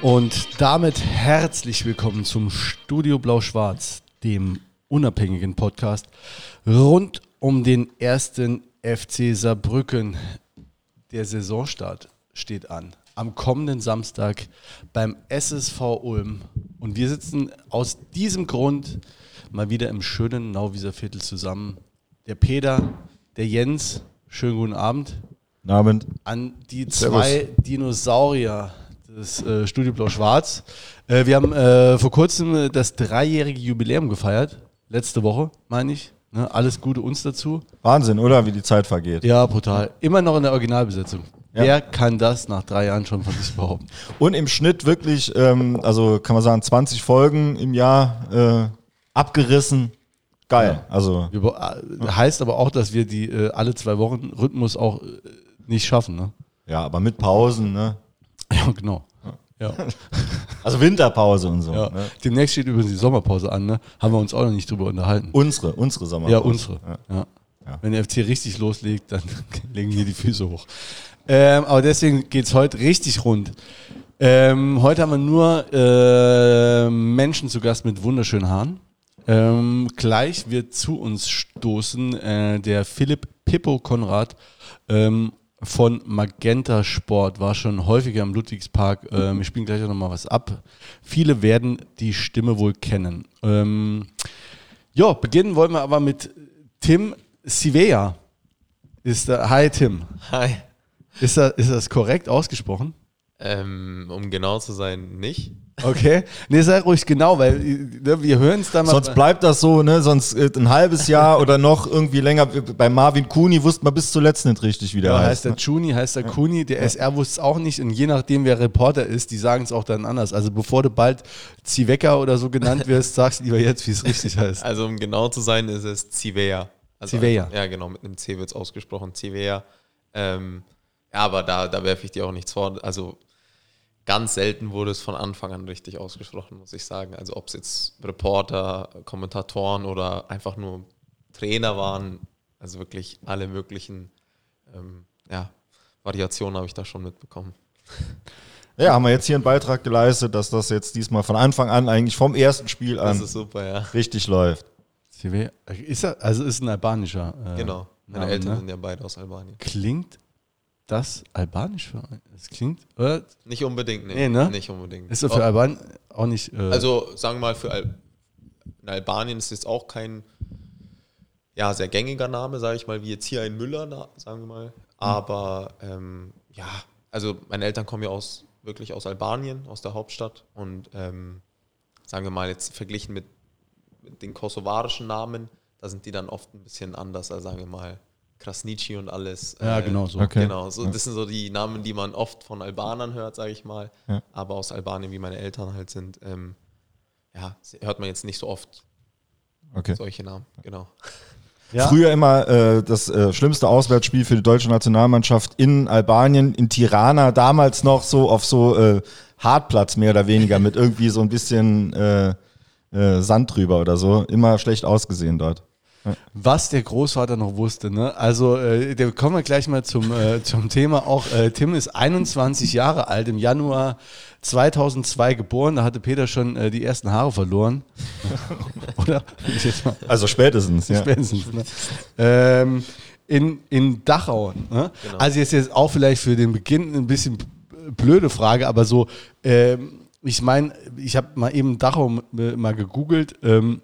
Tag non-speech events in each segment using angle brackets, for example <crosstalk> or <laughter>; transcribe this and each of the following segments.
Und damit herzlich willkommen zum Studio Blau-Schwarz, dem unabhängigen Podcast rund um den ersten FC Saarbrücken. Der Saisonstart steht an. Am kommenden Samstag beim SSV Ulm. Und wir sitzen aus diesem Grund mal wieder im schönen Nauwieser Viertel zusammen. Der Peter, der Jens, schönen guten Abend. Guten Abend. An die zwei Dinosaurier des äh, Studio Blau-Schwarz. Äh, wir haben äh, vor kurzem das dreijährige Jubiläum gefeiert. Letzte Woche, meine ich. Ne? Alles Gute uns dazu. Wahnsinn, oder? Wie die Zeit vergeht. Ja, brutal. Immer noch in der Originalbesetzung. Ja. Wer kann das nach drei Jahren schon von sich behaupten? <laughs> Und im Schnitt wirklich, ähm, also kann man sagen, 20 Folgen im Jahr äh, abgerissen. Geil. Also Wir, äh, heißt aber auch, dass wir die äh, alle zwei Wochen Rhythmus auch äh, nicht schaffen. Ne? ja, aber mit Pausen, ne? <laughs> Ja, genau. Ja. <laughs> Also Winterpause und so. Ja. Ne? Demnächst steht übrigens die Sommerpause an, ne? Haben wir uns auch noch nicht drüber unterhalten. Unsere, unsere Sommerpause. Ja, unsere. Ja. Ja. Wenn der FC richtig loslegt, dann <laughs> legen wir die Füße hoch. Ähm, aber deswegen geht es heute richtig rund. Ähm, heute haben wir nur äh, Menschen zu Gast mit wunderschönen Haaren. Ähm, gleich wird zu uns stoßen äh, der Philipp Pippo Konrad ähm, von Magenta Sport. War schon häufiger im Ludwigspark. Ähm, wir spielen gleich auch nochmal was ab. Viele werden die Stimme wohl kennen. Ähm, ja, beginnen wollen wir aber mit Tim Sivea. Ist da, hi Tim. Hi. Ist, da, ist das korrekt ausgesprochen? Ähm, um genau zu sein, nicht. Okay. Nee, sei ruhig genau, weil ne, wir hören es dann mal. Sonst bleibt das so, ne? Sonst äh, ein halbes Jahr oder noch irgendwie länger. Bei Marvin Kuni wusste man bis zuletzt nicht richtig, wie der ja, heißt. heißt der ne? Chuni, heißt der Kuni, der SR wusste es auch nicht und je nachdem, wer Reporter ist, die sagen es auch dann anders. Also bevor du bald Ziwecker oder so genannt wirst, sagst du lieber jetzt, wie es richtig heißt. Also um genau zu sein, ist es Civea. Also Civea. Ja, genau, mit einem C wird es ausgesprochen, Civea. Ähm, ja, aber da, da werfe ich dir auch nichts vor. Also ganz selten wurde es von Anfang an richtig ausgesprochen, muss ich sagen. Also ob es jetzt Reporter, Kommentatoren oder einfach nur Trainer waren, also wirklich alle möglichen ähm, ja, Variationen habe ich da schon mitbekommen. <laughs> Ja, haben wir jetzt hier einen Beitrag geleistet, dass das jetzt diesmal von Anfang an eigentlich vom ersten Spiel Das an ist super, ja. richtig läuft. Ist er, also ist ein albanischer. Äh, Genau. Meine Name, Eltern ne? sind ja beide aus Albanien. Klingt das albanisch für? Das klingt, oder? Nicht unbedingt, nee. Nee, ne? Nicht unbedingt. Ist so für Albanien auch nicht. Äh, Also, sagen wir mal, für Al in Albanien ist jetzt auch kein ja, sehr gängiger Name, sage ich mal, wie jetzt hier ein Müller, sagen wir mal. Aber ähm, ja, also meine Eltern kommen ja aus wirklich aus Albanien, aus der Hauptstadt. Und ähm, sagen wir mal, jetzt verglichen mit, mit den kosovarischen Namen, da sind die dann oft ein bisschen anders, als sagen wir mal Krasnici und alles. Ja, genau so. Okay. Genau, so, das sind so die Namen, die man oft von Albanern hört, sage ich mal. Ja. Aber aus Albanien, wie meine Eltern halt sind, ähm, ja, hört man jetzt nicht so oft Okay. solche Namen. Genau. ja? Früher immer äh, das äh, schlimmste Auswärtsspiel für die deutsche Nationalmannschaft in Albanien, in Tirana, damals noch so auf so äh, Hartplatz mehr oder weniger mit irgendwie so ein bisschen äh, äh, Sand drüber oder so. Immer schlecht ausgesehen dort. Was der Großvater noch wusste, ne? Also, äh, da kommen wir gleich mal zum, äh, zum Thema. Auch äh, Tim ist 21 Jahre alt, im Januar 2002 geboren. Da hatte Peter schon äh, die ersten Haare verloren. <laughs> Oder? Also spätestens, ja. spätestens. Ne? Ähm, in, in Dachau. Ne? Genau. Also jetzt, jetzt auch vielleicht für den Beginn ein bisschen blöde Frage, aber so, ähm, ich meine, ich habe mal eben Dachau m- mal gegoogelt. Ähm,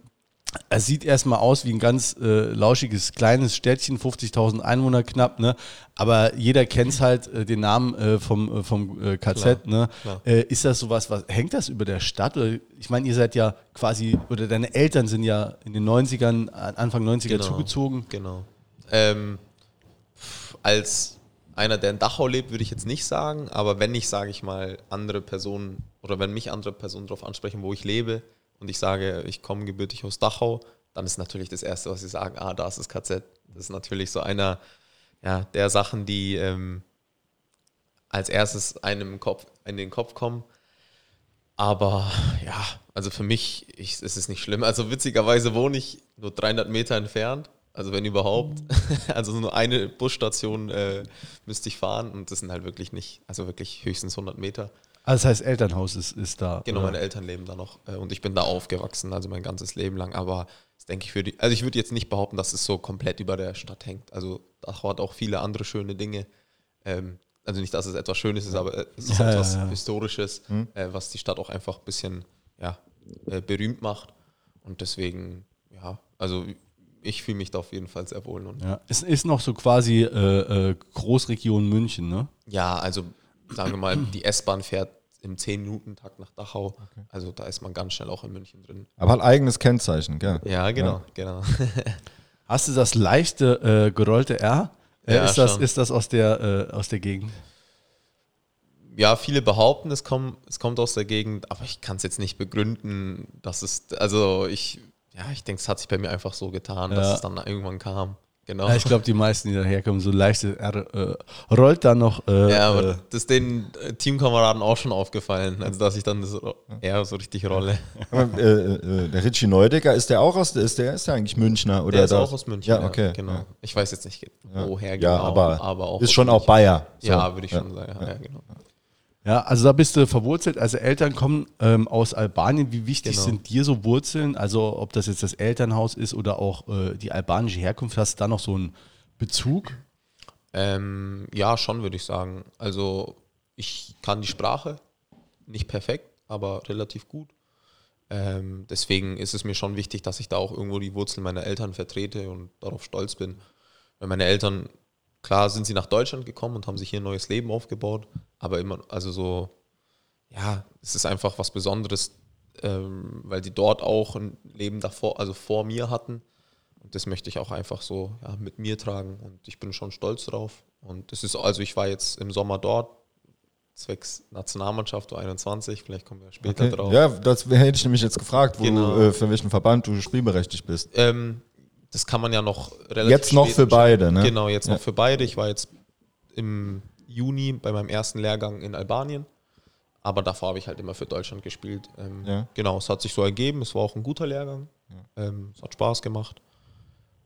es sieht erstmal aus wie ein ganz äh, lauschiges kleines Städtchen, 50.000 Einwohner knapp, ne? Aber jeder kennt halt äh, den Namen äh, vom, äh, vom äh, KZ, ne? klar. Äh, ist das sowas, was hängt das über der Stadt? Oder, ich meine, ihr seid ja quasi, oder deine Eltern sind ja in den 90ern, Anfang 90er Genau. zugezogen. Genau. Ähm, als einer, der in Dachau lebt, würde ich jetzt nicht sagen, aber wenn ich, sage ich mal, andere Personen oder wenn mich andere Personen darauf ansprechen, wo ich lebe und ich sage, ich komme gebürtig aus Dachau, dann ist natürlich das Erste, was sie sagen, ah, da ist das KZ. Das ist natürlich so einer ja, der Sachen, die ähm, als erstes einem Kopf, in den Kopf kommen. Aber ja, also für mich ich, ist es nicht schlimm. Also witzigerweise wohne ich nur 300 Meter entfernt, also wenn überhaupt. <laughs> Also nur eine Busstation äh, müsste ich fahren und das sind halt wirklich nicht, also wirklich höchstens 100 Meter. Also das heißt, Elternhaus ist, ist da. Genau, oder? meine Eltern leben da noch äh, und ich bin da aufgewachsen, also mein ganzes Leben lang. Aber das denke ich für die, also ich würde jetzt nicht behaupten, dass es so komplett über der Stadt hängt. Also da hat auch viele andere schöne Dinge. Ähm, also nicht, dass es etwas Schönes ist, aber äh, es ist Ja, etwas ja, ja. Historisches, äh, was die Stadt auch einfach ein bisschen ja, berühmt macht. Und deswegen, ja, also ich fühle mich da auf jeden Fall sehr wohl. Und Ja. Es ist noch so quasi äh, äh, Großregion München, ne? Ja, also sagen wir mal, <clears throat> die S-Bahn fährt im 10-Minuten-Takt nach Dachau. Also da ist man ganz schnell auch in München drin. Aber hat eigenes Kennzeichen, gell? Ja, genau, genau. <laughs> Hast du das leichte äh, gerollte R? Äh, Ja, ist, das, schon. ist das aus der, äh, aus der Gegend? Ja, viele behaupten, es, komm, es kommt aus der Gegend, aber ich kann es jetzt nicht begründen, dass es, also ich, ja, ich denke, es hat sich bei mir einfach so getan, dass Ja. es dann irgendwann kam. Genau. Ja, ich glaube, die meisten, die daherkommen, so leichte R äh, rollt da noch. Äh, Ja, aber äh, das ist den äh, Teamkameraden auch schon aufgefallen, also dass ich dann das eher so richtig rolle. Aber, äh, äh, der Richie Neudecker, ist der auch aus, ist der, ist der eigentlich Münchner? Oder Der ist da- auch aus München. Ja, okay. Genau. Ja. Ich weiß jetzt nicht woher Ja, genau, aber, auch ist schon auch München. Bayer. So. Ja, würde ich schon sagen. Ja, genau. Ja, also da bist du verwurzelt. Also Eltern kommen ähm, aus Albanien. Wie wichtig Genau. sind dir so Wurzeln? Also ob das jetzt das Elternhaus ist oder auch äh, die albanische Herkunft, hast du da noch so einen Bezug? Ähm, ja, schon würde ich sagen. Also ich kann die Sprache nicht perfekt, aber relativ gut. Ähm, deswegen ist es mir schon wichtig, dass ich da auch irgendwo die Wurzeln meiner Eltern vertrete und darauf stolz bin. Weil meine Eltern, klar sind sie nach Deutschland gekommen und haben sich hier ein neues Leben aufgebaut, aber immer, also so, ja, es ist einfach was Besonderes, ähm, weil die dort auch ein Leben davor, also vor mir hatten. Und das möchte ich auch einfach so ja, mit mir tragen. Und ich bin schon stolz drauf. Und es ist, also ich war jetzt im Sommer dort, zwecks Nationalmannschaft U21, vielleicht kommen wir später Okay. drauf. Ja, das hätte ich nämlich jetzt gefragt, wo Genau. du, äh, für welchen Verband du spielberechtigt bist. Ähm, das kann man ja noch relativ Jetzt noch für beide, ne? Genau, jetzt Ja. noch für beide. Ich war jetzt im Juni bei meinem ersten Lehrgang in Albanien. Aber davor habe ich halt immer für Deutschland gespielt. Ähm, Ja. Genau, es hat sich so ergeben. Es war auch ein guter Lehrgang. Ähm, es hat Spaß gemacht.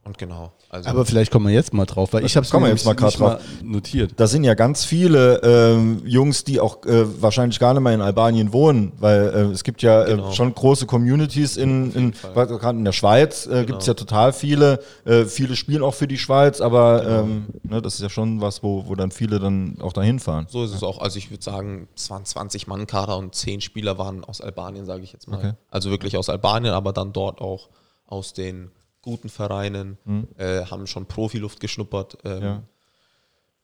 Und genau. Also Aber vielleicht kommen wir jetzt mal drauf, weil ich habe es wir jetzt mal grad drauf. notiert. Da sind ja ganz viele ähm, Jungs, die auch äh, wahrscheinlich gar nicht mehr in Albanien wohnen, weil äh, es gibt ja äh, Genau. schon große Communities in, in gerade in der Schweiz, äh, gibt es ja Genau. total viele. Äh, viele spielen auch für die Schweiz, aber ähm, ne, das ist ja schon was, wo, wo dann viele dann auch dahin fahren. So ist es auch. Also ich würde sagen, es waren 20 Mann Kader und 10 Spieler waren aus Albanien, sage ich jetzt mal. Okay. Also wirklich aus Albanien, aber dann dort auch aus den guten Vereinen, äh, haben schon Profiluft geschnuppert. Ähm, Ja.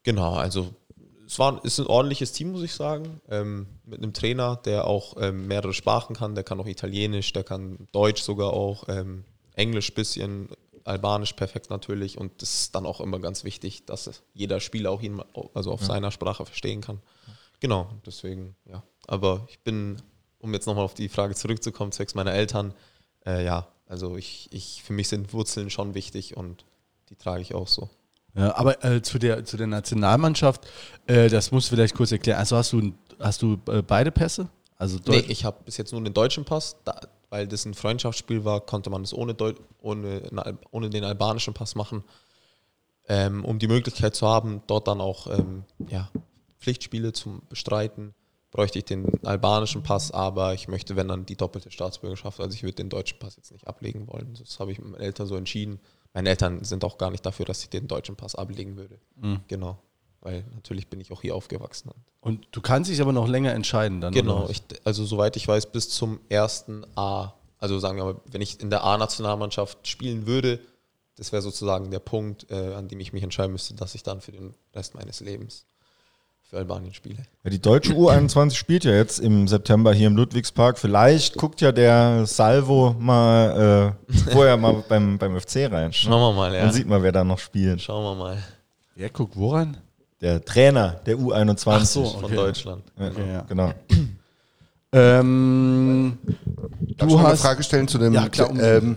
Genau, also es war, ist ein ordentliches Team, muss ich sagen. Ähm, mit einem Trainer, der auch ähm, mehrere Sprachen kann. Der kann auch Italienisch, der kann Deutsch sogar auch, ähm, Englisch bisschen, Albanisch perfekt natürlich. Und das ist dann auch immer ganz wichtig, dass jeder Spieler auch ihn also auf seiner Sprache verstehen kann. Genau, deswegen, ja. Aber ich bin, um jetzt nochmal auf die Frage zurückzukommen, zwecks meiner Eltern, äh, ja, also ich, ich, für mich sind Wurzeln schon wichtig und die trage ich auch so. Ja, aber äh, zu, der, zu der Nationalmannschaft, äh, das musst du vielleicht kurz erklären. Also hast du, hast du äh, beide Pässe? Also Nee, ich habe bis jetzt nur den deutschen Pass, da, weil das ein Freundschaftsspiel war, konnte man das ohne, Deu ohne, ohne den albanischen Pass machen, ähm, um die Möglichkeit zu haben, dort dann auch ähm, ja, Pflichtspiele zu bestreiten. Bräuchte ich den albanischen Pass, aber ich möchte, wenn dann die doppelte Staatsbürgerschaft, also ich würde den deutschen Pass jetzt nicht ablegen wollen. Das habe ich mit meinen Eltern so entschieden. Meine Eltern sind auch gar nicht dafür, dass ich den deutschen Pass ablegen würde. Genau. Weil natürlich bin ich auch hier aufgewachsen. und du kannst dich aber noch länger entscheiden dann. Genau, ich, also soweit ich weiß, bis zum ersten A. Also sagen wir mal, wenn ich in der A-Nationalmannschaft spielen würde, das wäre sozusagen der Punkt, äh, an dem ich mich entscheiden müsste, dass ich dann für den Rest meines Lebens für Albanien spiele. Ja, die deutsche U21 spielt ja jetzt im September hier im Ludwigspark. Vielleicht guckt ja der Salvo mal äh, <laughs> vorher mal beim, beim FC rein. Schauen wir mal, ja. Dann sieht man, wer da noch spielt. Schauen wir mal. Ja, guck, woran? Der Trainer der U21. Ach so. Von Okay. Deutschland. Ja, Okay, ja. Genau. Ähm, du noch eine hast. Frage stellen zu dem. Ja, klar, ähm,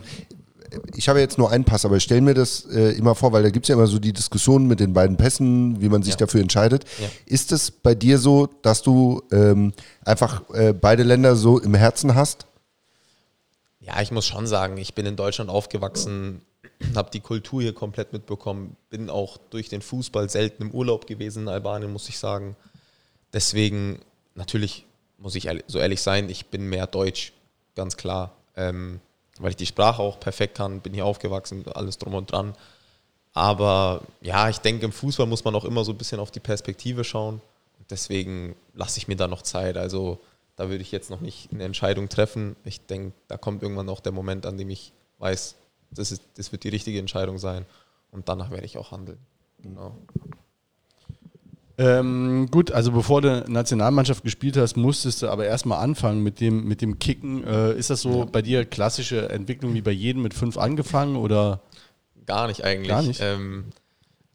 ich habe jetzt nur einen Pass, aber ich stelle mir das äh, immer vor, weil da gibt es ja immer so die Diskussion mit den beiden Pässen, wie man sich Ja. dafür entscheidet. Ja. Ist es bei dir so, dass du ähm, einfach äh, beide Länder so im Herzen hast? Ja, ich muss schon sagen, ich bin in Deutschland aufgewachsen, habe die Kultur hier komplett mitbekommen, bin auch durch den Fußball selten im Urlaub gewesen in Albanien, muss ich sagen. Deswegen, natürlich muss ich so ehrlich sein, ich bin mehr Deutsch, ganz klar. Ähm, weil ich die Sprache auch perfekt kann, bin hier aufgewachsen, alles drum und dran. Aber ja, ich denke, im Fußball muss man auch immer so ein bisschen auf die Perspektive schauen. Deswegen lasse ich mir da noch Zeit. Also da würde ich jetzt noch nicht eine Entscheidung treffen. Ich denke, da kommt irgendwann auch der Moment, an dem ich weiß, das, ist, das wird die richtige Entscheidung sein. Und danach werde ich auch handeln. Genau. Ähm, gut, also bevor du Nationalmannschaft gespielt hast, musstest du aber erstmal anfangen mit dem, mit dem Kicken. Äh, ist das so bei dir klassische Entwicklung wie bei jedem mit fünf angefangen oder? Gar nicht eigentlich. Gar nicht? Ähm,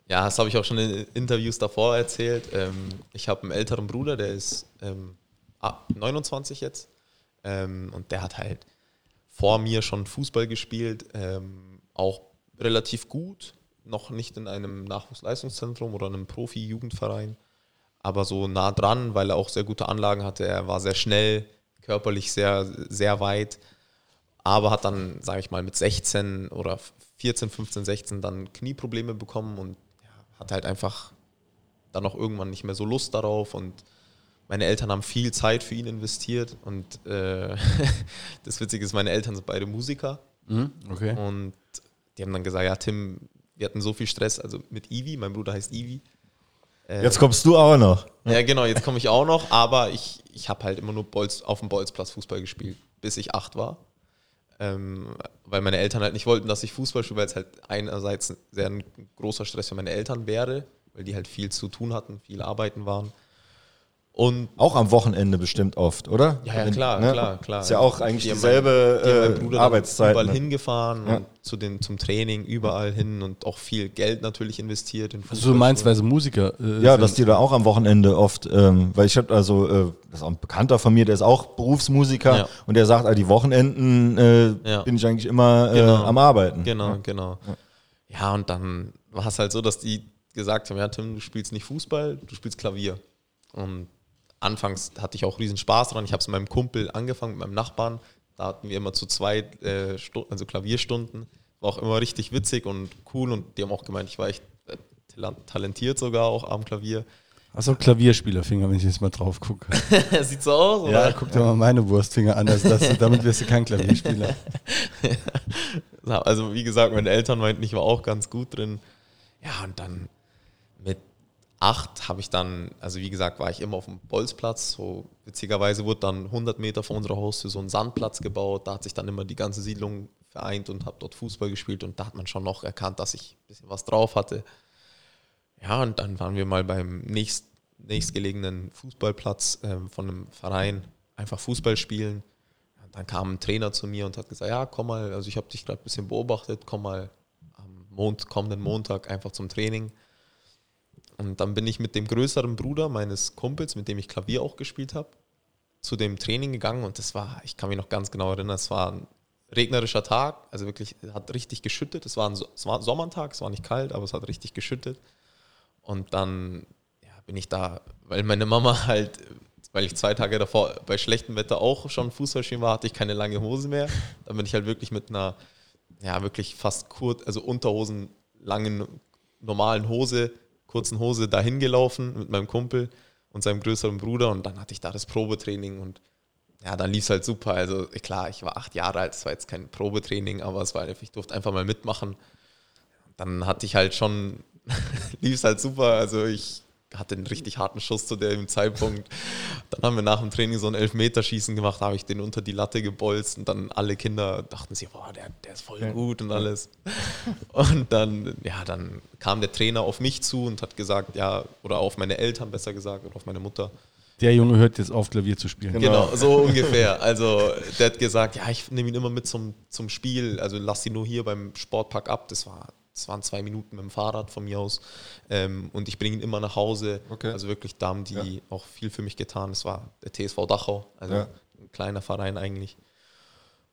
ja, das habe ich auch schon in Interviews davor erzählt. Ähm, ich habe einen älteren Bruder, der ist ähm, ah, 29 jetzt. Ähm, und der hat halt vor mir schon Fußball gespielt, ähm, auch relativ gut. Noch nicht in einem Nachwuchsleistungszentrum oder einem Profi-Jugendverein, aber so nah dran, weil er auch sehr gute Anlagen hatte. Er war sehr schnell, körperlich sehr, sehr weit aber hat dann, sage ich mal, mit 16 oder 14, 15, 16 dann Knieprobleme bekommen und hat halt einfach dann auch irgendwann nicht mehr so Lust darauf und meine Eltern haben viel Zeit für ihn investiert und äh, <laughs> das Witzige ist, meine Eltern sind beide Musiker Okay. und die haben dann gesagt, ja Tim, wir hatten so viel Stress, also mit Ivi, mein Bruder heißt Ivi. Äh, Jetzt kommst du auch noch. ja, genau, jetzt komme ich auch noch, aber ich, ich habe halt immer nur Bolz, auf dem Bolzplatz Fußball gespielt, bis ich acht war. Ähm, weil meine Eltern halt nicht wollten, dass ich Fußball spiele, weil es halt einerseits sehr ein großer Stress für meine Eltern wäre, weil die halt viel zu tun hatten, viel arbeiten waren. Und Auch am Wochenende bestimmt oft, oder? ja, ja klar, ne? klar, klar. Ist ja auch eigentlich Die haben dieselbe mein- meinen äh, Bruder dann Arbeitszeit. Überall Ne? hingefahren Ja. und zu den, zum Training, überall hin und auch viel Geld natürlich investiert in Also du meinst, weil sie Musiker äh, Ja, sind. dass die da auch am Wochenende oft, ähm, weil ich habe also, äh, das ist auch ein Bekannter von mir, der ist auch Berufsmusiker Ja. und der sagt, ah, die Wochenenden äh, Ja. bin ich eigentlich immer äh, Genau. am Arbeiten. Genau, genau. Ja, und dann war es halt so, dass die gesagt haben, ja Tim, du spielst nicht Fußball, du spielst Klavier. Und anfangs hatte ich auch riesen Spaß dran. Ich habe es mit meinem Kumpel angefangen, mit meinem Nachbarn. Da hatten wir immer zu zweit äh, also Klavierstunden. War auch immer richtig witzig und cool. Und die haben auch gemeint, ich war echt äh, talentiert sogar auch am Klavier. Achso, Klavierspielerfinger, wenn ich jetzt mal drauf gucke. <laughs> Sieht so aus, ja, oder? guck dir mal meine Wurstfinger an, also das, damit wirst du kein Klavierspieler. <laughs> Ja, Also wie gesagt, meine Eltern meinten, ich war auch ganz gut drin. Ja, und dann mit acht habe ich dann, also wie gesagt, war ich immer auf dem Bolzplatz. So witzigerweise wurde dann 100 Meter vor unserer Haustür so ein Sandplatz gebaut. Da hat sich dann immer die ganze Siedlung vereint und habe dort Fußball gespielt. Und da hat man schon noch erkannt, dass ich ein bisschen was drauf hatte. Ja, und dann waren wir mal beim nächst, nächstgelegenen Fußballplatz ähm, von einem Verein einfach Fußball spielen. Und dann kam ein Trainer zu mir und hat gesagt, ja, komm mal, also ich habe dich gerade ein bisschen beobachtet, komm mal am Mond, kommenden Montag einfach zum Training. Und dann bin ich mit dem größeren Bruder meines Kumpels, mit dem ich Klavier auch gespielt habe, zu dem Training gegangen und das war, ich kann mich noch ganz genau erinnern, es war ein regnerischer Tag, also wirklich, es hat richtig geschüttet. Es war ein, es war Sommertag, es war nicht kalt, aber es hat richtig geschüttet. Und dann ja, bin ich da, weil meine Mama halt, weil ich zwei Tage davor bei schlechtem Wetter auch schon Fußball spielen war, hatte ich keine lange Hose mehr. Dann bin ich halt wirklich mit einer, ja, wirklich fast kurz, also Unterhosen, langen, normalen Hose, kurzen Hose dahin gelaufen mit meinem Kumpel und seinem größeren Bruder und dann hatte ich da das Probetraining und ja, dann lief es halt super. Also klar, ich war acht Jahre alt, es war jetzt kein Probetraining, aber es war ich durfte einfach mal mitmachen. Dann hatte ich halt schon, <laughs> lief es halt super. Also ich hatte einen richtig harten Schuss zu dem Zeitpunkt. Dann haben wir nach dem Training so ein Elfmeterschießen gemacht, da habe ich den unter die Latte gebolzt und dann alle Kinder dachten sich, boah, der, der ist voll gut und alles. Und dann, ja, dann kam der Trainer auf mich zu und hat gesagt, ja, oder auf meine Eltern besser gesagt, oder auf meine Mutter. Der Junge hört jetzt auf, Klavier zu spielen. Genau, so ungefähr. Also der hat gesagt, ja, ich nehme ihn immer mit zum, zum Spiel, also lass ihn nur hier beim Sportpark ab. Das, war, das waren zwei Minuten mit dem Fahrrad von mir aus. Ähm, und ich bringe ihn immer nach Hause. Okay. Also wirklich, da haben die auch viel für mich getan. Das war der TSV Dachau, also Ja. ein kleiner Verein eigentlich.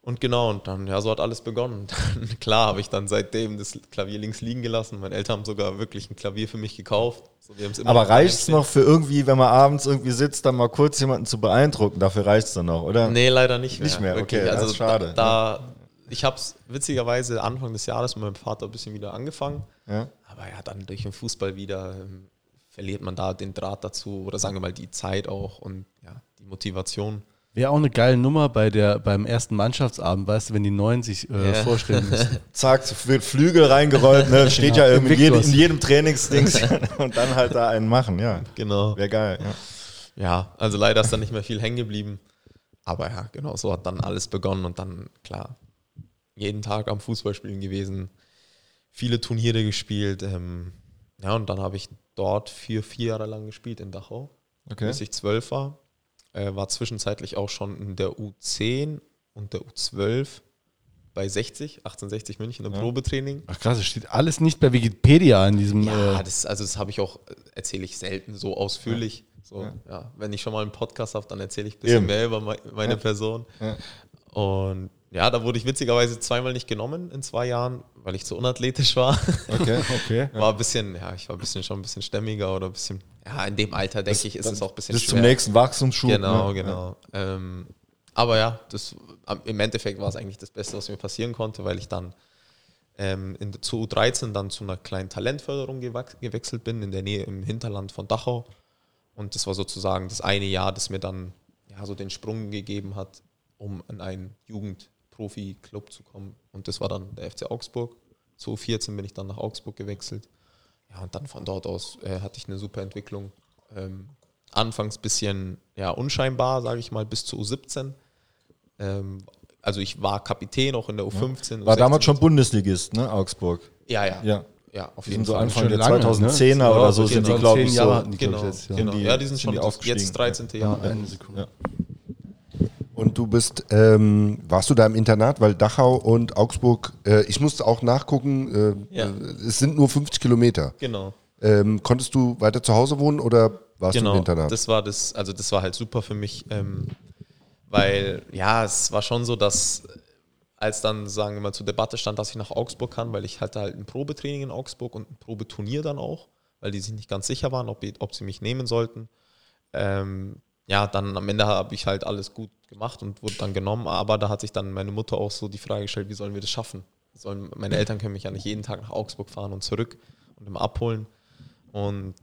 Und genau, und dann, ja, so hat alles begonnen. <laughs> Dann, klar habe ich dann seitdem das Klavier links liegen gelassen. Meine Eltern haben sogar wirklich ein Klavier für mich gekauft. So, Aber reicht es noch für irgendwie, wenn man abends irgendwie sitzt, dann mal kurz jemanden zu beeindrucken? Dafür reicht es dann noch, oder? Nee, leider nicht mehr. Nicht mehr, Wirklich. okay, das also ist schade. Da, da, ich habe es witzigerweise Anfang des Jahres mit meinem Vater ein bisschen wieder angefangen. Ja. Aber ja, dann durch den Fußball wieder ähm, verliert man da den Draht dazu oder sagen wir mal die Zeit auch und ja, die Motivation. Wäre auch eine geile Nummer bei der, beim ersten Mannschaftsabend, weißt du, wenn die Neuen sich äh, Ja. vorstellen müssen. <laughs> Zack, wird Flügel reingerollt, ne? <laughs> steht ja Im in, jedem, in jedem Trainingsdings <laughs> und dann halt da einen machen, ja. Genau. Wäre geil. Ja. Ja, also leider ist da nicht mehr viel hängen geblieben. Aber ja, genau, so hat dann alles begonnen und dann, klar, jeden Tag am Fußballspielen gewesen, viele Turniere gespielt. Ähm, ja, und dann habe ich dort vier, vier Jahre lang gespielt in Dachau, Okay. bis ich zwölf war. Äh, war zwischenzeitlich auch schon in der U10 und der U12 bei 60, 1860 München im Probetraining. Ach krass, es steht alles nicht bei Wikipedia in diesem. Ja, äh, das, also das habe ich auch, äh, erzähle ich selten so ausführlich. So, ja. wenn ich schon mal einen Podcast habe, dann erzähle ich ein bisschen Eben. mehr über mei- meine Person. Ja. Und ja, da wurde ich witzigerweise zweimal nicht genommen in zwei Jahren, weil ich zu unathletisch war. Okay. okay. <laughs> War ein bisschen, ja, ich war ein bisschen schon ein bisschen stämmiger oder ein bisschen, ja, in dem Alter denke ich, ist es auch ein bisschen Bis schwer. zum nächsten Wachstumsschub. Genau, ne? genau. Ähm, aber ja, das, im Endeffekt war es eigentlich das Beste, was mir passieren konnte, weil ich dann ähm, in, zu U13 dann zu einer kleinen Talentförderung gewechselt bin, in der Nähe im Hinterland von Dachau. Und das war sozusagen das eine Jahr, das mir dann ja, so den Sprung gegeben hat, um in einen Jugendprofi-Club zu kommen. Und das war dann der FC Augsburg. Zu U14 bin ich dann nach Augsburg gewechselt. Ja, und dann von dort aus äh, hatte ich eine super Entwicklung. Ähm, anfangs bisschen ja, unscheinbar, sage ich mal, bis zu U17. Ähm, also ich war Kapitän auch in der U15. War U16. damals schon Bundesligist, ne, Augsburg. Ja, ja. Ja. Ja, auf Die jeden sind so Fall. Anfang der lange, 2010er ne? oder Ja, so sind die, genau. glaube ich, so. Jahre hatten die, Genau, ich, jetzt, ja. genau. die- ja, die sind sind schon die jetzt aufgestiegen. 13. Jahr. Eine Sekunde. Und du bist, ähm, warst du da im Internat, weil Dachau und Augsburg, äh, ich musste auch nachgucken, äh, Ja. es sind nur 50 Kilometer. Genau. Ähm, konntest du weiter zu Hause wohnen oder warst du im genau, Internat? das war das, also das war halt super für mich, ähm, weil ja, es war schon so, dass äh, als dann, sagen wir mal, zur Debatte stand, dass ich nach Augsburg kann, weil ich hatte halt ein Probetraining in Augsburg und ein Probeturnier dann auch, weil die sich nicht ganz sicher waren, ob, ob sie mich nehmen sollten. Ähm, ja, dann am Ende habe ich halt alles gut gemacht und wurde dann genommen, aber da hat sich dann meine Mutter auch so die Frage gestellt, wie sollen wir das schaffen? Sollen, meine Eltern können mich ja nicht jeden Tag nach Augsburg fahren und zurück und immer abholen. Und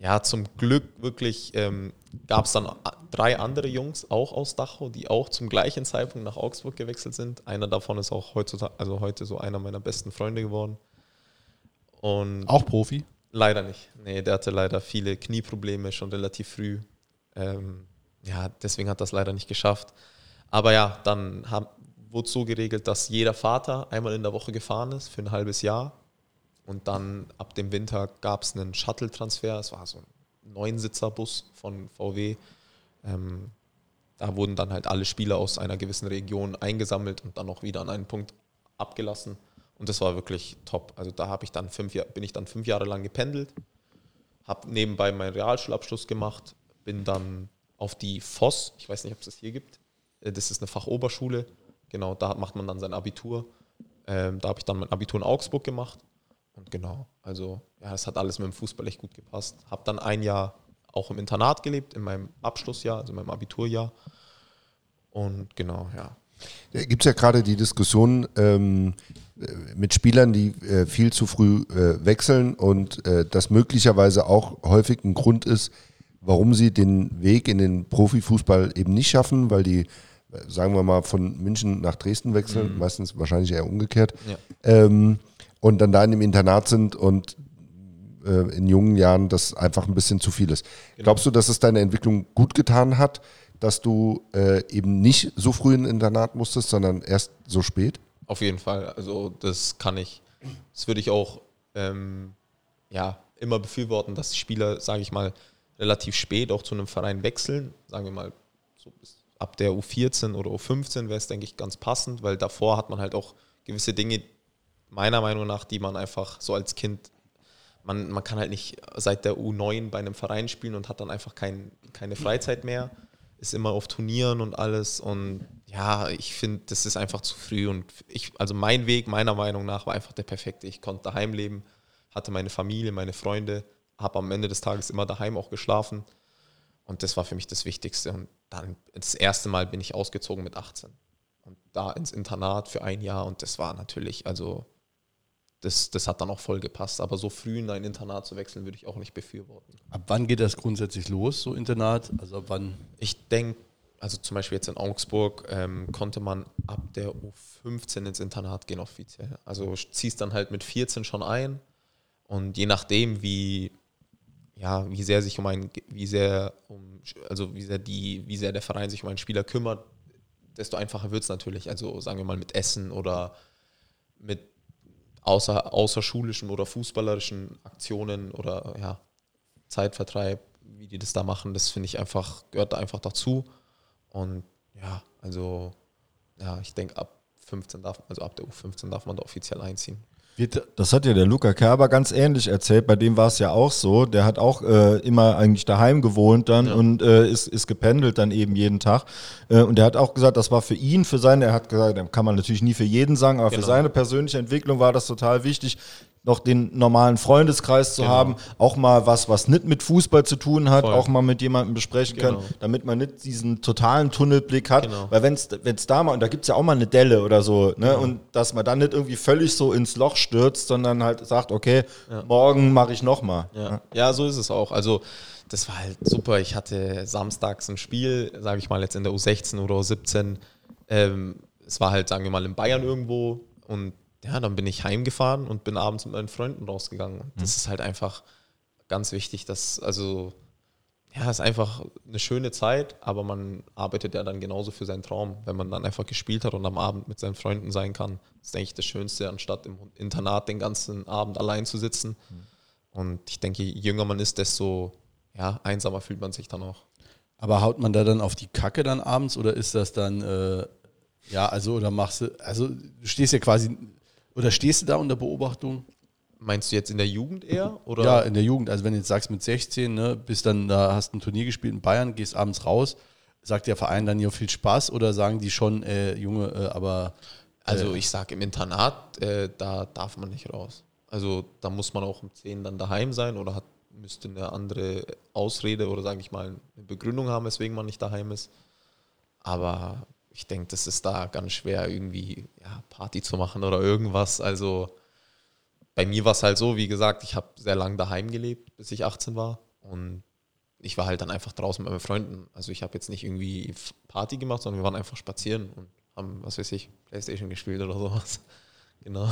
ja, zum Glück wirklich ähm, gab es dann drei andere Jungs auch aus Dachau, die auch zum gleichen Zeitpunkt nach Augsburg gewechselt sind. Einer davon ist auch heutzutage, also heute so einer meiner besten Freunde geworden. Und Auch Profi? leider nicht. Nee, der hatte leider viele Knieprobleme schon relativ früh. Ähm, ja, deswegen hat das leider nicht geschafft. Aber ja, dann hab, wurde so geregelt, dass jeder Vater einmal in der Woche gefahren ist für ein halbes Jahr. Und dann ab dem Winter gab es einen Shuttle-Transfer. Es war so ein Neunsitzer-Bus von VW. Ähm, da wurden dann halt alle Spieler aus einer gewissen Region eingesammelt und dann auch wieder an einen Punkt abgelassen. Und das war wirklich top. Also da habe ich dann fünf bin ich dann fünf Jahre lang gependelt, habe nebenbei meinen Realschulabschluss gemacht, bin dann auf die FOS, ich weiß nicht, ob es das hier gibt. Äh, Das ist eine Fachoberschule. Genau, da macht man dann sein Abitur. Ähm, da habe ich dann mein Abitur in Augsburg gemacht. Und genau, also ja, das hat alles mit dem Fußball echt gut gepasst. Habe dann ein Jahr auch im Internat gelebt, in meinem Abschlussjahr, also in meinem Abiturjahr. Und genau, ja. Da gibt es ja gerade die Diskussion ähm, äh, mit Spielern, die äh, viel zu früh äh, wechseln und äh, das möglicherweise auch häufig ein Grund ist, warum sie den Weg in den Profifußball eben nicht schaffen, weil die, sagen wir mal, von München nach Dresden wechseln, meistens wahrscheinlich eher umgekehrt, Ja. ähm, und dann da in dem Internat sind und äh, in jungen Jahren das einfach ein bisschen zu viel ist. Glaubst du, dass es deine Entwicklung gut getan hat, dass du äh, eben nicht so früh in ein Internat musstest, sondern erst so spät? Auf jeden Fall. Also das kann ich, das würde ich auch ähm, ja, immer befürworten, dass die Spieler, sage ich mal, relativ spät auch zu einem Verein wechseln. Sagen wir mal, so ab der U14 oder U15 wäre es, denke ich, ganz passend, weil davor hat man halt auch gewisse Dinge, meiner Meinung nach, die man einfach so als Kind, man, man kann halt nicht seit der U9 bei einem Verein spielen und hat dann einfach kein, keine Freizeit mehr, ist immer auf Turnieren und alles und ja, ich finde, das ist einfach zu früh und ich, also mein Weg meiner Meinung nach war einfach der perfekte. Ich konnte daheim leben, hatte meine Familie, meine Freunde, habe am Ende des Tages immer daheim auch geschlafen und das war für mich das Wichtigste. Und dann das erste Mal bin ich ausgezogen mit 18 und da ins Internat für ein Jahr und das war natürlich, also das, das hat dann auch voll gepasst. Aber so früh in ein Internat zu wechseln, würde ich auch nicht befürworten. Ab wann geht das grundsätzlich los, so Internat? Also ab wann? Ich denke, also zum Beispiel jetzt in Augsburg ähm, konnte man ab der U15 ins Internat gehen offiziell. Also ziehst dann halt mit 14 schon ein und je nachdem, wie ja, wie sehr sich um ein, wie sehr um, also wie sehr die, wie sehr der Verein sich um einen Spieler kümmert, desto einfacher wird es natürlich. Also sagen wir mal mit Essen oder mit außer, außerschulischen oder fußballerischen Aktionen oder ja, Zeitvertreib, wie die das da machen, das finde ich einfach, gehört da einfach dazu. Und ja, also ja, ich denke ab 15 darf, also ab der U15 darf man da offiziell einziehen. Das hat ja der Luca Kerber ganz ähnlich erzählt. Bei dem war es ja auch so. Der hat auch äh, immer eigentlich daheim gewohnt dann ja. und äh, ist, ist gependelt dann eben jeden Tag. Äh, und der hat auch gesagt, das war für ihn, für seine, er hat gesagt, kann man natürlich nie für jeden sagen, aber genau. für seine persönliche Entwicklung war das total wichtig, noch den normalen Freundeskreis zu genau. haben, auch mal was, was nicht mit Fußball zu tun hat, Voll. auch mal mit jemandem besprechen genau. kann, damit man nicht diesen totalen Tunnelblick hat. Genau. Weil wenn es da mal, und da gibt es ja auch mal eine Delle oder so, ne, genau. und dass man dann nicht irgendwie völlig so ins Loch stürzt, sondern halt sagt, okay, ja. morgen mache ich nochmal. Ja. ja, so ist es auch. Also das war halt super. Ich hatte samstags ein Spiel, sage ich mal jetzt in der U16 oder U17. Ähm, es war halt, sagen wir mal, in Bayern irgendwo und ja, dann bin ich heimgefahren und bin abends mit meinen Freunden rausgegangen. Und das mhm. ist halt einfach ganz wichtig, dass, also, ja, ist einfach eine schöne Zeit, aber man arbeitet ja dann genauso für seinen Traum, wenn man dann einfach gespielt hat und am Abend mit seinen Freunden sein kann. Das ist, denke ich, das Schönste, anstatt im Internat den ganzen Abend allein zu sitzen. Mhm. Und ich denke, je jünger man ist, desto ja, einsamer fühlt man sich dann auch. Aber haut man da dann auf die Kacke dann abends oder ist das dann, äh, ja, also, oder machst du, also du stehst ja quasi oder stehst du da unter Beobachtung? Meinst du jetzt in der Jugend eher? Oder? Ja, in der Jugend. Also wenn du jetzt sagst mit 16, ne, bist dann da, hast ein Turnier gespielt in Bayern, gehst abends raus, sagt der Verein dann ja viel Spaß oder sagen die schon, äh, Junge, äh, aber. Äh, also ich sage im Internat, äh, da darf man nicht raus. Also da muss man auch um 10 dann daheim sein oder hat, müsste eine andere Ausrede oder sage ich mal eine Begründung haben, weswegen man nicht daheim ist. Aber ich denke, das ist da ganz schwer, irgendwie ja, Party zu machen oder irgendwas. Also bei mir war es halt so, wie gesagt, ich habe sehr lange daheim gelebt, bis ich 18 war. Und ich war halt dann einfach draußen mit meinen Freunden. Also ich habe jetzt nicht irgendwie Party gemacht, sondern wir waren einfach spazieren und haben, was weiß ich, Playstation gespielt oder sowas. <laughs> Genau.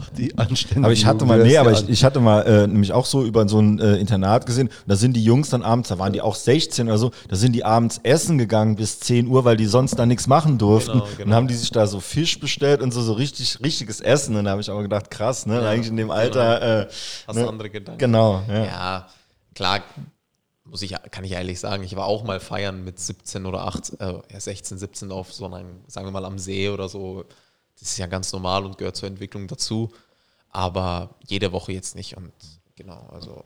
Ach, die anständigen Aber ich hatte mal, nee, aber ich, ich hatte mal äh, nämlich auch so über so ein äh, Internat gesehen. Da sind die Jungs dann abends, da waren die auch 16 oder so, da sind die abends essen gegangen bis 10 Uhr, weil die sonst da nichts machen durften. Genau, genau. Und haben die sich da so Fisch bestellt und so, so richtig, richtiges Essen. Und da habe ich auch gedacht, krass, ne? Ja, Eigentlich in dem genau. Alter. Genau. Äh, Hast ne? andere Gedanken. Genau, ja. ja. klar, muss ich, kann ich ehrlich sagen, ich war auch mal feiern mit 17 oder 18, äh, 16, 17 auf so einem, sagen wir mal, am See oder so das ist ja ganz normal und gehört zur Entwicklung dazu. Aber jede Woche jetzt nicht. Und genau, also.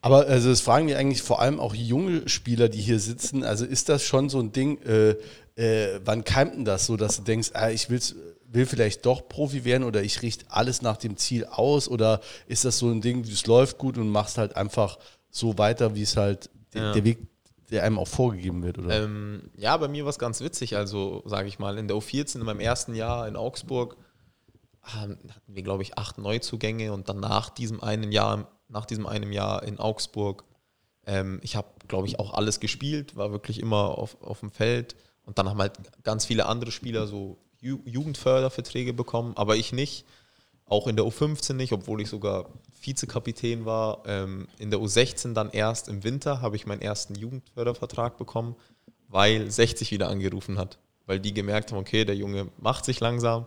Aber also das fragen wir eigentlich vor allem auch junge Spieler, die hier sitzen. Also ist das schon so ein Ding, äh, äh, wann keimt denn das so, dass du denkst, ah, ich will's, will vielleicht doch Profi werden oder ich richte alles nach dem Ziel aus? Oder ist das so ein Ding, es läuft gut und machst halt einfach so weiter, wie es halt ja. der Weg der einem auch vorgegeben wird, oder? Ähm, ja, bei mir war es ganz witzig. Also, sage ich mal, in der U14, in meinem ersten Jahr in Augsburg, hatten wir, glaube ich, acht Neuzugänge und dann nach diesem einen Jahr, nach diesem einen Jahr in Augsburg, ähm, ich habe, glaube ich, auch alles gespielt, war wirklich immer auf, auf dem Feld und dann haben halt ganz viele andere Spieler so Ju Jugendförderverträge bekommen, aber ich nicht. Auch in der U15 nicht, obwohl ich sogar Vizekapitän war. Ähm, in der U16 dann erst im Winter habe ich meinen ersten Jugendfördervertrag bekommen, weil 60 wieder angerufen hat. Weil die gemerkt haben, okay, der Junge macht sich langsam.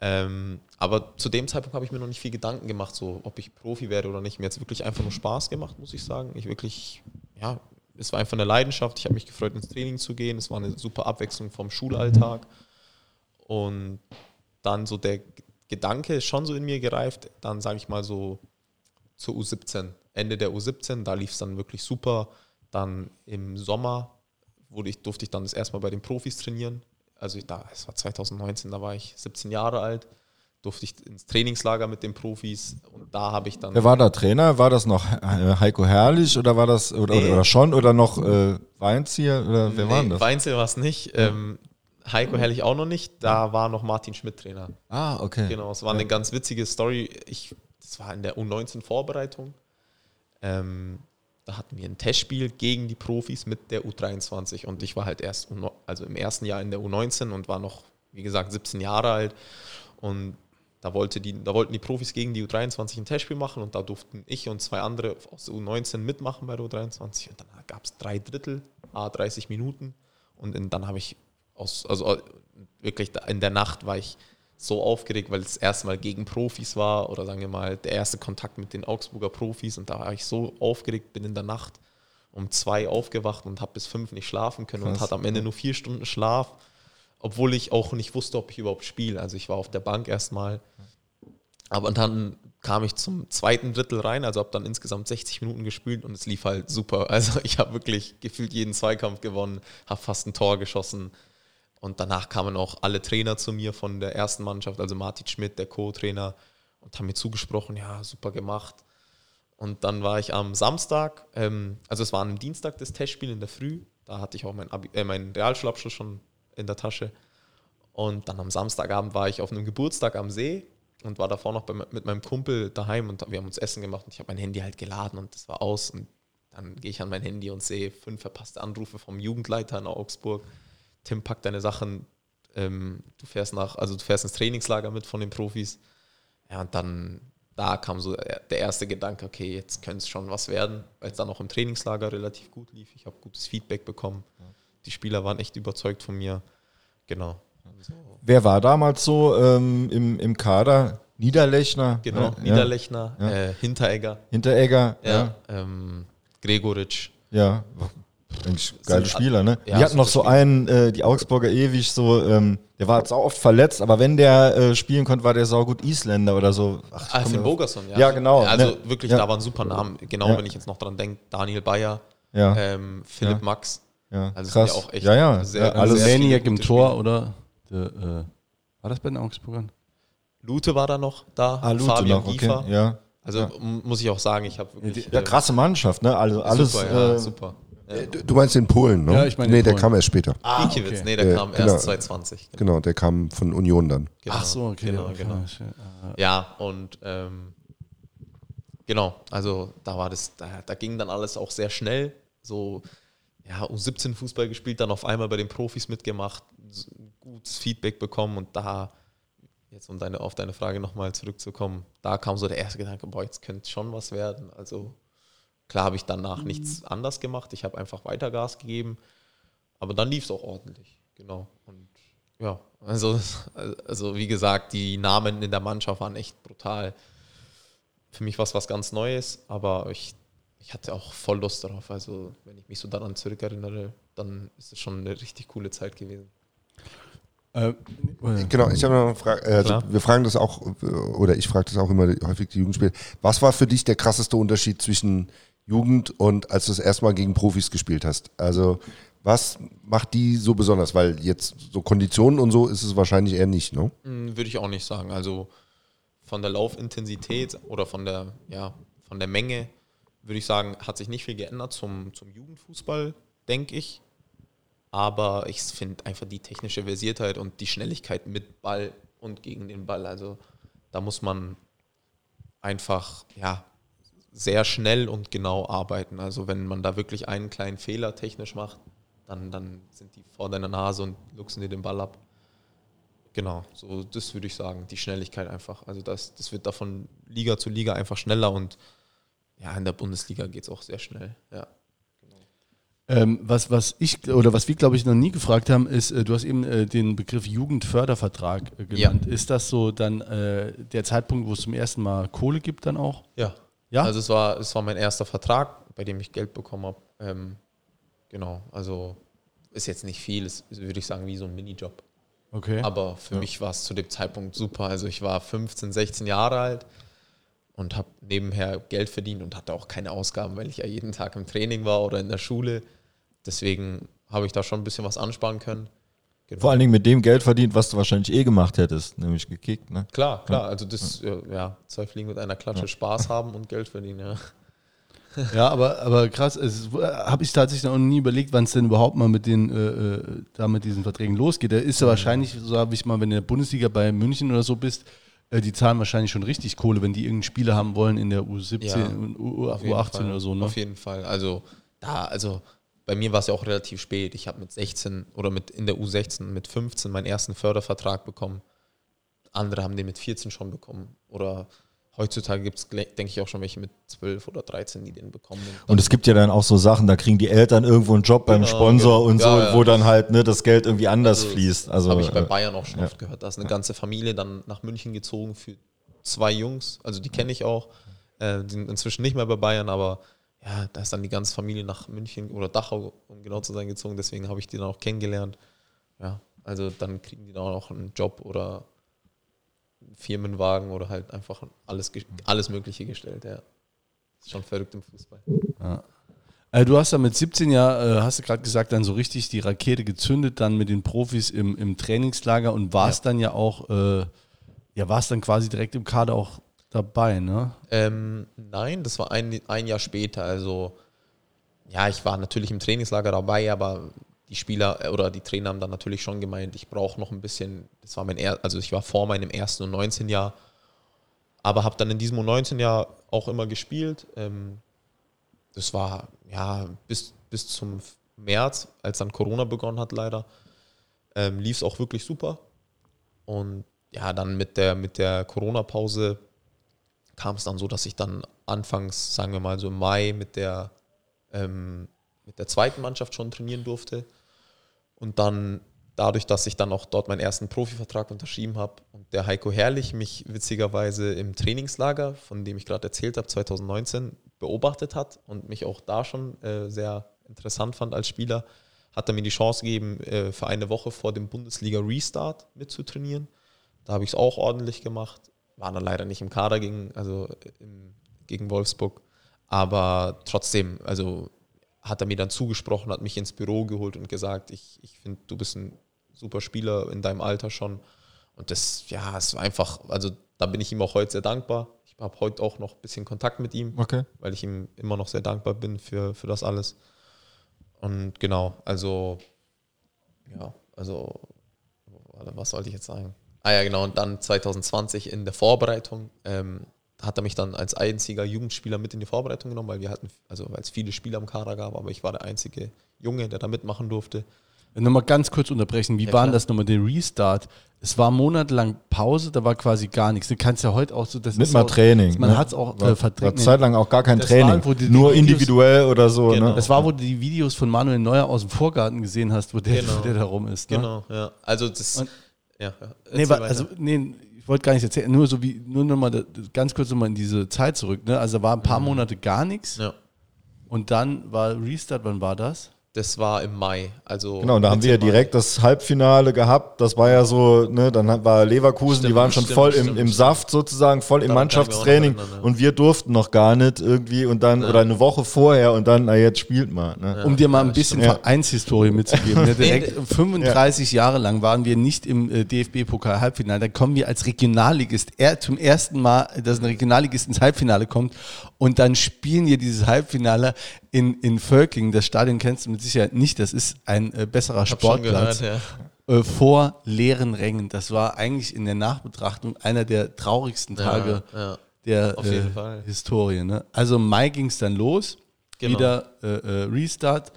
Ähm, aber zu dem Zeitpunkt habe ich mir noch nicht viel Gedanken gemacht, so ob ich Profi werde oder nicht. Mir hat es wirklich einfach nur Spaß gemacht, muss ich sagen. Ich wirklich, ja, es war einfach eine Leidenschaft. Ich habe mich gefreut, ins Training zu gehen. Es war eine super Abwechslung vom Schulalltag. Und dann so der, Gedanke ist schon so in mir gereift, dann sage ich mal so zur U17. Ende der U17, da lief es dann wirklich super. Dann im Sommer wurde ich, durfte ich dann das erste Mal bei den Profis trainieren. Also da, es war 2019, da war ich 17 Jahre alt, durfte ich ins Trainingslager mit den Profis und da habe ich dann. Wer war da Trainer? War das noch äh, Heiko Herrlich oder war das oder, Nee. oder, schon oder noch äh, Weinzieher oder wer war denn das? Weinzel war es nicht. Ähm, Heiko Herrlich auch noch nicht. Da war noch Martin Schmidt Trainer. Ah, okay. Genau, es war eine ganz witzige Story. Ich, das war in der U19-Vorbereitung. Ähm, da hatten wir ein Testspiel gegen die Profis mit der U23 und ich war halt erst also im ersten Jahr in der U19 und war noch, wie gesagt, 17 Jahre alt. Und da, wollte die, da wollten die Profis gegen die U23 ein Testspiel machen und da durften ich und zwei andere aus der U19 mitmachen bei der U23 und dann gab es drei Drittel, a 30 Minuten und dann habe ich aus, also wirklich in der Nacht war ich so aufgeregt, weil es das erste Mal gegen Profis war oder sagen wir mal der erste Kontakt mit den Augsburger Profis und da war ich so aufgeregt, bin in der Nacht um zwei aufgewacht und habe bis fünf nicht schlafen können und Krass. hatte am Ende nur vier Stunden Schlaf, obwohl ich auch nicht wusste, ob ich überhaupt spiele. Also ich war auf der Bank erstmal, aber dann kam ich zum zweiten Drittel rein, also habe dann insgesamt 60 Minuten gespielt und es lief halt super. Also ich habe wirklich gefühlt jeden Zweikampf gewonnen, habe fast ein Tor geschossen. Und danach kamen auch alle Trainer zu mir von der ersten Mannschaft, also Martin Schmidt, der Co-Trainer, und haben mir zugesprochen, ja, super gemacht. Und dann war ich am Samstag, ähm, also es war am Dienstag das Testspiel in der Früh, da hatte ich auch meinen äh, meinen Realschulabschluss schon in der Tasche. Und dann am Samstagabend war ich auf einem Geburtstag am See und war davor noch bei, mit meinem Kumpel daheim und wir haben uns Essen gemacht und ich habe mein Handy halt geladen und das war aus. Und dann gehe ich an mein Handy und sehe fünf verpasste Anrufe vom Jugendleiter in Augsburg. Tim, pack deine Sachen, ähm, du fährst nach, also du fährst ins Trainingslager mit von den Profis. Ja, und dann, da kam so der erste Gedanke, okay, jetzt könnte es schon was werden, weil es dann auch im Trainingslager relativ gut lief. Ich habe gutes Feedback bekommen. Die Spieler waren echt überzeugt von mir. Genau. So, Wer war damals so ähm, im, im Kader? Niederlechner? genau, Ja, Niederlechner, Ja. Äh, Hinteregger, Hinteregger? ja, Ja. Ähm, Gregoritsch. Ja. Eigentlich geile Spieler, ne? Ja, die hatten noch so einen, äh, die Augsburger ewig so, ähm, der war jetzt auch oft verletzt, aber wenn der äh, spielen konnte, war der saugut Isländer oder so. Ach, Ah, Finn Bogerson, ja. Ja, genau, Also ne? wirklich, Ja. da waren super Namen. Genau, Ja. wenn ich jetzt noch dran denke, Daniel Bayer, Ja, ähm, Philipp Ja. Max. ja, also krass. sind ja auch echt ja, ja, sehr- ja, alles sehr Maniac im Tor Spieler. oder der, äh, war das bei den Augsburgern? Lute war da noch da, Ah, Lute Fabian noch, okay. Giefer. Ja. Also Ja. muss ich auch sagen, ich habe wirklich. ja, äh, krasse Mannschaft, ne? Also alles. super, ja, äh, super. Äh, Du meinst den Polen, ne? Ja, ich meine Nee, den der Polen. kam erst später. Ah, Gikiewicz, okay. nee, der Äh, kam genau. erst 2020. Genau, der kam von Union dann. Genau. Ach so, okay. Genau, okay. genau. Ja, und ähm, genau, also da war das, da, da ging dann alles auch sehr schnell. So, ja, U17 Fußball gespielt, dann auf einmal bei den Profis mitgemacht, gutes Feedback bekommen und da, jetzt um deine, auf deine Frage nochmal zurückzukommen, da kam so der erste Gedanke, boah, jetzt könnte schon was werden. Also klar habe ich danach nichts anders gemacht, ich habe einfach weiter Gas gegeben, aber dann lief es auch ordentlich, genau. Und ja, also, also wie gesagt, die Namen in der Mannschaft waren echt brutal. Für mich war es was ganz Neues, aber ich, ich hatte auch voll Lust darauf. Also wenn ich mich so daran zurückerinnere, dann ist es schon eine richtig coole Zeit gewesen. Äh, äh, Genau, ich habe noch eine Frage. Also wir fragen das auch, oder ich frage das auch immer häufig die Jugendspiele. Was war für dich der krasseste Unterschied zwischen Jugend und als du das erste Mal gegen Profis gespielt hast? Also was macht die so besonders? Weil jetzt so Konditionen und so ist es wahrscheinlich eher nicht, ne? Hm, Würde ich auch nicht sagen. Also von der Laufintensität oder von der, ja, von der Menge würde ich sagen, hat sich nicht viel geändert zum, zum Jugendfußball, denke ich. Aber ich finde einfach die technische Versiertheit und die Schnelligkeit mit Ball und gegen den Ball. Also da muss man einfach ja, sehr schnell und genau arbeiten. Also wenn man da wirklich einen kleinen Fehler technisch macht, dann, dann sind die vor deiner Nase und luchsen dir den Ball ab. Genau, so das würde ich sagen, die Schnelligkeit einfach. Also das, das wird da von Liga zu Liga einfach schneller und ja, in der Bundesliga geht es auch sehr schnell. Ja. Ähm, was, was ich oder was wir, glaube ich, noch nie gefragt haben, ist, äh, du hast eben äh, den Begriff Jugendfördervertrag äh, genannt. Ist das so dann äh, der Zeitpunkt, wo es zum ersten Mal Kohle gibt dann auch? Ja. Ja? Also es war, es war mein erster Vertrag, bei dem ich Geld bekommen habe. Ähm, genau, also ist jetzt nicht viel, ist, würde ich sagen, wie so ein Minijob. Okay. Aber für mich war es zu dem Zeitpunkt super. Also ich war 15, 16 Jahre alt und habe nebenher Geld verdient und hatte auch keine Ausgaben, weil ich ja jeden Tag im Training war oder in der Schule. Deswegen habe ich da schon ein bisschen was ansparen können. Genau. Vor allen Dingen mit dem Geld verdient, was du wahrscheinlich eh gemacht hättest, nämlich gekickt. Ne? Klar, klar. Also das, ja, ja zwei Fliegen mit einer Klatsche, Spaß haben und Geld verdienen, ja. <laughs> Ja, aber, aber krass, habe ich tatsächlich noch nie überlegt, wann es denn überhaupt mal mit den, äh, äh, da mit diesen Verträgen losgeht. Da ist ja wahrscheinlich, so habe ich mal, wenn du in der Bundesliga bei München oder so bist, äh, die zahlen wahrscheinlich schon richtig Kohle, wenn die irgendeinen Spieler haben wollen in der U17 Ja, und U, jeden U18 Fall. oder so. Ne? Auf jeden Fall. Also da, also bei mir war es ja auch relativ spät. Ich habe mit 16 oder mit in der U16 mit 15 meinen ersten Fördervertrag bekommen. Andere haben den mit 14 schon bekommen. Oder heutzutage gibt es, denke ich, auch schon welche mit 12 oder 13, die den bekommen. Und es gibt ja dann auch so Sachen, da kriegen die Eltern irgendwo einen Job beim Genau, Sponsor genau. und so, Ja, ja. wo dann halt ne, das Geld irgendwie anders Also, fließt. Das Also habe ich bei äh, Bayern auch schon ja. oft gehört. Da ist eine ganze Familie dann nach München gezogen für zwei Jungs. Also die kenne ich auch. Äh, die sind inzwischen nicht mehr bei Bayern, aber ja, da ist dann die ganze Familie nach München oder Dachau, um genau zu sein, gezogen. Deswegen habe ich die dann auch kennengelernt. Ja, also dann kriegen die dann auch einen Job oder einen Firmenwagen oder halt einfach alles, alles Mögliche gestellt. Ja. Ist schon verrückt im Fußball. Äh, du hast da mit 17 ja, äh, hast du gerade gesagt, dann so richtig die Rakete gezündet, dann mit den Profis im, im Trainingslager und warst dann ja auch, äh, ja, warst dann quasi direkt im Kader auch dabei, ne? Ähm, nein, das war ein, ein Jahr später. Also, ja, ich war natürlich im Trainingslager dabei, aber die Spieler äh, oder die Trainer haben dann natürlich schon gemeint, ich brauche noch ein bisschen. Das war mein er also ich war vor meinem ersten und 19 Jahr, aber habe dann in diesem 19 Jahr auch immer gespielt. Ähm, das war ja bis, bis zum März, als dann Corona begonnen hat, leider, ähm, lief es auch wirklich super. Und ja, dann mit der, mit der Corona-Pause kam es dann so, dass ich dann anfangs, sagen wir mal so im Mai, mit der, ähm, mit der zweiten Mannschaft schon trainieren durfte. Und dann dadurch, dass ich dann auch dort meinen ersten Profivertrag unterschrieben habe und der Heiko Herrlich mich witzigerweise im Trainingslager, von dem ich gerade erzählt habe, 2019 beobachtet hat und mich auch da schon äh, sehr interessant fand als Spieler, hat er mir die Chance gegeben, äh, für eine Woche vor dem Bundesliga-Restart mitzutrainieren. Da habe ich es auch ordentlich gemacht. War dann leider nicht im Kader gegen, also im, gegen Wolfsburg. Aber trotzdem, also hat er mir dann zugesprochen, hat mich ins Büro geholt und gesagt, ich, ich finde, du bist ein super Spieler in deinem Alter schon. Und das, ja, es war einfach, also da bin ich ihm auch heute sehr dankbar. Ich habe heute auch noch ein bisschen Kontakt mit ihm, Okay. weil ich ihm immer noch sehr dankbar bin für, für das alles. Und genau, also, ja, also, was sollte ich jetzt sagen? Ah ja, genau, und dann 2020 in der Vorbereitung ähm, hat er mich dann als einziger Jugendspieler mit in die Vorbereitung genommen, weil wir hatten, also weil es viele Spieler im Kader gab, aber ich war der einzige Junge, der da mitmachen durfte. Nochmal ganz kurz unterbrechen, wie Ja, war klar. das nochmal, der Restart? Es war monatelang Pause, da war quasi gar nichts. Du kannst ja heute auch so, das Mit ist mal auch, Training. Man ne? hat es auch war, äh, verdrängt. war zeitlang auch gar kein Das Training. die nur Videos- individuell oder so. Genau. Ne? Das war, wo du die Videos von Manuel Neuer aus dem Vorgarten gesehen hast, wo der, Genau. <laughs> wo der da rum ist. Ne? Genau, ja. Also das, Und- ja. Nee, Erzähl wa- weiter. also, nee, ich wollte gar nicht erzählen, nur so wie, nur nochmal ganz kurz nochmal in diese Zeit zurück. Ne? Also da war ein paar Monate gar nichts ja. und dann war Restart, wann war das? Das war im Mai. Also Genau, und da haben wir ja Mai. direkt das Halbfinale gehabt. Das war ja so, ne, dann war Leverkusen, die Stimmt, waren schon stimmt, voll stimmt, im, im. Saft sozusagen, voll im Mannschaftstraining. ja. Und wir durften noch gar nicht irgendwie und dann, oder eine Woche vorher und dann, na jetzt spielt mal. Ne? um dir mal ein bisschen Ja. Vereinshistorie mitzugeben. Ne? <laughs> Direkt Nee, 35 Jahre lang waren wir nicht im äh, DFB-Pokal-Halbfinale. Da kommen wir als Regionalligist er, zum ersten Mal, dass ein Regionalligist ins Halbfinale kommt und dann spielen wir dieses Halbfinale in, in Völklingen. Das Stadion kennst du mit Sicherheit nicht. Das ist ein äh, besserer Hab schon Sportplatz. gehört, ja. äh, vor leeren Rängen. Das war eigentlich in der Nachbetrachtung einer der traurigsten Tage Ja, ja. der äh. Historie. Ne? Also im Mai ging es dann los, Genau. wieder äh, äh, Restart.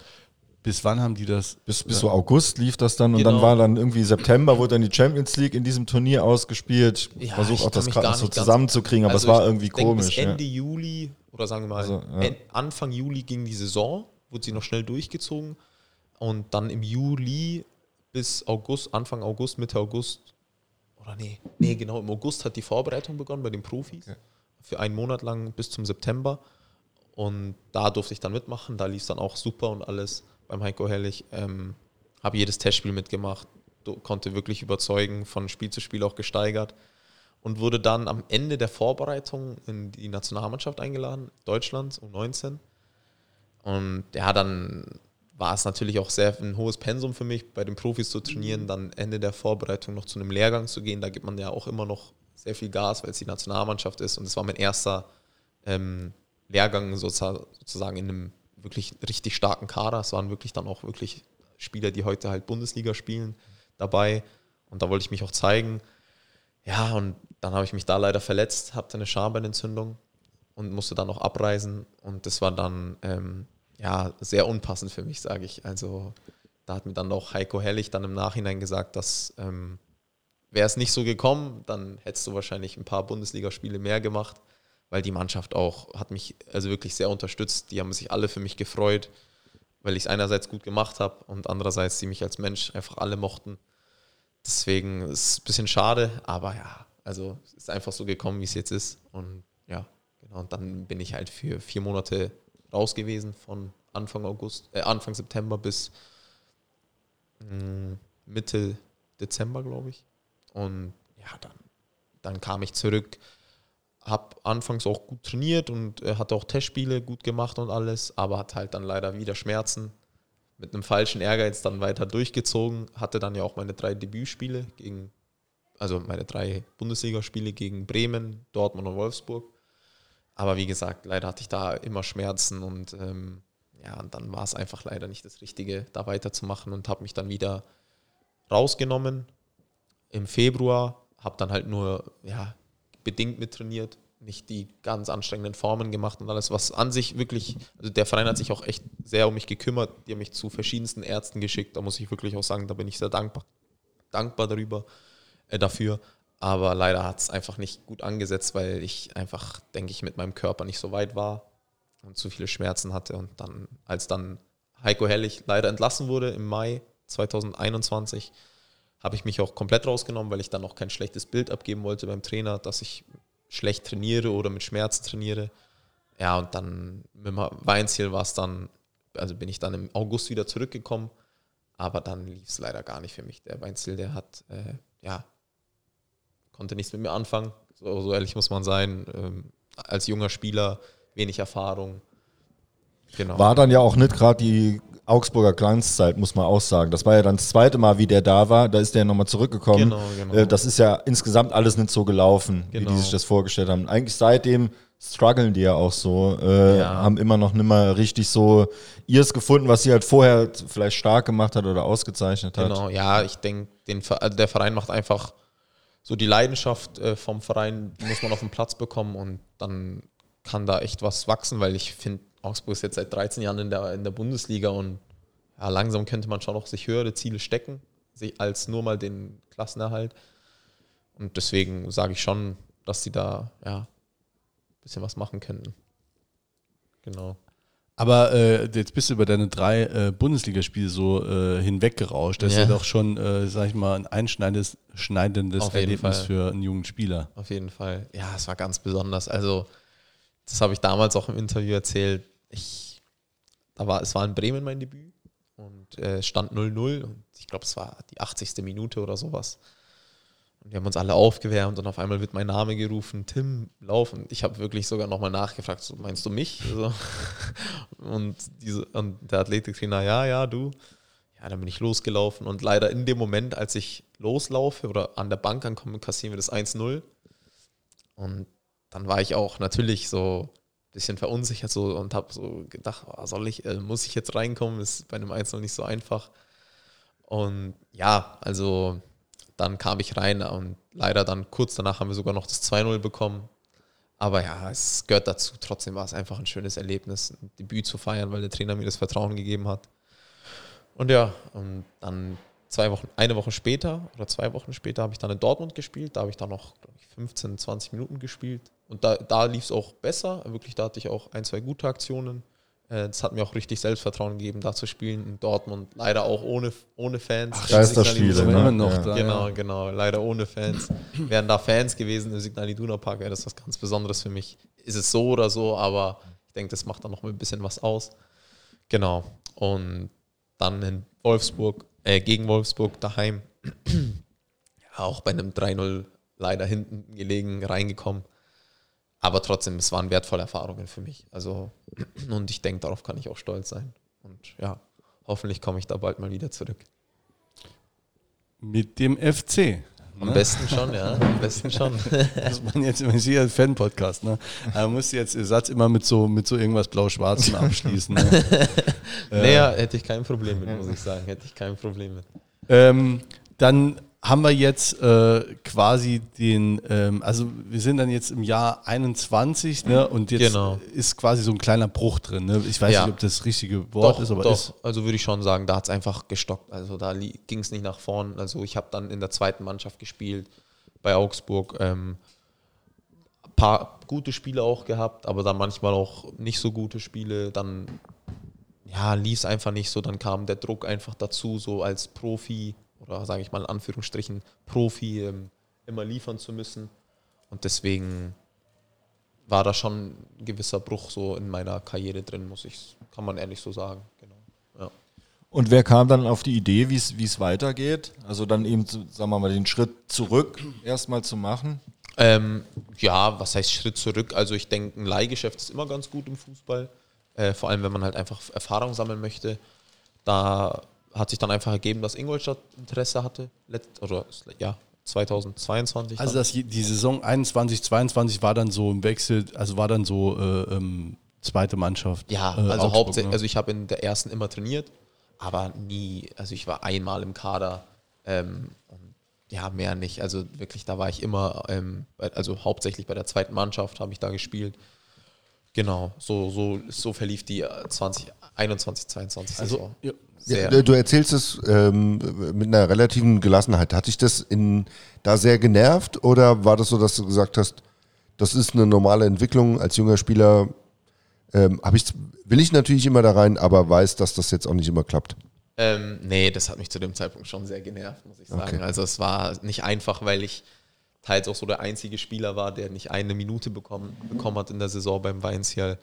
Bis wann haben die das? Bis, bis so August lief das dann und dann Genau. war dann irgendwie September, wurde dann die Champions League in diesem Turnier ausgespielt. Ich Ja, versuche auch das gerade so zusammenzukriegen, aber Also es war irgendwie denk, komisch. Bis ja. Ende Juli oder sagen wir mal Also, ja. Anfang Juli ging die Saison, wurde sie noch schnell durchgezogen. Und dann im Juli bis August, Anfang August, Mitte August oder nee, nee, genau, im August hat die Vorbereitung begonnen bei den Profis. Für einen Monat lang bis zum September. Und da durfte ich dann mitmachen, da lief es dann auch super und alles beim Heiko Herrlich. Ähm, habe jedes Testspiel mitgemacht, konnte wirklich überzeugen, von Spiel zu Spiel auch gesteigert und wurde dann am Ende der Vorbereitung in die Nationalmannschaft eingeladen, Deutschlands um 19. Und ja, dann war es natürlich auch sehr ein hohes Pensum für mich, bei den Profis zu trainieren, dann Ende der Vorbereitung noch zu einem Lehrgang zu gehen. Da gibt man ja auch immer noch sehr viel Gas, weil es die Nationalmannschaft ist. Und es war mein erster ähm, Lehrgang sozusagen in einem wirklich richtig starken Kader. Es waren wirklich dann auch wirklich Spieler, die heute halt Bundesliga spielen, dabei. Und da wollte ich mich auch zeigen. Ja, und dann habe ich mich da leider verletzt, hatte eine Schambeinentzündung und musste dann noch abreisen. Und das war dann ähm, ja sehr unpassend für mich, sage ich. Also da hat mir dann auch Heiko Hellig dann im Nachhinein gesagt, dass ähm, wäre es nicht so gekommen, dann hättest du wahrscheinlich ein paar Bundesligaspiele mehr gemacht, weil die Mannschaft auch hat mich also wirklich sehr unterstützt. Die haben sich alle für mich gefreut, weil ich es einerseits gut gemacht habe und andererseits sie mich als Mensch einfach alle mochten. Deswegen ist es ein bisschen schade, aber ja, also es ist einfach so gekommen, wie es jetzt ist. Und ja, genau. Und dann bin ich halt für vier Monate raus gewesen von Anfang August, äh, Anfang September bis mh, mm, Mitte Dezember, glaube ich. Und ja, dann, dann kam ich zurück, habe anfangs auch gut trainiert und äh, hatte auch Testspiele gut gemacht und alles, aber hat halt dann leider wieder Schmerzen. Mit einem falschen Ehrgeiz dann weiter durchgezogen, hatte dann ja auch meine drei Debütspiele gegen, also meine drei Bundesligaspiele gegen Bremen, Dortmund und Wolfsburg. Aber wie gesagt, leider hatte ich da immer Schmerzen und ähm, ja, und dann war es einfach leider nicht das Richtige, da weiterzumachen und habe mich dann wieder rausgenommen im Februar, habe dann halt nur ja, bedingt mittrainiert, nicht die ganz anstrengenden Formen gemacht und alles, was an sich wirklich, also der Verein hat sich auch echt sehr um mich gekümmert, die haben mich zu verschiedensten Ärzten geschickt, da muss ich wirklich auch sagen, da bin ich sehr dankbar, dankbar darüber, äh, dafür. Aber leider hat es einfach nicht gut angesetzt, weil ich einfach, denke ich, mit meinem Körper nicht so weit war und zu viele Schmerzen hatte. Und dann, als dann Heiko Hellig leider entlassen wurde im Mai 2021, habe ich mich auch komplett rausgenommen, weil ich dann noch kein schlechtes Bild abgeben wollte beim Trainer, dass ich schlecht trainiere oder mit Schmerzen trainiere. Ja, und dann mit Weinziel war es dann, also bin ich dann im August wieder zurückgekommen, aber dann lief es leider gar nicht für mich. Der Weinziel, der hat, äh, ja, konnte nichts mit mir anfangen. So, so ehrlich muss man sein. Ähm, als junger Spieler wenig Erfahrung. Genau. War dann ja auch nicht gerade die Augsburger Glanzzeit, muss man auch sagen. Das war ja dann das zweite Mal, wie der da war. Da ist der nochmal zurückgekommen. Genau, genau. Äh, das ist ja insgesamt alles nicht so gelaufen, genau. wie die genau. sich das vorgestellt haben. Eigentlich seitdem strugglen die ja auch so, äh, ja. haben immer noch nicht mal richtig so ihrs gefunden, was sie halt vorher vielleicht stark gemacht hat oder ausgezeichnet hat. Genau, ja, ich denke, also der Verein macht einfach so die Leidenschaft äh, vom Verein, muss man auf den Platz bekommen und dann kann da echt was wachsen, weil ich finde, Augsburg ist jetzt seit 13 Jahren in der, in der Bundesliga und ja, langsam könnte man schon noch sich höhere Ziele stecken, als nur mal den Klassenerhalt. Und deswegen sage ich schon, dass sie da ja, ein bisschen was machen könnten. Genau. Aber äh, jetzt bist du über deine drei äh, Bundesligaspiele so äh, hinweggerauscht. Das ja. ist ja doch schon, äh, sag ich mal, ein einschneidendes schneidendes Erlebnis Fall. für einen jungen Spieler. Auf jeden Fall. Ja, es war ganz besonders. Also, das habe ich damals auch im Interview erzählt. Ich, da war, es war in Bremen mein Debüt und äh, stand 0-0 und ich glaube, es war die 80. Minute oder sowas. Und wir haben uns alle aufgewärmt und auf einmal wird mein Name gerufen, Tim, lauf. Und ich habe wirklich sogar nochmal nachgefragt, so, meinst du mich? Also, <laughs> und, diese, und der Athletiktrainer, ja, ja, du. Ja, dann bin ich losgelaufen und leider in dem Moment, als ich loslaufe oder an der Bank ankomme, kassieren wir das 1-0. Und dann war ich auch natürlich so bisschen verunsichert so und habe so gedacht, oh, soll ich, äh, muss ich jetzt reinkommen? Ist bei einem 1-0 nicht so einfach. Und ja, also dann kam ich rein und leider dann kurz danach haben wir sogar noch das 2-0 bekommen. Aber ja, es gehört dazu. Trotzdem war es einfach ein schönes Erlebnis, ein Debüt zu feiern, weil der Trainer mir das Vertrauen gegeben hat. Und ja, und dann zwei Wochen, eine Woche später oder zwei Wochen später habe ich dann in Dortmund gespielt. Da habe ich dann noch ich, 15, 20 Minuten gespielt. Und da, da lief es auch besser. Wirklich, da hatte ich auch ein, zwei gute Aktionen. Äh, das hat mir auch richtig Selbstvertrauen gegeben, da zu spielen in Dortmund. Leider auch ohne, ohne Fans. Ach, Geisterspiele, ne? noch ja. da. Genau, genau. Leider ohne Fans. <clears throat> Wären da Fans gewesen im Signal Iduna Park, wäre das was ganz Besonderes für mich. Ist es so oder so, aber ich denke, das macht dann noch mal ein bisschen was aus. Genau. Und dann in Wolfsburg, äh, gegen Wolfsburg daheim. ja, <clears throat> auch bei einem 3-0 leider hinten gelegen, reingekommen. Aber trotzdem, es waren wertvolle Erfahrungen für mich. Also, <clears throat> und ich denke, darauf kann ich auch stolz sein. Und ja, hoffentlich komme ich da bald mal wieder zurück. Mit dem FC. Am besten schon, ja. Am besten schon. <laughs> Das man jetzt immer hier ein Fan-Podcast, ne? Man muss jetzt den Satz immer mit so, mit so irgendwas Blau-Schwarzem <laughs> abschließen. Ne? naja, hätte ich kein Problem mit, muss ich sagen. Hätte ich kein Problem mit. Ähm, dann haben wir jetzt äh, quasi den, ähm, also wir sind dann jetzt im Jahr 21, ne? Und jetzt Genau. ist quasi so ein kleiner Bruch drin. Ne? Ich weiß Ja. nicht, ob das richtige Wort ist, aber doch. ist. Also würde ich schon sagen, da hat es einfach gestockt. Also da ging es nicht nach vorn. Also ich habe dann in der zweiten Mannschaft gespielt bei Augsburg. Ähm, ein paar gute Spiele auch gehabt, aber dann manchmal auch nicht so gute Spiele. Dann ja, lief es einfach nicht so. Dann kam der Druck einfach dazu, so als Profi oder sage ich mal in Anführungsstrichen Profi ähm, immer liefern zu müssen. Und deswegen war da schon ein gewisser Bruch so in meiner Karriere drin, muss ich, kann man ehrlich so sagen. Genau. Ja. Und wer kam dann auf die Idee, wie es weitergeht? Also dann eben, sagen wir mal, den Schritt zurück erstmal zu machen. Ähm, ja, was heißt Schritt zurück? Also ich denke, ein Leihgeschäft ist immer ganz gut im Fußball. Äh, vor allem, wenn man halt einfach Erfahrung sammeln möchte. Da hat sich dann einfach ergeben, dass Ingolstadt Interesse hatte. Let oder ja, 2022. Also dann. das, die Saison 21, 22 war dann so im Wechsel, also war dann so äh, ähm, zweite Mannschaft. Ja, äh, also hauptsächlich, ne? also ich habe in der ersten immer trainiert, aber nie, also ich war einmal im Kader ähm, und ja, mehr nicht. Also wirklich, da war ich immer, ähm, also hauptsächlich bei der zweiten Mannschaft habe ich da gespielt. Genau, so, so, so verlief die äh, 2021, 22 also ja, du erzählst es ähm, mit einer relativen Gelassenheit. Hat dich das in, da sehr genervt oder war das so, dass du gesagt hast, das ist eine normale Entwicklung als junger Spieler? Ähm, ich, will ich natürlich immer da rein, aber weiß, dass das jetzt auch nicht immer klappt. Ähm, nee, das hat mich zu dem Zeitpunkt schon sehr genervt, muss ich sagen. Okay. Also es war nicht einfach, weil ich teils auch so der einzige Spieler war, der nicht eine Minute bekommen, bekommen hat in der Saison beim Weinziel.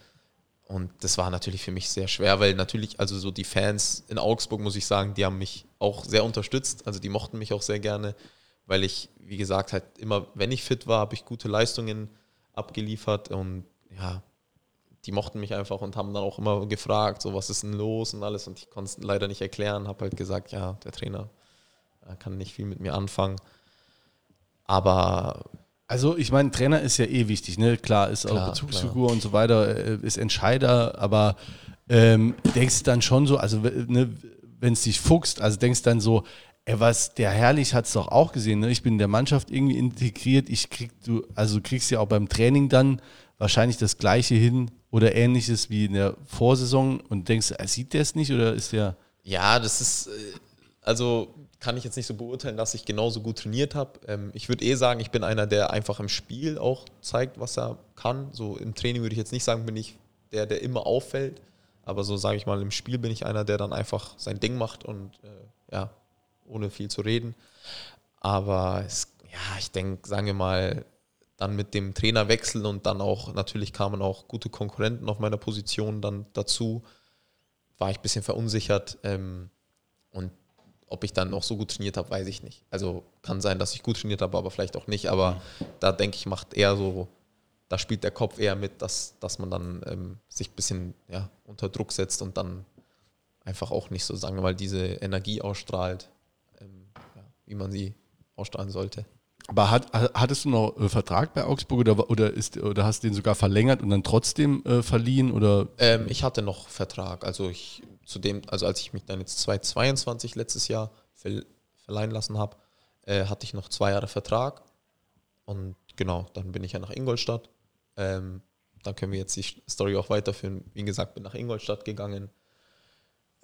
Und das war natürlich für mich sehr schwer, weil natürlich, also so die Fans in Augsburg, muss ich sagen, die haben mich auch sehr unterstützt. Also die mochten mich auch sehr gerne, weil ich, wie gesagt, halt immer, wenn ich fit war, habe ich gute Leistungen abgeliefert und ja, die mochten mich einfach und haben dann auch immer gefragt, so was ist denn los und alles und ich konnte es leider nicht erklären, habe halt gesagt, ja, der Trainer äh, kann nicht viel mit mir anfangen. Aber Also ich meine, Trainer ist ja eh wichtig, ne? Klar, ist Klar, auch Bezugsfigur und so weiter, äh, ist Entscheider, aber ähm, denkst du dann schon so, also ne, wenn es dich fuchst, also denkst dann so, ey, was, der Herrlich hat es doch auch gesehen, ne? Ich bin in der Mannschaft irgendwie integriert, ich krieg du, also du kriegst ja auch beim Training dann wahrscheinlich das gleiche hin oder ähnliches wie in der Vorsaison und denkst, äh, sieht der es nicht oder ist der. ja, das ist, äh, also kann ich jetzt nicht so beurteilen, dass ich genauso gut trainiert habe. Ähm, ich würde eh sagen, ich bin einer, der einfach im Spiel auch zeigt, was er kann. So im Training würde ich jetzt nicht sagen, bin ich der, der immer auffällt. Aber so sage ich mal, im Spiel bin ich einer, der dann einfach sein Ding macht und äh, ja, ohne viel zu reden. Aber es, ja, ich denke, sagen wir mal, dann mit dem Trainerwechsel und dann auch, natürlich kamen auch gute Konkurrenten auf meiner Position dann dazu, war ich ein bisschen verunsichert. Ähm, ob ich dann noch so gut trainiert habe, weiß ich nicht. Also kann sein, dass ich gut trainiert habe, aber vielleicht auch nicht. Aber da denke ich, macht eher so, da spielt der Kopf eher mit, dass, dass man dann ähm, sich ein bisschen ja, unter Druck setzt und dann einfach auch nicht so, sagen wir mal, diese Energie ausstrahlt, ähm, ja, wie man sie ausstrahlen sollte. Aber hat, hattest du noch äh, Vertrag bei Augsburg oder, oder, ist, oder hast du den sogar verlängert und dann trotzdem äh, verliehen? Oder Ähm, ich hatte noch Vertrag. Also ich zu dem, also als ich mich dann jetzt 2022 letztes Jahr ver verleihen lassen habe, äh, hatte ich noch zwei Jahre Vertrag. Und genau, dann bin ich ja nach Ingolstadt. Ähm, dann können wir jetzt die Story auch weiterführen. Wie gesagt, bin nach Ingolstadt gegangen.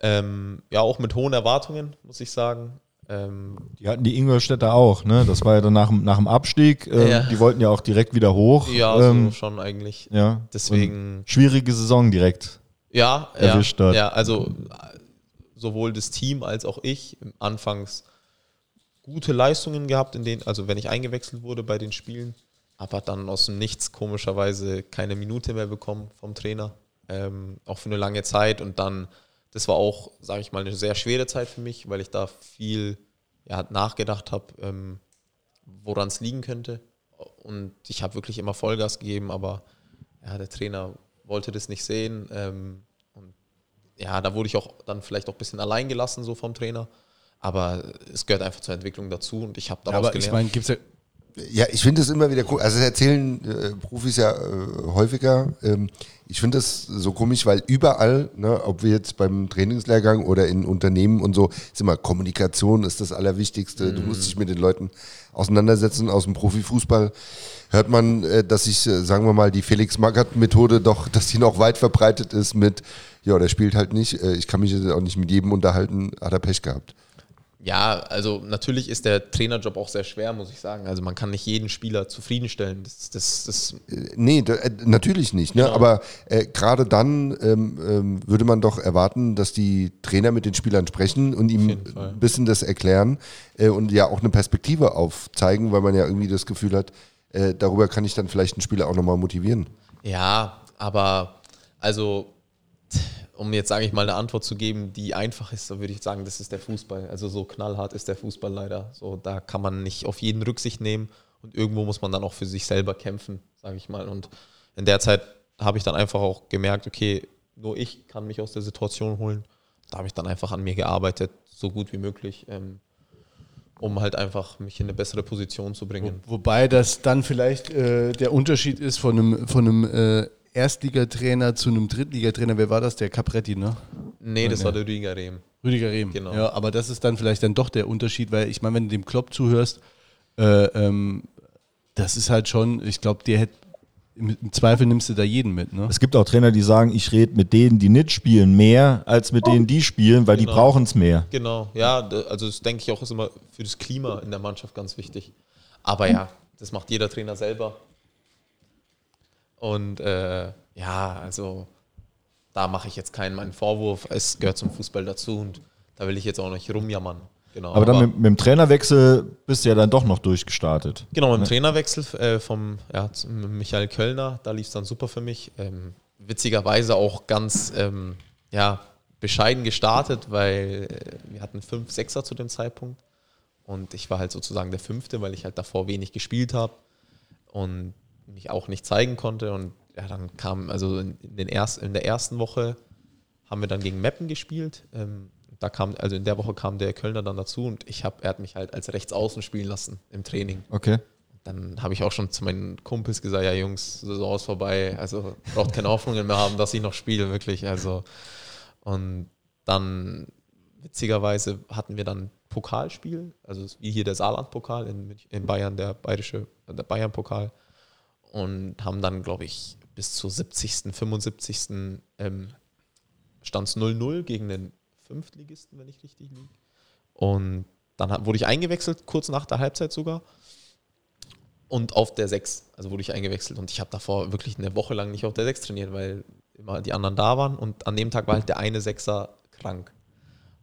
Ähm, ja, auch mit hohen Erwartungen, muss ich sagen. Ähm, Die hatten die Ingolstädter auch, ne? Das war ja dann nach, dem- nach dem Abstieg. Äh, Ja. Die wollten ja auch direkt wieder hoch. ja, Ähm, so schon eigentlich. ja. Deswegen. Und schwierige Saison direkt. Ja, erwischt ja, hat. ja, also äh, sowohl das Team als auch ich anfangs gute Leistungen gehabt, in denen, also wenn ich eingewechselt wurde bei den Spielen, aber dann aus dem Nichts komischerweise keine Minute mehr bekommen vom Trainer, ähm, auch für eine lange Zeit und dann, das war auch, sage ich mal, eine sehr schwere Zeit für mich, weil ich da viel ja, nachgedacht habe, ähm, woran es liegen könnte und ich habe wirklich immer Vollgas gegeben, aber ja, der Trainer wollte das nicht sehen. Ähm, und ja, da wurde ich auch dann vielleicht auch ein bisschen allein gelassen so vom Trainer. Aber es gehört einfach zur Entwicklung dazu und ich habe daraus Aber gelernt. ich meine, gibt es ja. Ja, ich finde es immer wieder cool. Also das erzählen äh, Profis ja äh, häufiger. Ähm, ich finde das so komisch, weil überall, ne, ob wir jetzt beim Trainingslehrgang oder in Unternehmen und so, ist immer Kommunikation ist das Allerwichtigste. Du musst dich mit den Leuten auseinandersetzen. Aus dem Profifußball hört man, äh, dass sich, äh, sagen wir mal, die Felix-Magath-Methode doch, dass die noch weit verbreitet ist mit, ja, der spielt halt nicht. Äh, ich kann mich jetzt auch nicht mit jedem unterhalten, hat er Pech gehabt. Ja, also natürlich ist der Trainerjob auch sehr schwer, muss ich sagen. Also man kann nicht jeden Spieler zufriedenstellen. Das, das, das, Äh, Nee, da, äh, natürlich nicht. Ne? Genau. Aber äh, gerade dann ähm, ähm, würde man doch erwarten, dass die Trainer mit den Spielern sprechen und ihm ein bisschen das erklären äh, und ja auch eine Perspektive aufzeigen, weil man ja irgendwie das Gefühl hat, äh, darüber kann ich dann vielleicht einen Spieler auch nochmal motivieren. ja, aber also um jetzt, sage ich mal, eine Antwort zu geben, die einfach ist, so würde ich sagen, das ist der Fußball. Also so knallhart ist der Fußball leider. So, da kann man nicht auf jeden Rücksicht nehmen und irgendwo muss man dann auch für sich selber kämpfen, sage ich mal. Und in der Zeit habe ich dann einfach auch gemerkt, okay, nur ich kann mich aus der Situation holen. Da habe ich dann einfach an mir gearbeitet, so gut wie möglich, ähm, um halt einfach mich in eine bessere Position zu bringen. Wobei das dann vielleicht äh, der Unterschied ist von einem, von einem äh, Erstligatrainer zu einem Drittligatrainer. Wer war das? Der Capretti, ne? Nee, das war der Rüdiger Rehm. Rüdiger Rehm. Genau. Ja, aber das ist dann vielleicht dann doch der Unterschied, weil ich meine, wenn du dem Klopp zuhörst, äh, ähm, das ist halt schon, ich glaube, der hätte im, Zweifel nimmst du da jeden mit, ne? Es gibt auch Trainer, die sagen, ich rede mit denen, die nicht spielen, mehr als mit denen, die spielen, weil die Genau. brauchen es mehr. Genau, ja, also das denke ich auch ist immer für das Klima in der Mannschaft ganz wichtig. Aber ja, das macht jeder Trainer selber. Und äh, ja, also da mache ich jetzt keinen meinen Vorwurf. Es gehört zum Fußball dazu und da will ich jetzt auch nicht rumjammern. Genau, Aber dann mit, mit dem Trainerwechsel bist du ja dann doch noch durchgestartet. Genau, im Trainerwechsel äh, vom ja, Michael Kölner, da lief es dann super für mich. Ähm, witzigerweise auch ganz ähm, ja, bescheiden gestartet, weil äh, wir hatten fünf Sechser zu dem Zeitpunkt und ich war halt sozusagen der Fünfte, weil ich halt davor wenig gespielt habe und mich auch nicht zeigen konnte. Und ja, dann kam, also in, den erst, in der ersten Woche haben wir dann gegen Meppen gespielt. Ähm, da kam, also in der Woche kam der Kölner dann dazu und ich habe, er hat mich halt als Rechtsaußen spielen lassen im Training. Okay. Dann habe ich auch schon zu meinen Kumpels gesagt, ja Jungs, Saison ist vorbei, also braucht keine Hoffnungen mehr haben, dass ich noch spiele, wirklich. Also und dann witzigerweise hatten wir dann Pokalspiel, also wie hier der Saarland-Pokal in, in Bayern, der bayerische, der Bayern-Pokal und haben dann, glaube ich, bis zur 70., 75. Ähm, stand es 0-0 gegen den Fünftligisten, wenn ich richtig liege. Und dann wurde ich eingewechselt, kurz nach der Halbzeit sogar. Und auf der 6, also wurde ich eingewechselt. Und ich habe davor wirklich eine Woche lang nicht auf der 6 trainiert, weil immer die anderen da waren. Und an dem Tag war halt der eine Sechser krank.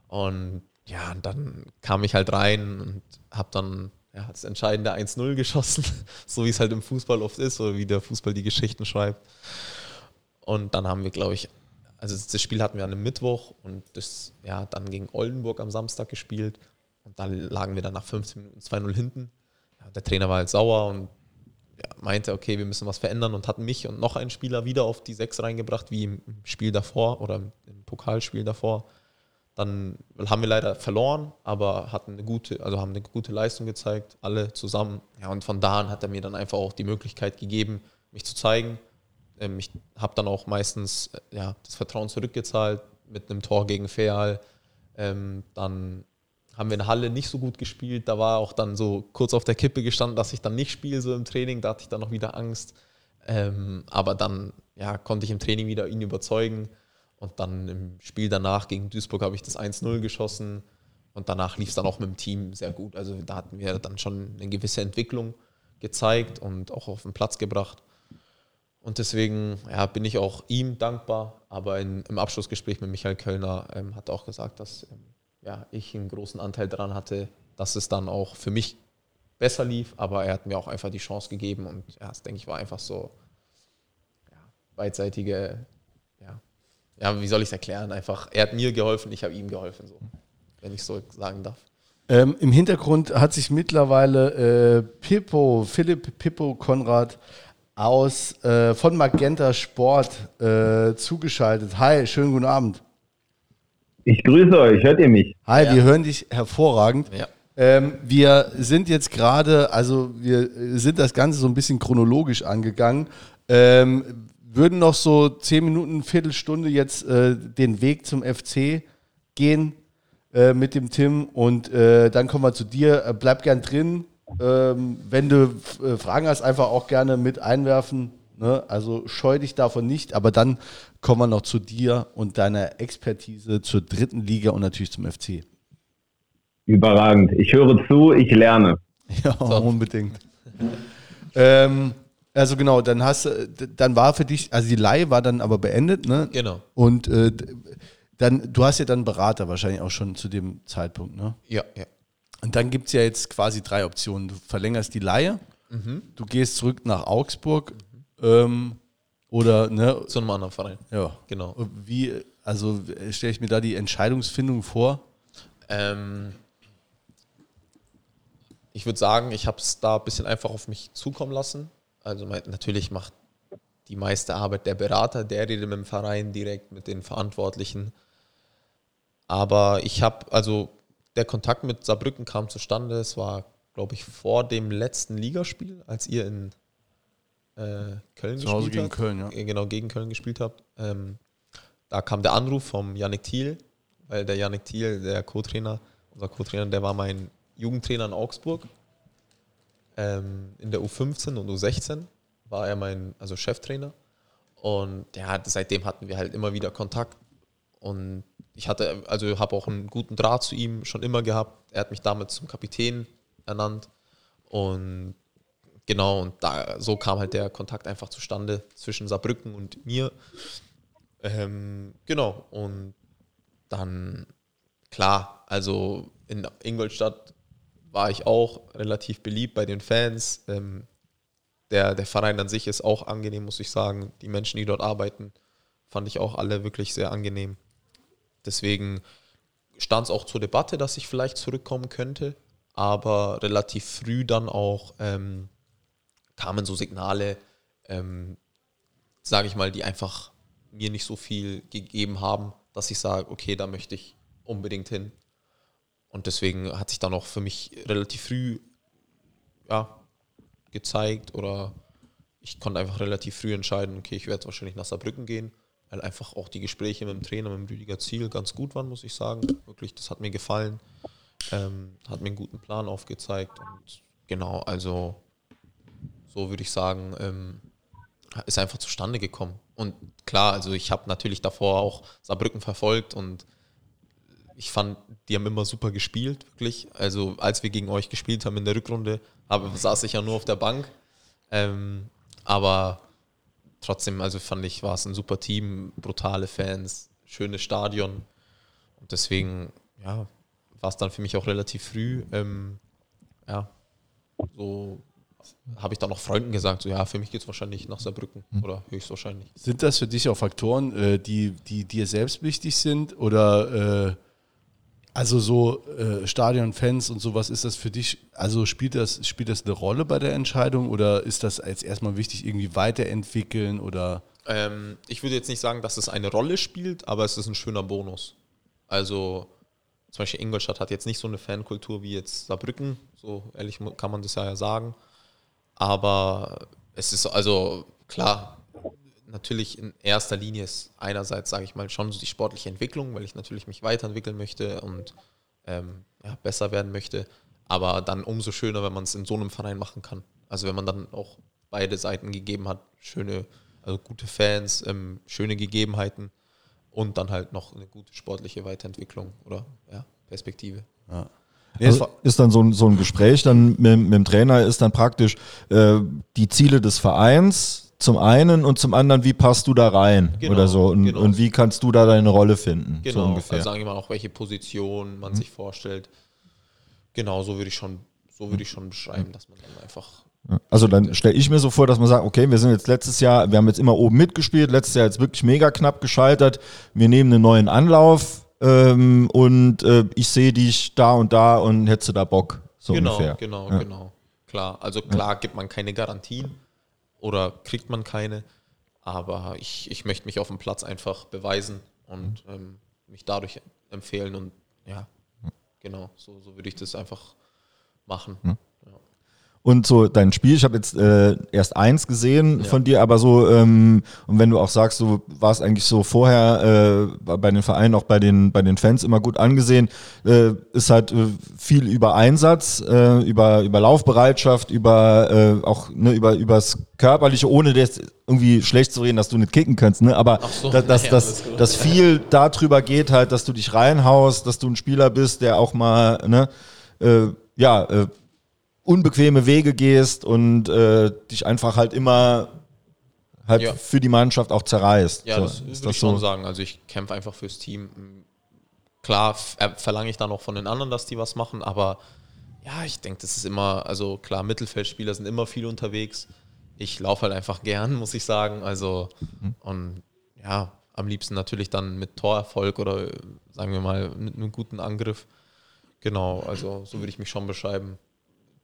Und ja, und dann kam ich halt rein und habe dann ja, das entscheidende 1-0 geschossen, <laughs> so wie es halt im Fußball oft ist, oder wie der Fußball die Geschichten schreibt. Und dann haben wir, glaube ich, also das Spiel hatten wir an einem Mittwoch und das, ja, dann gegen Oldenburg am Samstag gespielt. Und da lagen wir dann nach 15 Minuten 2-0 hinten. Ja, der Trainer war halt sauer und ja, meinte, okay, wir müssen was verändern und hat mich und noch einen Spieler wieder auf die 6 reingebracht, wie im Spiel davor oder im Pokalspiel davor. Dann haben wir leider verloren, aber hatten eine gute, also haben eine gute Leistung gezeigt, alle zusammen. Ja, und von da an hat er mir dann einfach auch die Möglichkeit gegeben, mich zu zeigen. Ähm, ich habe dann auch meistens äh, ja, das Vertrauen zurückgezahlt mit einem Tor gegen Feal. Ähm, dann haben wir in Halle nicht so gut gespielt. Da war auch dann so kurz auf der Kippe gestanden, dass ich dann nicht spiele, so im Training. Da hatte ich dann noch wieder Angst. Ähm, aber dann ja, konnte ich im Training wieder ihn überzeugen. Und dann im Spiel danach gegen Duisburg habe ich das 1-0 geschossen. Und danach lief es dann auch mit dem Team sehr gut. Also da hatten wir dann schon eine gewisse Entwicklung gezeigt und auch auf den Platz gebracht. Und deswegen ja, bin ich auch ihm dankbar. Aber in, im Abschlussgespräch mit Michael Kölner ähm, hat er auch gesagt, dass ähm, ja, ich einen großen Anteil daran hatte, dass es dann auch für mich besser lief. Aber er hat mir auch einfach die Chance gegeben. Und ja, das denke ich war einfach so ja, beidseitige, ja, wie soll ich es erklären? Einfach, er hat mir geholfen, ich habe ihm geholfen, so, wenn ich so sagen darf. Ähm, Im Hintergrund hat sich mittlerweile äh, Pippo, Philipp Pippo Konrad aus äh, von Magenta Sport äh, zugeschaltet. Hi, schönen guten Abend. Ich grüße euch, hört ihr mich? Hi, wir hören dich hervorragend. Ja. Ähm, wir sind jetzt gerade, also wir sind das Ganze so ein bisschen chronologisch angegangen. Ähm, würden noch so zehn Minuten, Viertelstunde jetzt äh, den Weg zum FC gehen äh, mit dem Tim und äh, dann kommen wir zu dir. Äh, bleib gern drin. Ähm, wenn du äh, Fragen hast, einfach auch gerne mit einwerfen. Ne? Also scheu dich davon nicht, aber dann kommen wir noch zu dir und deiner Expertise zur dritten Liga und natürlich zum FC. Überragend. Ich höre zu, ich lerne. <laughs> Ja, unbedingt. ähm, also genau, dann hast dann war für dich, also die Leihe war dann aber beendet, ne? Genau. Und äh, dann, du hast ja dann Berater wahrscheinlich auch schon zu dem Zeitpunkt, ne? Ja, ja. Und dann gibt es ja jetzt quasi drei Optionen. Du verlängerst die Leihe, du gehst zurück nach Augsburg ähm, oder, ne? Zu einem anderen Verein. Ja. Genau. Wie, also stelle ich mir da die Entscheidungsfindung vor? Ähm, ich würde sagen, ich habe es da ein bisschen einfach auf mich zukommen lassen. Also natürlich macht die meiste Arbeit der Berater, der redet mit dem Verein direkt, mit den Verantwortlichen. Aber ich habe, also der Kontakt mit Saarbrücken kam zustande. Es war, glaube ich, vor dem letzten Ligaspiel, als ihr in äh, Köln Zu Hause gespielt gegen habt. Köln, ja. Äh, Genau, gegen Köln gespielt habt. Ähm, da kam der Anruf vom Yannick Thiel, weil der Yannick Thiel, der Co-Trainer, unser Co-Trainer, der war mein Jugendtrainer in Augsburg. Ähm, in der U15 und U16 war er mein also Cheftrainer. Und ja, seitdem hatten wir halt immer wieder Kontakt. Und ich hatte, also habe auch einen guten Draht zu ihm schon immer gehabt. Er hat mich damit zum Kapitän ernannt. Und genau, und da so kam halt der Kontakt einfach zustande zwischen Saarbrücken und mir. Ähm, genau, und dann, klar, also in Ingolstadt war ich auch relativ beliebt bei den Fans. Ähm, der, der Verein an sich ist auch angenehm, muss ich sagen. Die Menschen, die dort arbeiten, fand ich auch alle wirklich sehr angenehm. Deswegen stand es auch zur Debatte, dass ich vielleicht zurückkommen könnte, aber relativ früh dann auch ähm, kamen so Signale, ähm, sage ich mal, die einfach mir nicht so viel gegeben haben, dass ich sage, okay, da möchte ich unbedingt hin. Und deswegen hat sich dann auch für mich relativ früh ja, gezeigt oder ich konnte einfach relativ früh entscheiden, okay, ich werde wahrscheinlich nach Saarbrücken gehen, weil einfach auch die Gespräche mit dem Trainer, mit dem Rüdiger Ziel ganz gut waren, muss ich sagen. Wirklich, das hat mir gefallen. Ähm, hat mir einen guten Plan aufgezeigt und genau, also so würde ich sagen, ähm, ist einfach zustande gekommen. Und klar, also ich habe natürlich davor auch Saarbrücken verfolgt und ich fand, die haben immer super gespielt, wirklich. Also als wir gegen euch gespielt haben in der Rückrunde, aber saß ich ja nur auf der Bank. Ähm, aber trotzdem, also fand ich, war es ein super Team, brutale Fans, schönes Stadion. Und deswegen, ja, war es dann für mich auch relativ früh. Ähm, ja, so habe ich dann noch Freunden gesagt, so ja, für mich geht es wahrscheinlich nach Saarbrücken oder höchstwahrscheinlich. Sind das für dich auch Faktoren, äh, die, die dir selbst wichtig sind? Oder äh, also so äh, Stadionfans und sowas, ist das für dich, also spielt das, spielt das eine Rolle bei der Entscheidung oder ist das jetzt erstmal wichtig, irgendwie weiterentwickeln oder Ähm, ich würde jetzt nicht sagen, dass es eine Rolle spielt, aber es ist ein schöner Bonus. Also zum Beispiel Ingolstadt hat jetzt nicht so eine Fankultur wie jetzt Saarbrücken, so ehrlich kann man das ja sagen. Aber es ist also klar, natürlich in erster Linie ist einerseits, sage ich mal, schon so die sportliche Entwicklung, weil ich natürlich mich weiterentwickeln möchte und ähm, ja, besser werden möchte. Aber dann umso schöner, wenn man es in so einem Verein machen kann. Also wenn man dann auch beide Seiten gegeben hat, schöne, also gute Fans, ähm, schöne Gegebenheiten und dann halt noch eine gute sportliche Weiterentwicklung oder ja, Perspektive. Es Also ist dann so ein, so ein Gespräch dann mit, mit dem Trainer, ist dann praktisch äh, die Ziele des Vereins zum einen und zum anderen, wie passt du da rein Genau, oder so und, genau. und wie kannst du da deine Rolle finden, Genau, so ungefähr. also sagen wir mal auch, welche Position man sich vorstellt. Genau, so würde ich schon, so würde ich schon beschreiben, dass man dann einfach Also dann stelle ich mir so vor, dass man sagt, okay, wir sind jetzt letztes Jahr, wir haben jetzt immer oben mitgespielt, letztes Jahr jetzt wirklich mega knapp gescheitert, wir nehmen einen neuen Anlauf ähm, und äh, ich sehe dich da und da und hättest du da Bock, so genau, ungefähr. genau, Ja. genau. Klar, also klar gibt man keine Garantien oder kriegt man keine, aber ich, ich möchte mich auf dem Platz einfach beweisen und ähm, mich dadurch empfehlen und ja, genau, so, so würde ich das einfach machen. Und so dein Spiel, ich habe jetzt äh, erst eins gesehen Ja. von dir, aber so, ähm, und wenn du auch sagst, du warst eigentlich so vorher äh, bei den Vereinen, auch bei den, bei den Fans immer gut angesehen, äh, ist halt äh, viel über Einsatz, äh, über, über Laufbereitschaft, über äh, auch ne, über übers Körperliche, ohne das irgendwie schlecht zu reden, dass du nicht kicken kannst, ne? Aber so, dass, dass, ja, dass, dass viel darüber geht halt, dass du dich reinhaust, dass du ein Spieler bist, der auch mal, ne, äh, ja, äh, unbequeme Wege gehst und äh, dich einfach halt immer halt Ja. für die Mannschaft auch zerreißt. Ja, So, das ist würde ich schon sagen. Also ich kämpfe einfach fürs Team. Klar f- äh, verlange ich dann auch von den anderen, dass die was machen, aber ja, ich denke, das ist immer, also klar, Mittelfeldspieler sind immer viel unterwegs. Ich laufe halt einfach gern, muss ich sagen. Also und ja, am liebsten natürlich dann mit Torerfolg oder äh, sagen wir mal mit einem guten Angriff. Genau, also so würde ich mich schon beschreiben.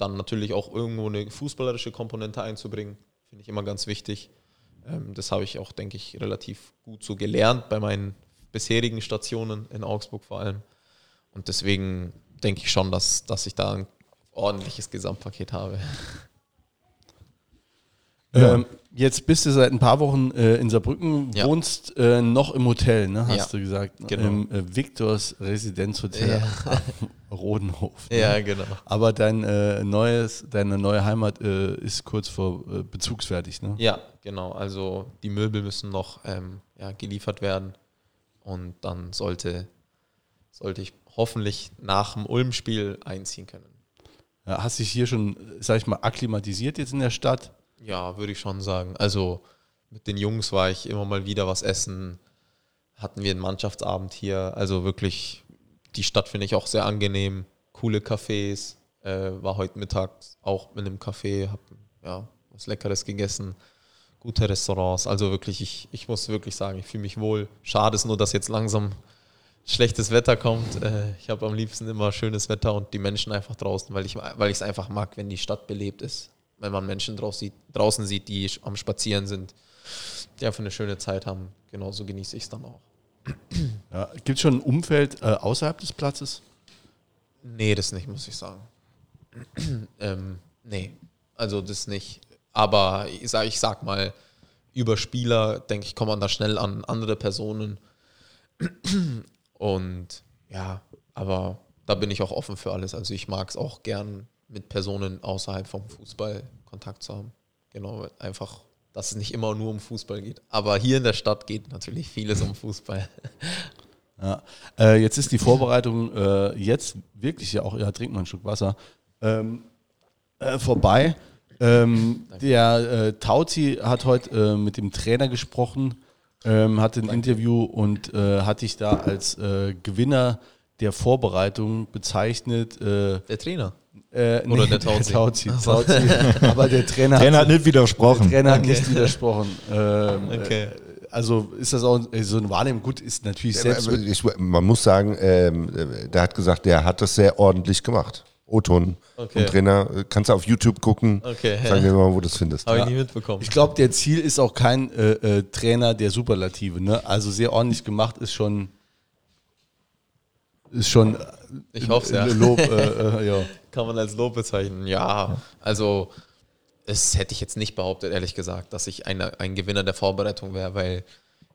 Dann natürlich auch irgendwo eine fußballerische Komponente einzubringen, finde ich immer ganz wichtig. Ähm, das habe ich auch, denke ich, relativ gut so gelernt bei meinen bisherigen Stationen in Augsburg vor allem. Und deswegen denke ich schon, dass, dass ich da ein ordentliches Gesamtpaket habe. Ja. Ähm, jetzt bist du seit ein paar Wochen äh, in Saarbrücken, Ja. wohnst äh, noch im Hotel, ne, hast Ja, du gesagt. genau. Im äh, Victors Residenzhotel am <laughs> Rodenhof. ne? Ja, genau. Aber dein äh, neues, deine neue Heimat äh, ist kurz vor äh, bezugsfertig, ne? Ja, genau. Also die Möbel müssen noch ähm, ja, geliefert werden. Und dann sollte, sollte ich hoffentlich nach dem Ulm-Spiel einziehen können. Ja, Hast dich hier schon, sag ich mal, akklimatisiert jetzt in der Stadt? Ja, würde ich schon sagen. Also mit den Jungs war ich immer mal wieder was essen. Hatten wir einen Mannschaftsabend hier. Also wirklich, die Stadt finde ich auch sehr angenehm. Coole Cafés. Äh, war heute Mittag auch in einem Café, habe ja, was Leckeres gegessen. Gute Restaurants. Also wirklich, ich, ich muss wirklich sagen, ich fühle mich wohl. Schade ist nur, dass jetzt langsam schlechtes Wetter kommt. Äh, ich habe am liebsten immer schönes Wetter und die Menschen einfach draußen, weil ich weil ich es einfach mag, wenn die Stadt belebt ist. Wenn man Menschen sieht, draußen sieht, die am Spazieren sind, die einfach eine schöne Zeit haben. Genauso genieße ich es dann auch. Ja. Gibt es schon ein Umfeld äh, außerhalb des Platzes? Nee, das nicht, muss ich sagen. <clears throat> ähm, nee, also das nicht. Aber ich sag, ich sag mal, über Spieler, denke ich, kommt man da schnell an andere Personen. Und ja, aber da bin ich auch offen für alles. Also ich mag es auch gern, mit Personen außerhalb vom Fußball Kontakt zu haben. Genau, einfach, dass es nicht immer nur um Fußball geht. Aber hier in der Stadt geht natürlich vieles um Fußball. <laughs> Ja. Äh, jetzt ist die Vorbereitung äh, jetzt wirklich ja auch, ja, trink mal einen Schluck Wasser, ähm, äh, vorbei. Ähm, der äh, Tauzi hat heute äh, mit dem Trainer gesprochen, ähm, hatte ein Interview und äh, hat dich da als äh, Gewinner der Vorbereitung bezeichnet. Der Trainer. Äh, Oder der Tauzi. Tauzi, Tauzi. <laughs> Aber der Trainer, Trainer hat hat, nicht widersprochen. der Trainer hat nicht widersprochen. Ähm, <laughs> Okay. äh, also ist das auch äh, so eine Wahrnehmung? Gut, ist natürlich selbst. Ich, man muss sagen, ähm, der hat gesagt, der hat das sehr ordentlich gemacht. O-Ton Okay. vom Trainer. Kannst du auf YouTube gucken. Okay. Sagen wir mal, wo du das findest. Habe ich nie mitbekommen. Ich glaube, der Ziel ist auch kein äh, äh, Trainer der Superlative. Ne? Also sehr ordentlich gemacht ist schon ist schon äh, Ich hoffe es, ja. Lob. Äh, äh, ja. <laughs> Kann man als Lob bezeichnen. Ja, also das hätte ich jetzt nicht behauptet, ehrlich gesagt, dass ich eine, ein Gewinner der Vorbereitung wäre, weil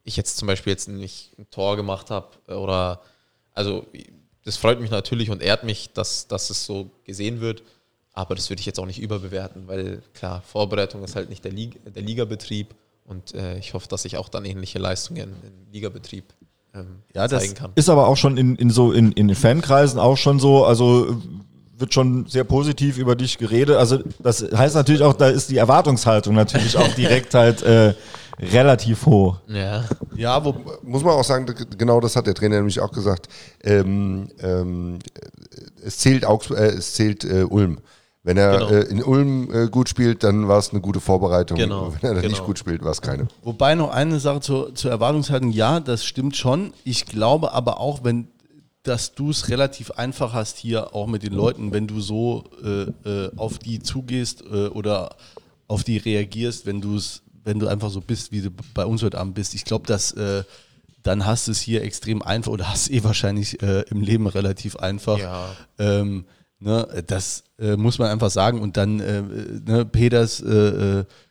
ich jetzt zum Beispiel jetzt nicht ein Tor gemacht habe oder also das freut mich natürlich und ehrt mich, dass, dass es so gesehen wird, aber das würde ich jetzt auch nicht überbewerten, weil klar, Vorbereitung ist halt nicht der, Liga, der Ligabetrieb und äh, ich hoffe, dass ich auch dann ähnliche Leistungen im Ligabetrieb ähm, Ja, das zeigen kann. Ist aber auch schon in, in so in, in Fankreisen auch schon so, also wird schon sehr positiv über dich geredet. Also das heißt natürlich auch, da ist die Erwartungshaltung natürlich auch <laughs> direkt halt äh, relativ hoch. Ja, ja, wo, Muss man auch sagen, genau das hat der Trainer nämlich auch gesagt. Ähm, ähm, es zählt, Augs äh, es zählt äh, Ulm. Wenn er Genau. äh, in Ulm äh, gut spielt, dann war es eine gute Vorbereitung. Genau, Wenn er dann nicht genau. gut spielt, war es keine. wobei noch eine Sache zur, zur Erwartungshaltung, ja, das stimmt schon. Ich glaube aber auch, wenn dass du es relativ einfach hast hier auch mit den Leuten, wenn du so äh, äh, auf die zugehst äh, oder auf die reagierst, wenn du es, wenn du einfach so bist, wie du bei uns heute Abend bist. Ich glaube, dass, äh, dann hast du es hier extrem einfach oder hast eh wahrscheinlich äh, im Leben relativ einfach. Ja. Ähm, ne, das äh, muss man einfach sagen. Und dann ne, Peters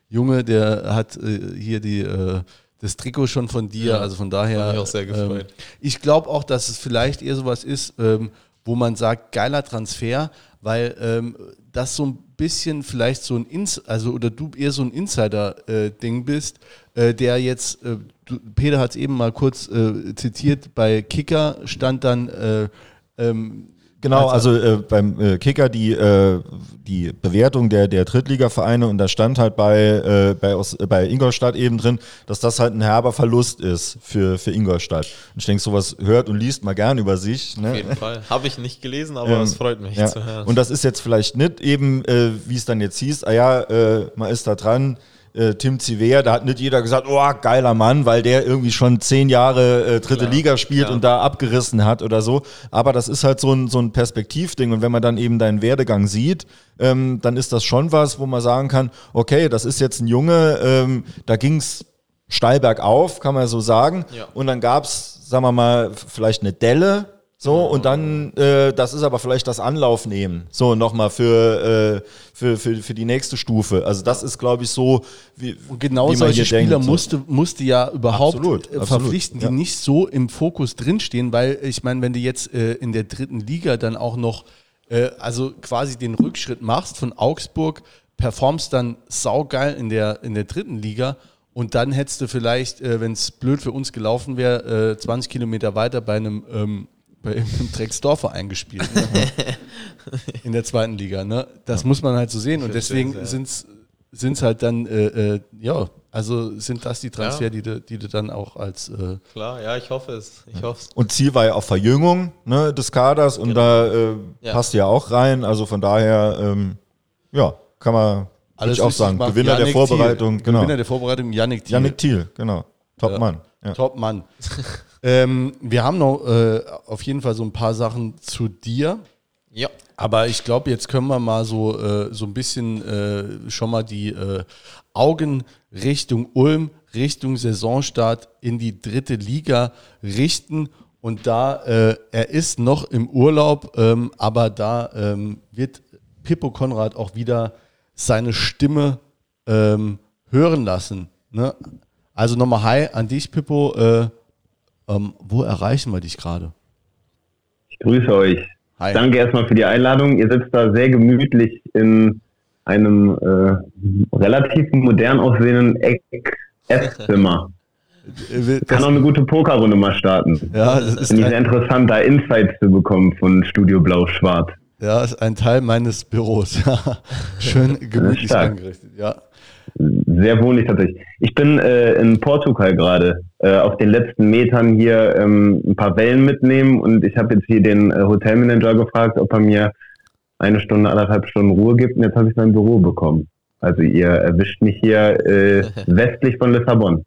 Junge, der hat hier die, äh, das Trikot schon von dir. Ja, also von daher. mich auch sehr gefreut. Ähm, ich glaube auch, dass es vielleicht eher sowas ist, ähm, wo man sagt, geiler Transfer, weil ähm, das so ein bisschen vielleicht so ein Ins also oder du eher so ein Insider-Ding bist, äh, der jetzt, äh, du, Peter hat es eben mal kurz äh, zitiert, bei Kicker stand dann äh, ähm, Genau, also äh, beim äh, Kicker die, äh, die Bewertung der, der Drittligavereine und da stand halt bei, äh, bei, aus, äh, bei Ingolstadt eben drin, dass das halt ein herber Verlust ist für, für Ingolstadt. Und ich denke, sowas hört und liest mal gern über sich. Ne? Auf jeden Fall. Habe ich nicht gelesen, aber Ähm, es freut mich ja. zu hören. Und das ist jetzt vielleicht nicht eben, äh, wie es dann jetzt hieß, ah ja, äh, man ist da dran, äh, Tim Ziver, da hat nicht jeder gesagt, oh, geiler Mann, weil der irgendwie schon zehn Jahre äh, dritte Klar, Liga spielt klar. und da abgerissen hat oder so. Aber das ist halt so ein, so ein Perspektivding und wenn man dann eben deinen Werdegang sieht, ähm, dann ist das schon was, wo man sagen kann, okay, das ist jetzt ein Junge, ähm, da ging's steil bergauf, kann man so sagen. Ja. Und dann gab's, sagen wir mal, vielleicht eine Delle. So, und dann, äh, das ist aber vielleicht das Anlaufnehmen. So, nochmal für, äh, für, für, für die nächste Stufe. Also, das ist, glaube ich, so, wie, Und genau wie man solche Spieler denkt, musste, musste ja überhaupt Absolut, äh, absolut, verpflichten, die ja. nicht so im Fokus drinstehen, weil ich meine, wenn du jetzt äh, in der dritten Liga dann auch noch, äh, also quasi den Rückschritt machst von Augsburg, performst dann saugeil in der, in der dritten Liga und dann hättest du vielleicht, äh, wenn es blöd für uns gelaufen wäre, äh, 20 Kilometer weiter bei einem, ähm, bei irgendeinem Drecksdorfer gespielt. Ne? <laughs> in der zweiten Liga. Ne? Das muss man halt so sehen und deswegen ja. sind es halt dann, äh, äh, ja, also sind das die Transfer, Ja. die, du, die du dann auch als, äh, Klar, ja, ich hoffe es. Ich hoffe es. Und Ziel war ja auch Verjüngung ne, des Kaders und da äh, Ja. passt ja auch rein. Also von daher, ähm, ja, kann man ich auch sagen. macht. Gewinner der Yannick Vorbereitung, Thiel. genau. Gewinner der Vorbereitung, Yannick Thiel. Yannick Thiel, genau. Top Ja. Mann. Ja. Top Mann. <laughs> ähm, wir haben noch äh, auf jeden Fall so ein paar Sachen zu dir. Ja. Aber ich glaube, jetzt können wir mal so, äh, so ein bisschen äh, schon mal die äh, Augen Richtung Ulm, Richtung Saisonstart in die dritte Liga richten. Und da, äh, er ist noch im Urlaub, ähm, aber da ähm, wird Pippo Konrad auch wieder seine Stimme ähm, hören lassen. Ne? Also nochmal Hi an dich, Pippo. Äh, ähm, wo erreichen wir dich gerade? Ich grüße euch. Hi. Danke erstmal für die Einladung. Ihr sitzt da sehr gemütlich in einem äh, relativ modern aussehenden Esszimmer. <laughs> Kann auch eine gute Pokerrunde mal starten. Ja, das ist Finde ich ein, sehr interessant, da Insights zu bekommen von Studio Blau-Schwarz. ja, ist ein Teil meines Büros. <laughs> Schön gemütlich angerichtet. Ja. Sehr wohnlich tatsächlich. Ich bin äh, in Portugal gerade äh, auf den letzten Metern hier ähm, ein paar Wellen mitnehmen und ich habe jetzt hier den äh, Hotelmanager gefragt, ob er mir eine Stunde, anderthalb Stunden Ruhe gibt und jetzt habe ich mein Büro bekommen. Also ihr erwischt mich hier äh, <laughs> westlich von Lissabon.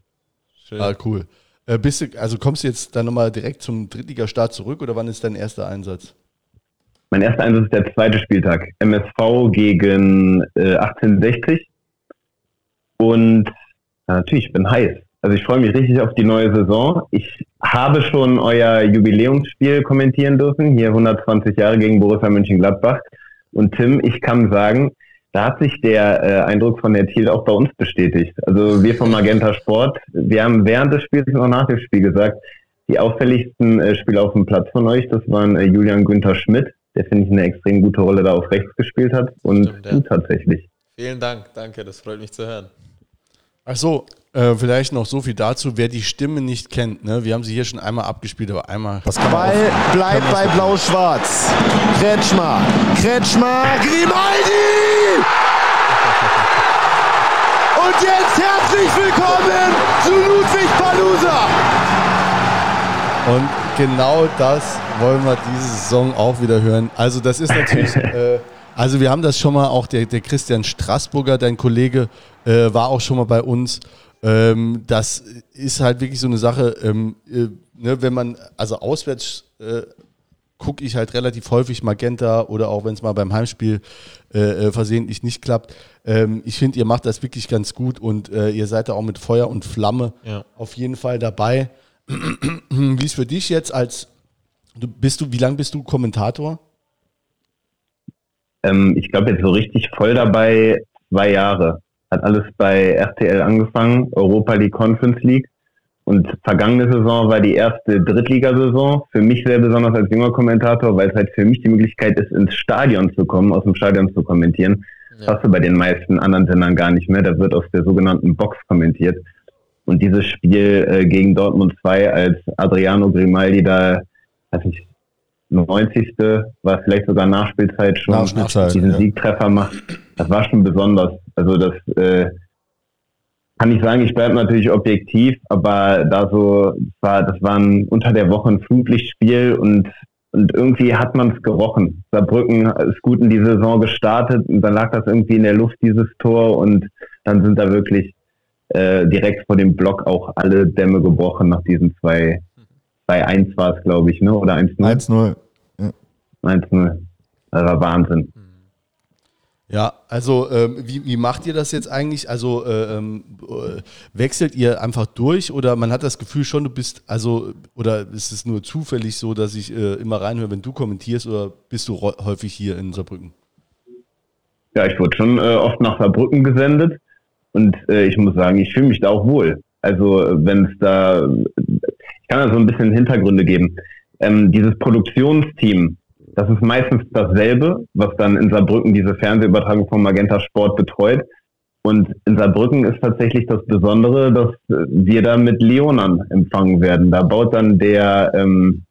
Schön. Ah, cool. Äh, bist du, also kommst du jetzt dann nochmal direkt zum Drittligastart zurück oder wann ist dein erster Einsatz? Mein erster Einsatz ist der zweite Spieltag. MSV gegen äh, 1860. Und ja, natürlich, ich bin heiß. Also ich freue mich richtig auf die neue Saison. Ich habe schon euer Jubiläumsspiel kommentieren dürfen, hier 120 Jahre gegen Borussia Mönchengladbach. Und Tim, ich kann sagen, da hat sich der äh, Eindruck von der Thiel auch bei uns bestätigt. Also wir vom Magenta Sport, wir haben während des Spiels und auch nach dem Spiel gesagt, die auffälligsten äh, Spieler auf dem Platz von euch, das waren äh, Julian Günther Schmidt, der finde ich eine extrem gute Rolle da auf rechts gespielt hat und Stimmt, ja. tatsächlich. Vielen Dank, danke, das freut mich zu hören. Ach so, äh, vielleicht noch so viel dazu, wer die Stimme nicht kennt. Ne? Wir haben sie hier schon einmal abgespielt, aber einmal. Das kann Ball auch, bleibt bei Blau-Schwarz. Kretschmer. Kretschmer. Grimaldi! Und jetzt herzlich willkommen zu Ludwig Palusa. Und genau das wollen wir diese Saison auch wieder hören. Also das ist natürlich, <laughs> äh, also wir haben das schon mal, auch der, der Christian Straßburger, dein Kollege, äh, war auch schon mal bei uns. Ähm, das ist halt wirklich so eine Sache, ähm, äh, ne, wenn man, also auswärts äh, gucke ich halt relativ häufig Magenta oder auch wenn es mal beim Heimspiel äh, äh, versehentlich nicht klappt. Ähm, ich finde, ihr macht das wirklich ganz gut und äh, ihr seid da auch mit Feuer und Flamme Ja. auf jeden Fall dabei. <clears throat> wie ist für dich jetzt als, du bist du, wie lange bist du Kommentator? Ähm, ich glaube jetzt so richtig voll dabei zwei Jahre. Hat alles bei RTL angefangen, Europa League Conference League. Und vergangene Saison war die erste Drittligasaison. Für mich sehr besonders als junger Kommentator, weil es halt für mich die Möglichkeit ist, ins Stadion zu kommen, aus dem Stadion zu kommentieren. Ja. Das hast du bei den meisten anderen Sendern gar nicht mehr. Da wird aus der sogenannten Box kommentiert. Und dieses Spiel äh, gegen Dortmund 2, als Adriano Grimaldi da, weiß ich, 90. war vielleicht sogar Nachspielzeit schon Nachspielzeit, diesen ja. Siegtreffer macht, das war schon besonders. Also das äh, kann ich sagen, ich bleibe natürlich objektiv, aber da so, das war, das war ein unter der Woche ein Flutlichtspiel und, und irgendwie hat man es gerochen. Saarbrücken ist gut in die Saison gestartet und dann lag das irgendwie in der Luft, dieses Tor, und dann sind da wirklich äh, direkt vor dem Block auch alle Dämme gebrochen nach diesen zwei, 2-1 war es, glaube ich, ne? Oder 1-0? 1-0. 1-0. Das war Wahnsinn. Ja, also ähm, wie, wie macht ihr das jetzt eigentlich? Also äh, ähm, äh, wechselt ihr einfach durch oder man hat das Gefühl schon, du bist, also, oder ist es nur zufällig so, dass ich äh, immer reinhöre, wenn du kommentierst oder bist du häufig hier in Saarbrücken? Ja, ich wurde schon äh, oft nach Saarbrücken gesendet und äh, ich muss sagen, ich fühle mich da auch wohl. Also wenn es da, ich kann da so ein bisschen Hintergründe geben. Ähm, dieses Produktionsteam, das ist meistens dasselbe, was dann in Saarbrücken diese Fernsehübertragung von Magenta Sport betreut. Und in Saarbrücken ist tatsächlich das Besondere, dass wir da mit Leonern empfangen werden. Da baut dann der ähm,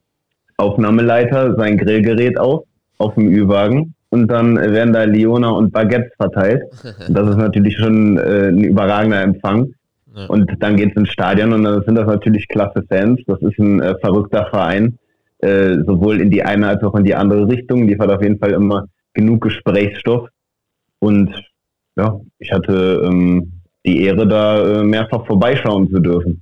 Aufnahmeleiter sein Grillgerät auf, auf dem Ü-Wagen. Und dann werden da Leona und Baguettes verteilt. Und <laughs> das ist natürlich schon äh, ein überragender Empfang. Und dann geht's ins Stadion und dann sind das natürlich klasse Fans. Das ist ein äh, verrückter Verein, äh, sowohl in die eine als auch in die andere Richtung. Liefert auf jeden Fall immer genug Gesprächsstoff. Und ja, ich hatte ähm, die Ehre, da äh, mehrfach vorbeischauen zu dürfen.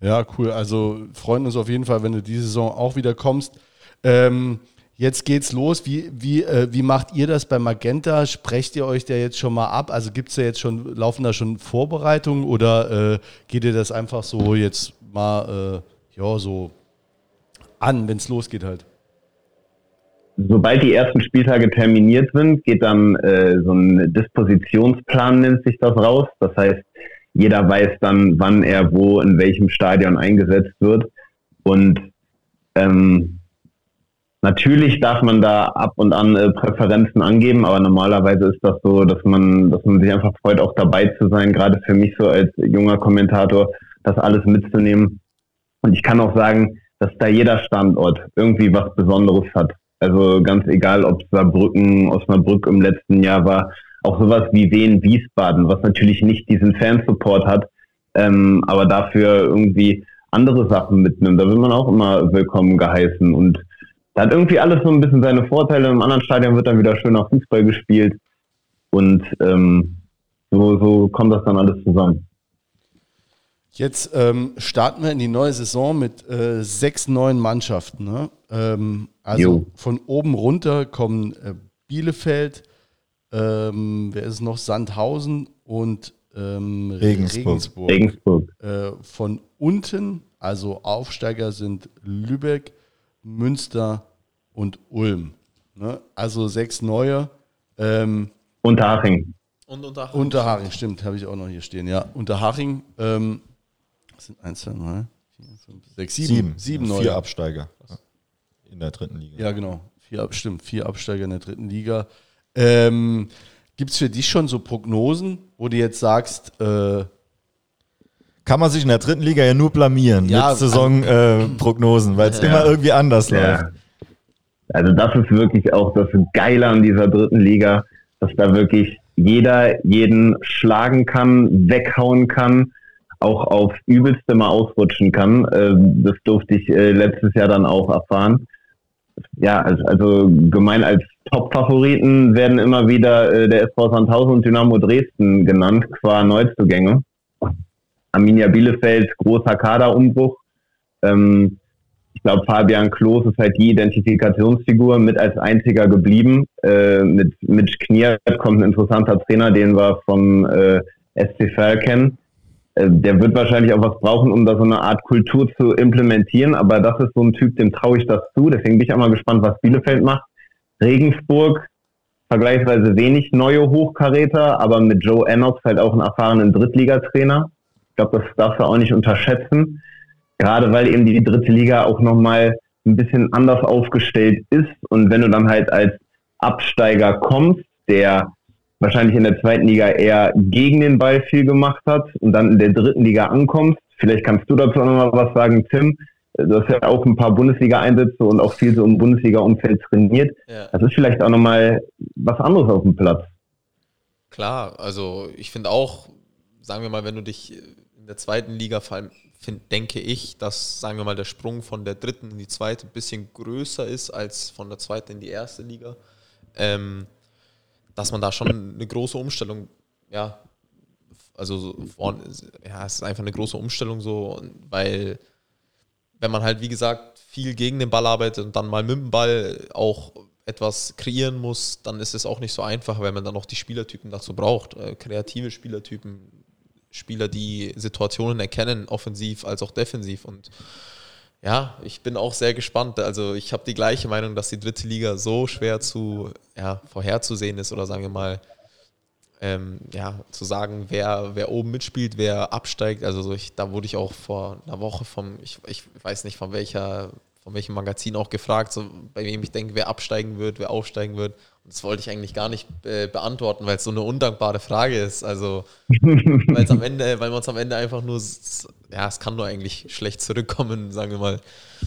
Ja, cool. Also freuen uns auf jeden Fall, wenn du diese Saison auch wieder kommst. Ähm, jetzt geht's los. Wie, wie, äh, wie macht ihr das bei Magenta? Sprecht ihr euch da jetzt schon mal ab? Also gibt's da jetzt schon, laufen da schon Vorbereitungen oder äh, geht ihr das einfach so jetzt mal äh, ja, so an, wenn es losgeht halt? Sobald die ersten Spieltage terminiert sind, geht dann äh, so ein Dispositionsplan, nennt sich das raus. Das heißt, jeder weiß dann, wann er wo in welchem Stadion eingesetzt wird. Und ähm, natürlich darf man da ab und an äh, Präferenzen angeben, aber normalerweise ist das so, dass man, dass man sich einfach freut, auch dabei zu sein, gerade für mich so als junger Kommentator, das alles mitzunehmen. Und ich kann auch sagen, dass da jeder Standort irgendwie was Besonderes hat. Also ganz egal, ob Saarbrücken, Osnabrück im letzten Jahr war, auch sowas wie Wien, Wiesbaden, was natürlich nicht diesen Fansupport hat, ähm, aber dafür irgendwie andere Sachen mitnimmt. Da wird man auch immer willkommen geheißen und da hat irgendwie alles so ein bisschen seine Vorteile. Im anderen Stadion wird dann wieder schöner Fußball gespielt und ähm, so, so kommt das dann alles zusammen. Jetzt ähm, starten wir in die neue Saison mit äh, sechs neuen Mannschaften. Ne? Ähm, also Jo. von oben runter kommen äh, Bielefeld, ähm, wer ist noch? Sandhausen und ähm, Regensburg. Regensburg. Regensburg. Äh, von unten, also Aufsteiger sind Lübeck, Münster und Ulm. Ne? Also sechs neue. Ähm, Unterhaching. Und unter Unterhaching, stimmt, habe ich auch noch hier stehen. Ja, Unterhaching ähm, das sind eins, zwei, drei, vier, fünf, sechs, sieben. Sieben. Sieben Ja, neue. Vier Absteiger. In der dritten Liga. Ja, genau. Vier, stimmt, vier Absteiger in der dritten Liga. Ähm, Gibt es für dich schon so Prognosen, wo du jetzt sagst, äh, Kann man sich in der dritten Liga ja nur blamieren Ja, mit Saisonprognosen, äh, weil es immer irgendwie anders läuft. Also das ist wirklich auch das Geile an dieser dritten Liga, dass da wirklich jeder jeden schlagen kann, weghauen kann, auch auf übelste mal ausrutschen kann. Ähm, Das durfte ich äh, letztes Jahr dann auch erfahren. Ja, also, also gemein als Top-Favoriten werden immer wieder äh, der SV Sandhausen und Dynamo Dresden genannt, qua Neuzugänge. Arminia Bielefeld, großer Kaderumbruch. Ähm, ich glaube, Fabian Klos ist halt die Identifikationsfigur mit als einziger geblieben. Äh, mit Mitch Kniert kommt ein interessanter Trainer, den wir vom äh, SC kennen. Äh, der wird wahrscheinlich auch was brauchen, um da so eine Art Kultur zu implementieren, aber das ist so ein Typ, dem traue ich das zu. Deswegen bin ich auch mal gespannt, was Bielefeld macht. Regensburg, vergleichsweise wenig neue Hochkaräter, aber mit Joe Ennox halt auch einen erfahrenen Drittligatrainer. Ich glaube, das darfst du auch nicht unterschätzen. Gerade weil eben die dritte Liga auch nochmal ein bisschen anders aufgestellt ist. Und wenn du dann halt als Absteiger kommst, der wahrscheinlich in der zweiten Liga eher gegen den Ball viel gemacht hat und dann in der dritten Liga ankommst, vielleicht kannst du dazu auch nochmal was sagen, Tim. Du hast ja auch ein paar Bundesliga-Einsätze und auch viel so im Bundesliga-Umfeld trainiert. Ja. Das ist vielleicht auch nochmal was anderes auf dem Platz. Klar, also ich finde auch, sagen wir mal, wenn du dich in der zweiten Liga vor allem find, denke ich, dass, sagen wir mal, der Sprung von der dritten in die zweite ein bisschen größer ist als von der zweiten in die erste Liga. Ähm, dass man da schon eine große Umstellung, ja, also vorne, ja, es ist einfach eine große Umstellung so, weil wenn man halt, wie gesagt, viel gegen den Ball arbeitet und dann mal mit dem Ball auch etwas kreieren muss, dann ist es auch nicht so einfach, weil man dann noch die Spielertypen dazu braucht. Äh, kreative Spielertypen, Spieler, die Situationen erkennen, offensiv als auch defensiv. Und ja, ich bin auch sehr gespannt. Also ich habe die gleiche Meinung, dass die dritte Liga so schwer zu ja, vorherzusehen ist oder sagen wir mal, ähm, ja, zu sagen, wer, wer oben mitspielt, wer absteigt. Also so ich, da wurde ich auch vor einer Woche vom, ich, ich weiß nicht von welcher, von welchem Magazin auch gefragt, so, bei wem ich denke, wer absteigen wird, wer aufsteigen wird. Das wollte ich eigentlich gar nicht äh, beantworten, weil es so eine undankbare Frage ist. Also, weil am Ende, weil man es am Ende einfach nur, ja, es kann nur eigentlich schlecht zurückkommen, sagen wir mal.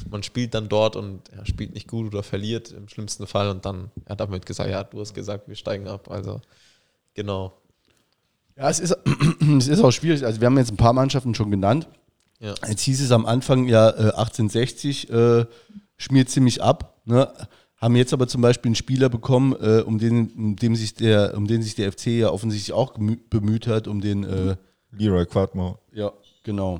Man spielt dann dort und ja, spielt nicht gut oder verliert im schlimmsten Fall und dann hat er damit gesagt, ja, du hast gesagt, wir steigen ab. Also, genau. Ja, es ist, <clears throat> es ist auch schwierig. Also, wir haben jetzt ein paar Mannschaften schon genannt. Ja. Jetzt hieß es am Anfang ja äh, 1860 äh, schmiert ziemlich ab. Ne? Haben jetzt aber zum Beispiel einen Spieler bekommen, äh, um, den, um, dem sich der, um den sich der FC ja offensichtlich auch bemüht hat, um den äh, Leroy Quadmo. Ja, genau.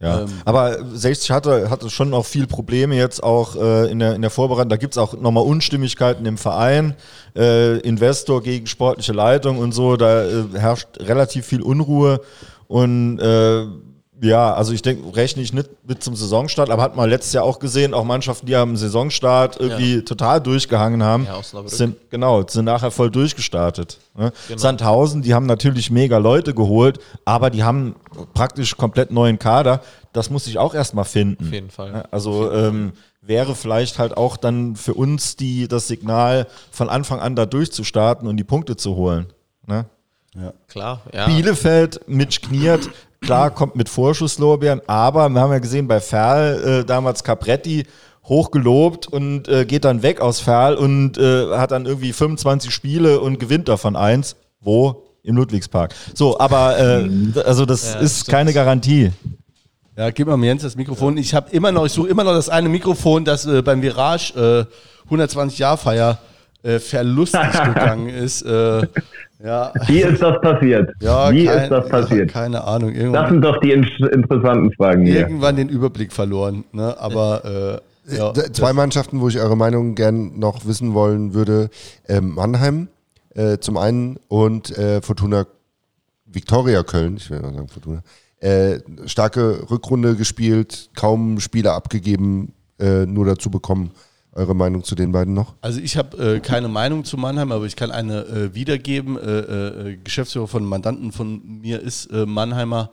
Ja, ähm, aber 60 hatte, hatte schon noch viel Probleme jetzt auch äh, in, der, in der Vorbereitung. Da gibt es auch nochmal Unstimmigkeiten im Verein. Äh, Investor gegen sportliche Leitung und so. Da äh, herrscht relativ viel Unruhe. Und äh, ja, also ich denke, rechne ich nicht mit zum Saisonstart, aber hat man letztes Jahr auch gesehen, auch Mannschaften, die am Saisonstart irgendwie ja. total durchgehangen haben, ja, sind genau, sind nachher voll durchgestartet. Ne? Genau. Sandhausen, die haben natürlich mega Leute geholt, aber die haben praktisch komplett neuen Kader. Das muss ich auch erstmal finden. Auf jeden Fall. Ne? Also ähm, wäre vielleicht halt auch dann für uns die das Signal von Anfang an da durchzustarten und die Punkte zu holen. Ne? Ja. Klar, ja. Bielefeld, Mitch Kniert, klar, kommt mit Vorschusslorbeeren, aber wir haben ja gesehen bei Ferl, äh, damals Capretti, hochgelobt und äh, geht dann weg aus Ferl und äh, hat dann irgendwie 25 Spiele und gewinnt davon eins. Wo? Im Ludwigspark. So, aber äh, also das ja, ist stimmt. keine Garantie. Ja, gib mal mir Jens das Mikrofon. Ich habe immer noch, ich suche immer noch das eine Mikrofon, das äh, beim Virage 120 Jahr Feier verlustig <laughs> gegangen ist. Ja. Wie ist das passiert? Ja, Wie kein, ist das passiert? Ja, keine Ahnung. Irgendwann, das sind doch die in interessanten Fragen hier. Irgendwann den Überblick verloren. Ne? Aber äh, ja, zwei Mannschaften, wo ich eure Meinung gern noch wissen wollen würde: ähm, Mannheim äh, zum einen und äh, Fortuna Victoria Köln. Ich will mal sagen Fortuna. Äh, starke Rückrunde gespielt, kaum Spieler abgegeben, äh, nur dazu bekommen eure Meinung zu den beiden noch? Also ich habe äh, keine Meinung zu Mannheim, aber ich kann eine äh, wiedergeben. Äh, äh Geschäftsführer von Mandanten von mir ist äh, Mannheimer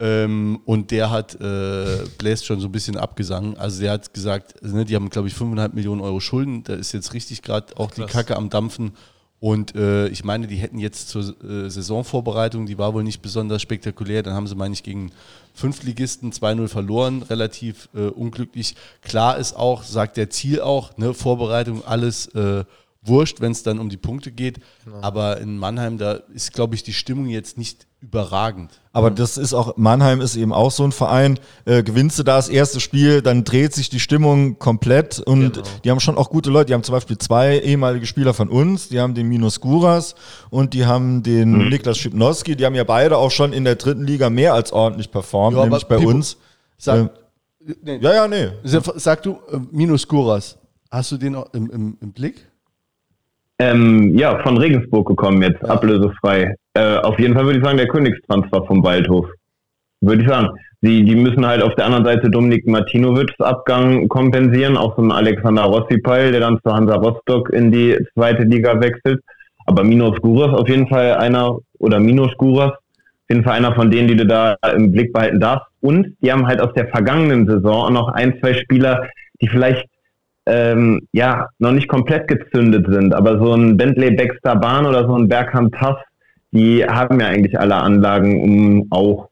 ähm, und der hat äh, bläst schon so ein bisschen abgesangen. Also der hat gesagt, ne, die haben glaube ich 5,5 Millionen Euro Schulden. Da ist jetzt richtig gerade auch Krass. die Kacke am Dampfen. Und äh, ich meine, die hätten jetzt zur äh, Saisonvorbereitung, die war wohl nicht besonders spektakulär. Dann haben sie, meine ich, gegen Fünftligisten 2-0 verloren, relativ äh, unglücklich. Klar ist auch, sagt der Ziel auch, ne, Vorbereitung, alles äh, wurscht, wenn es dann um die Punkte geht. Genau. Aber in Mannheim, da ist, glaube ich, die Stimmung jetzt nicht überragend. Aber das ist auch, Mannheim ist eben auch so ein Verein, äh, gewinnst du da das erste Spiel, dann dreht sich die Stimmung komplett und genau. die haben schon auch gute Leute. Die haben zum Beispiel zwei ehemalige Spieler von uns, die haben den Minus Guras und die haben den mhm. Niklas Schipnowski, die haben ja beide auch schon in der dritten Liga mehr als ordentlich performt, ja, nämlich bei Pipo, uns. Sag, äh, nee. Ja, ja, nee. Sag du, äh, Minus Guras, hast du den im, im, im Blick? Ähm, ja, von Regensburg gekommen jetzt, ja. ablösefrei. Äh, auf jeden Fall würde ich sagen, der Königstransfer vom Waldhof. würde ich sagen. Sie, die müssen halt auf der anderen Seite Dominik Martinowitz Abgang kompensieren, auch so ein Alexander Rossi-Peil, der dann zu Hansa Rostock in die zweite Liga wechselt. Aber Minos Guras auf jeden Fall einer, oder Minos Guras, auf jeden Fall einer von denen, die du da im Blick behalten darfst. Und die haben halt aus der vergangenen Saison auch noch ein, zwei Spieler, die vielleicht ähm, ja noch nicht komplett gezündet sind, aber so ein Bentley Baxter Bahn oder so ein Bergham Tass, die haben ja eigentlich alle Anlagen, um auch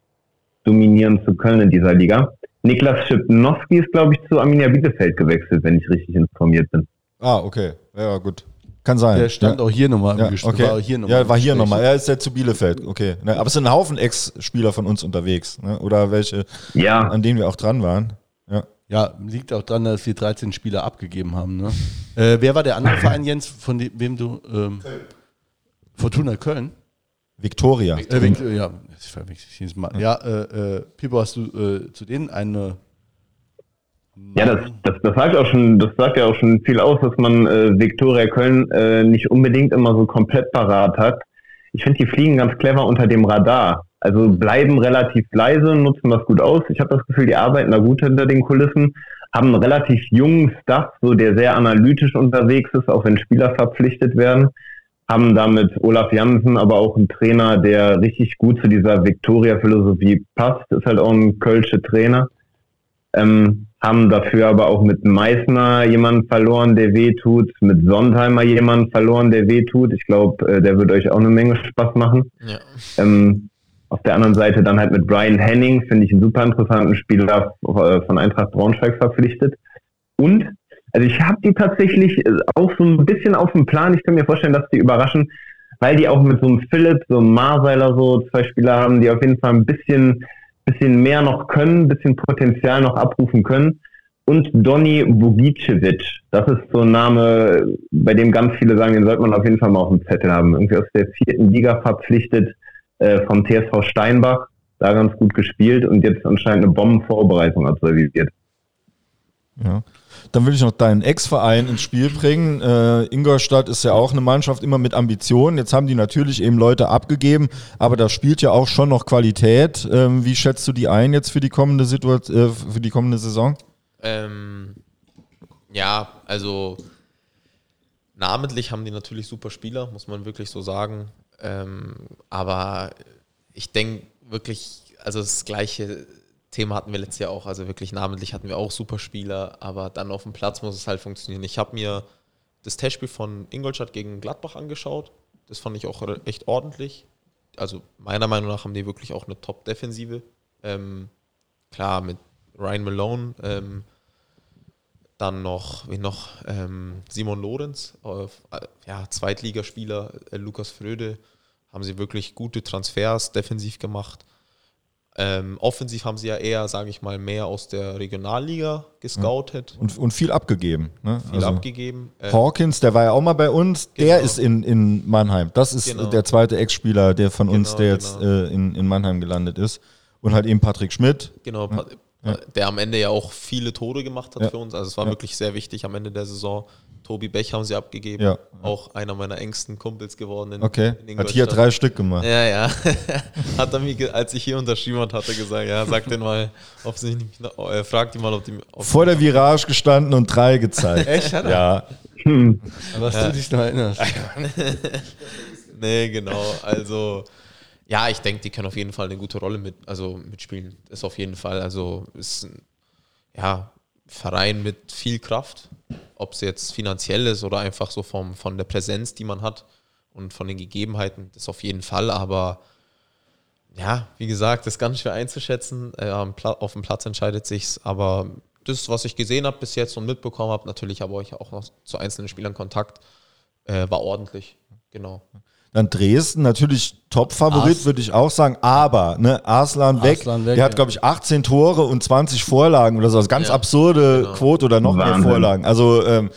dominieren zu können in dieser Liga. Niklas Schipnowski ist, glaube ich, zu Arminia Bielefeld gewechselt, wenn ich richtig informiert bin. Ah, okay. Ja, gut. Kann sein. Der stand ja. auch hier nochmal Ja, im Gespräch. okay. War hier noch ja, war hier nochmal. Er ist ja zu Bielefeld. Okay. Aber es sind ein Haufen Ex-Spieler von uns unterwegs. Ne? Oder welche, Ja, an denen wir auch dran waren. Ja. Ja, liegt auch daran, dass wir 13 Spieler abgegeben haben. Ne? Äh, wer war der andere <laughs> Verein, Jens, von dem, wem du. Ähm, Fortuna Köln? Viktoria. Äh, Victor, ja, Mal. Ja, äh, äh, Pipo, hast du äh, zu denen eine. ja, das, das, das sagt auch schon, das sagt ja auch schon viel aus, dass man äh, Viktoria Köln äh, nicht unbedingt immer so komplett parat hat. Ich finde, die fliegen ganz clever unter dem Radar. Also bleiben relativ leise, nutzen das gut aus. Ich habe das Gefühl, die arbeiten da gut hinter den Kulissen, haben einen relativ jungen Staff, so der sehr analytisch unterwegs ist, auch wenn Spieler verpflichtet werden. Haben damit Olaf Jansen, aber auch einen Trainer, der richtig gut zu dieser Viktoria-Philosophie passt. Ist halt auch ein Kölsche Trainer. Ähm, haben dafür aber auch mit Meißner jemanden verloren, der weh tut, mit Sondheimer jemanden verloren, der weh tut. Ich glaube, äh, der wird euch auch eine Menge Spaß machen. Ja. Ähm, auf der anderen Seite dann halt mit Brian Henning, finde ich einen super interessanten Spieler äh, von Eintracht Braunschweig verpflichtet. Und, also ich habe die tatsächlich äh, auch so ein bisschen auf dem Plan. Ich kann mir vorstellen, dass die überraschen, weil die auch mit so einem Philipp, so einem Marseiler so zwei Spieler haben, die auf jeden Fall ein bisschen, bisschen mehr noch können, ein bisschen Potenzial noch abrufen können. Und Doni Vugicevic, das ist so ein Name, bei dem ganz viele sagen, den sollte man auf jeden Fall mal auf dem Zettel haben. Irgendwie aus der vierten Liga verpflichtet, äh, vom TSV Steinbach, da ganz gut gespielt und jetzt anscheinend eine Bombenvorbereitung absolviert. Ja. Dann will ich noch deinen Ex-Verein ins Spiel bringen. Äh, Ingolstadt ist ja auch eine Mannschaft immer mit Ambitionen. Jetzt haben die natürlich eben Leute abgegeben, aber da spielt ja auch schon noch Qualität. Ähm, wie schätzt du die ein jetzt für die kommende Situation, äh, für die kommende Saison? Ähm, ja, also namentlich haben die natürlich super Spieler, muss man wirklich so sagen. Ähm, aber ich denke wirklich, also das gleiche Thema hatten wir letztes Jahr auch. Also wirklich namentlich hatten wir auch super Spieler, aber dann auf dem Platz muss es halt funktionieren. Ich habe mir das Testspiel von Ingolstadt gegen Gladbach angeschaut. Das fand ich auch echt ordentlich. Also meiner Meinung nach haben die wirklich auch eine Top-Defensive. Ähm, klar, mit Ryan Malone, ähm, dann noch, wen noch? Ähm, Simon Lorenz, äh, ja, Zweitligaspieler, äh, Lukas Fröde, haben sie wirklich gute Transfers defensiv gemacht. Ähm, offensiv haben sie ja eher, sage ich mal, mehr aus der Regionalliga gescoutet, Und, und viel abgegeben. Ne? viel Also abgegeben. Ähm, Hawkins, der war ja auch mal bei uns, der Genau. ist in, in Mannheim. Das ist Genau. der zweite Ex-Spieler, der von uns, Genau, der jetzt genau. äh, in, in Mannheim gelandet ist. Und halt eben Patrick Schmidt. Genau, Pa- der am Ende ja auch viele Tore gemacht hat Ja. für uns. Also es war Ja. wirklich sehr wichtig am Ende der Saison. Tobi Bech haben sie abgegeben, Ja. auch einer meiner engsten Kumpels geworden. In, Okay. in Hat hier drei Stück gemacht. Ja, ja. <laughs> hat er mir, als ich hier unterschrieben hat, hat er gesagt, ja, sag den mal, ob sie nicht, äh, frag die mal, ob die. Ob Vor der Virage gestanden und drei gezeigt. <laughs> Echt? Hat er? Ja. Hm. Was du dich noch erinnerst. <laughs> Nee, genau. Also, ja, ich denke, die können auf jeden Fall eine gute Rolle mit, also mitspielen. Ist auf jeden Fall, also ist ein ja, Verein mit viel Kraft. Ob es jetzt finanziell ist oder einfach so vom, von der Präsenz, die man hat und von den Gegebenheiten, das auf jeden Fall. Aber ja, wie gesagt, das ist ganz schwer einzuschätzen. Äh, auf dem Platz entscheidet sich's. Aber das, was ich gesehen habe bis jetzt und mitbekommen habe, natürlich habe ich auch noch zu einzelnen Spielern Kontakt, äh, war ordentlich. Genau. Dann Dresden, natürlich Top-Favorit, würde ich auch sagen. Aber, ne, Arslan weg. Arslan weg, der hat, ja. glaube ich, 18 Tore und 20 Vorlagen oder so. Also ganz Ja, absurde genau. Quote oder noch mehr Wahnsinn. Vorlagen. Also, ähm,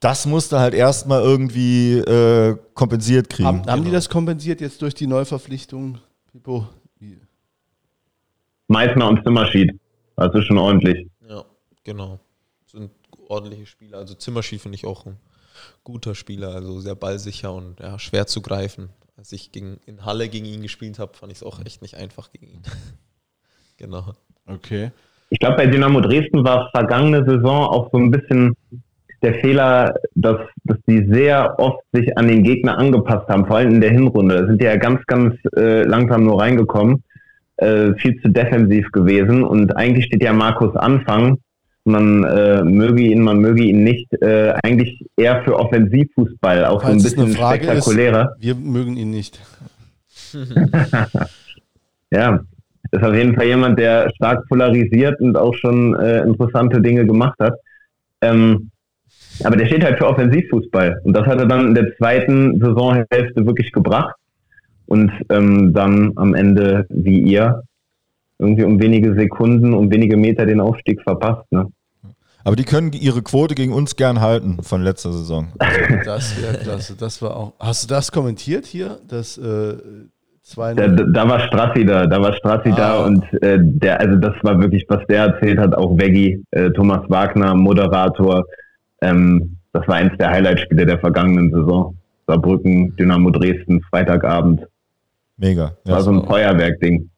das musste halt erstmal irgendwie äh, kompensiert kriegen. Haben, haben die das kompensiert jetzt durch die Neuverpflichtung, Pipo? Meißner und Zimmerschied. Das ist schon ordentlich. Ja, genau. Sind ordentliche Spieler. Also Zimmerschied finde ich auch ein guter Spieler, also sehr ballsicher und ja, schwer zu greifen. Als ich gegen, in Halle gegen ihn gespielt habe, fand ich es auch echt nicht einfach gegen ihn. <laughs> Genau. Okay. Ich glaube, bei Dynamo Dresden war vergangene Saison auch so ein bisschen der Fehler, dass, dass die sehr oft sich an den Gegner angepasst haben, vor allem in der Hinrunde. Da sind die ja ganz, ganz äh, langsam nur reingekommen, äh, viel zu defensiv gewesen und eigentlich steht ja Markus Anfang, man äh, möge ihn, man möge ihn nicht, äh, eigentlich eher für Offensivfußball, auch Falls so ein bisschen spektakulärer. ist, wir mögen ihn nicht. <laughs> Ja, ist auf jeden Fall jemand, der stark polarisiert und auch schon äh, interessante Dinge gemacht hat. Ähm, aber der steht halt für Offensivfußball. Und das hat er dann in der zweiten Saisonhälfte wirklich gebracht. Und ähm, dann am Ende, wie ihr, irgendwie um wenige Sekunden, um wenige Meter den Aufstieg verpasst. Ne? Aber die können ihre Quote gegen uns gern halten von letzter Saison. <laughs> Das wäre klasse. Das war auch. Hast du das kommentiert hier? Das äh, zwei Da, da war Strassi da, da war Strassi Ah. da und äh, der, also das war wirklich, was der erzählt hat, auch Veggie, äh, Thomas Wagner, Moderator. Ähm, das war eins der Highlightspiele der vergangenen Saison. Saarbrücken, Dynamo Dresden, Freitagabend. Mega. war Ja, so ein Feuerwerk-Ding.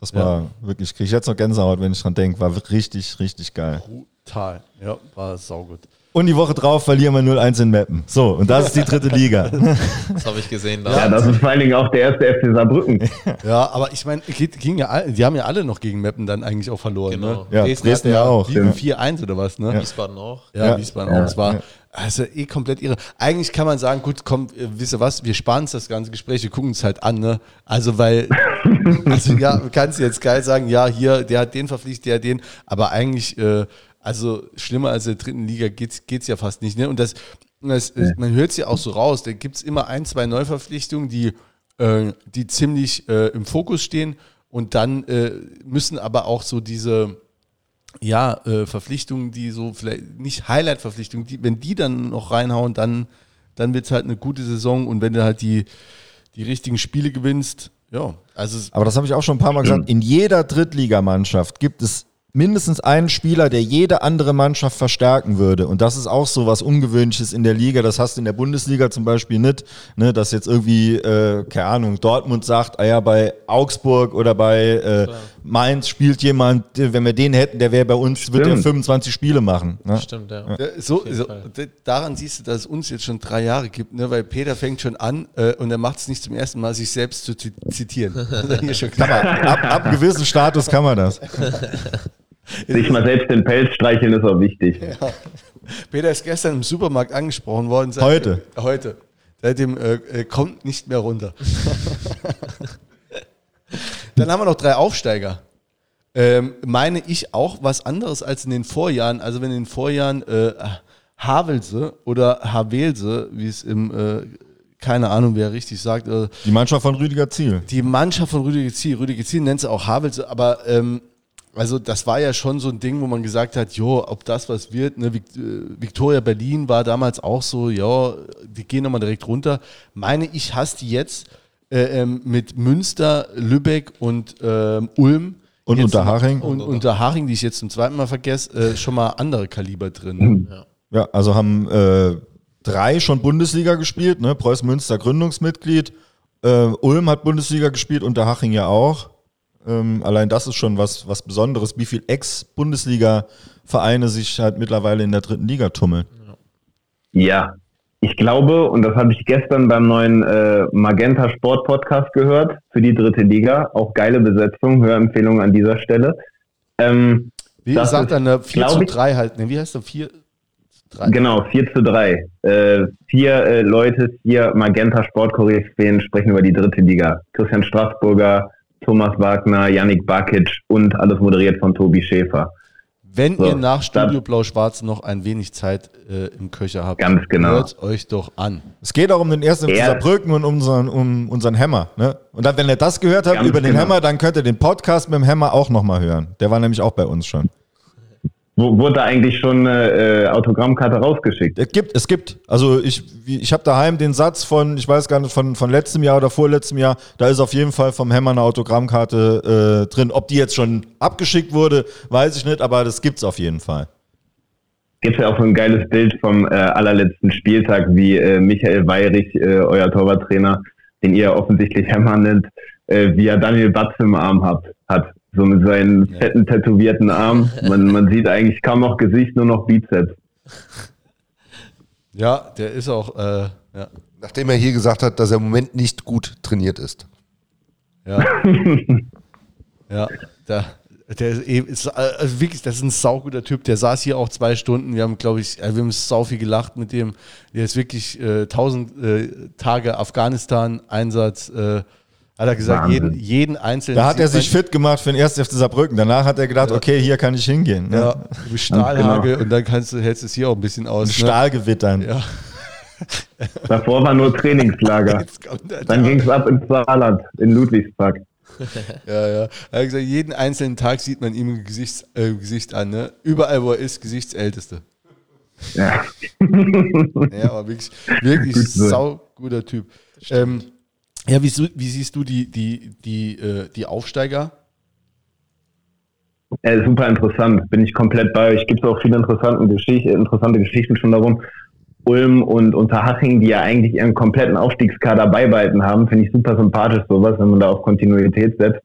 Ja. Das war wirklich, krieg ich jetzt noch Gänsehaut, wenn ich dran denke. War richtig, richtig geil. brutal. Ja, war saugut. Und die Woche drauf verlieren wir 0-1 in Meppen. So, und das ist die dritte Liga. <laughs> Das habe ich gesehen. Da. Ja, das ist vor allen Dingen auch der erste FC Saarbrücken. Ja, aber ich meine, ja, die haben ja alle noch gegen Meppen dann eigentlich auch verloren. Genau. Ne? Ja, Dresden hatte ja auch. wie Ja. 4-1 oder was, ne? Wiesbaden auch. Ja, Ja. Wiesbaden auch. Es war also eh komplett irre. Eigentlich kann man sagen, gut, komm, äh, wisst ihr was, wir sparen uns das ganze Gespräch, wir gucken es halt an, ne? Also, weil, <laughs> also ja, kannst du jetzt geil sagen, ja, hier, der hat den verpflichtet, der hat den, aber eigentlich, äh, also schlimmer als in der dritten Liga geht's, geht's ja fast nicht, ne? Und das, das man hört es ja auch so raus, da gibt es immer ein, zwei Neuverpflichtungen, die, äh, die ziemlich äh, im Fokus stehen und dann äh, müssen aber auch so diese, ja, äh, Verpflichtungen, die so vielleicht nicht Highlight-Verpflichtungen, die, wenn die dann noch reinhauen, dann, dann wird es halt eine gute Saison und wenn du halt die, die richtigen Spiele gewinnst, ja, also Aber das habe ich auch schon ein paar Mal gesagt. In jeder Drittligamannschaft gibt es mindestens einen Spieler, der jede andere Mannschaft verstärken würde. Und das ist auch so was Ungewöhnliches in der Liga. Das hast du in der Bundesliga zum Beispiel nicht, ne, dass jetzt irgendwie, äh, keine Ahnung, Dortmund sagt, ah ja, bei Augsburg oder bei äh, Mainz spielt jemand, der- wenn wir den hätten, der wäre bei uns, wird der Stimmt. 25 Spiele machen. Ne? Stimmt, ja. Ja, so, so daran siehst du, dass es uns jetzt schon drei Jahre gibt, ne? weil Peter fängt schon an äh, und er macht es nicht zum ersten Mal, sich selbst zu zi- zitieren. <laughs> Man, ab, ab einem gewissen Status kann man das. <laughs> Sich mal selbst den Pelz streicheln ist auch wichtig. Peter ist gestern im Supermarkt angesprochen worden. Sagt, Heute? Äh, heute. Seitdem äh, äh, kommt nicht mehr runter. <laughs> Dann haben wir noch drei Aufsteiger. Ähm, meine ich auch was anderes als in den Vorjahren. Also wenn in den Vorjahren äh, Havelse oder Havelse, wie es im, äh, keine Ahnung, wer richtig sagt, äh, Die Mannschaft von Rüdiger Ziel. die Mannschaft von Rüdiger Ziel, Rüdiger Ziel nennt sie auch Havelse, aber ähm, also das war ja schon so ein Ding, wo man gesagt hat, jo, ob das was wird. Ne? Vic- äh, Victoria Berlin war damals auch so, ja, die gehen nochmal direkt runter. Meine ich, hast die jetzt äh, ähm, mit Münster, Lübeck und ähm, Ulm Und jetzt- Unterhaching. und Unterhaching, die ich jetzt zum zweiten Mal vergesse, äh, schon mal andere Kaliber drin. Ja, also haben äh, drei schon Bundesliga gespielt, ne? Preußen Münster Gründungsmitglied, äh, Ulm hat Bundesliga gespielt, Unterhaching ja auch. Ähm, allein das ist schon was, was Besonderes, wie viel Ex-Bundesliga-Vereine sich halt mittlerweile in der dritten Liga tummeln. Ja, ich glaube, und das habe ich gestern beim neuen äh, Magenta Sport Podcast gehört für die dritte Liga. Auch geile Besetzung, Hörempfehlung an dieser Stelle. Ähm, Wie Das sagt ist, er, eine 4 glaub zu ich- 3 halt. Ne, wie heißt der? 4 zu 3. genau, 4 zu 3. Äh, vier äh, Leute, vier Magenta Sportkoryphäen sprechen über die dritte Liga. Christian Straßburger, Thomas Wagner, Yannick Bakic und alles moderiert von Tobi Schäfer. Wenn So, ihr nach Studio Blau-Schwarz noch ein wenig Zeit äh, im Köcher habt, Ganz genau. hört euch doch an. Es geht auch um den ersten FC Er- Saarbrücken und um unseren, um unseren Hammer. Ne? Und dann, wenn ihr das gehört habt Ganz über den genau. Hammer, dann könnt ihr den Podcast mit dem Hammer auch nochmal hören. Der war nämlich auch bei uns schon. Wurde da eigentlich schon eine äh, Autogrammkarte rausgeschickt? Es gibt, es gibt. Also ich, ich habe daheim den Satz von, ich weiß gar nicht, von, von letztem Jahr oder vorletztem Jahr, da ist auf jeden Fall vom Hammer eine Autogrammkarte äh, drin. Ob die jetzt schon abgeschickt wurde, weiß ich nicht, aber das gibt's auf jeden Fall. Gibt ja auch so ein geiles Bild vom äh, allerletzten Spieltag, wie äh, Michael Weyrich, äh, euer Torwarttrainer, den ihr offensichtlich Hammer nennt, äh, wie er Daniel Batz im Arm hat, hat So mit seinen fetten, tätowierten Armen. Man, man sieht eigentlich kaum noch Gesicht, nur noch Bizeps. Ja, der ist auch, äh, ja. Nachdem er hier gesagt hat, dass er im Moment nicht gut trainiert ist. Ja. <laughs> ja, da, der ist, eben, ist, also wirklich, das ist ein sauguter Typ. Der saß hier auch zwei Stunden. Wir haben, glaube ich, wir haben sau viel gelacht mit dem. Der ist wirklich äh, 1000 äh, Tage Afghanistan-Einsatz. Äh, hat er gesagt, jeden, jeden einzelnen. Da hat er sich fit gemacht für den 1. FC Saarbrücken. Danach hat er gedacht, okay, hier kann ich hingehen. Ne? Ja, du bist <laughs> Stahlhagel und dann kannst du, hältst du es hier auch ein bisschen aus. Ein Stahlgewittern. Ja. <laughs> Davor war nur Trainingslager. <laughs> Er Dann da. ging es ab ins Saarland, in Ludwigspark. Ja, ja. Er hat gesagt, jeden einzelnen Tag sieht man ihm ein Gesicht, äh, Gesicht an. Ne? Überall, wo er ist, Gesichtsälteste. Ja. Ja, aber wirklich, wirklich sau guter Typ. Ähm, ja, wie, wie siehst du die, die, die, äh, die Aufsteiger? Äh, super interessant, bin ich komplett bei euch. Gibt es auch viele interessante, Geschicht interessante Geschichten schon darum. Ulm und Unterhaching, die ja eigentlich ihren kompletten Aufstiegskader beibehalten haben, finde ich super sympathisch sowas, wenn man da auf Kontinuität setzt.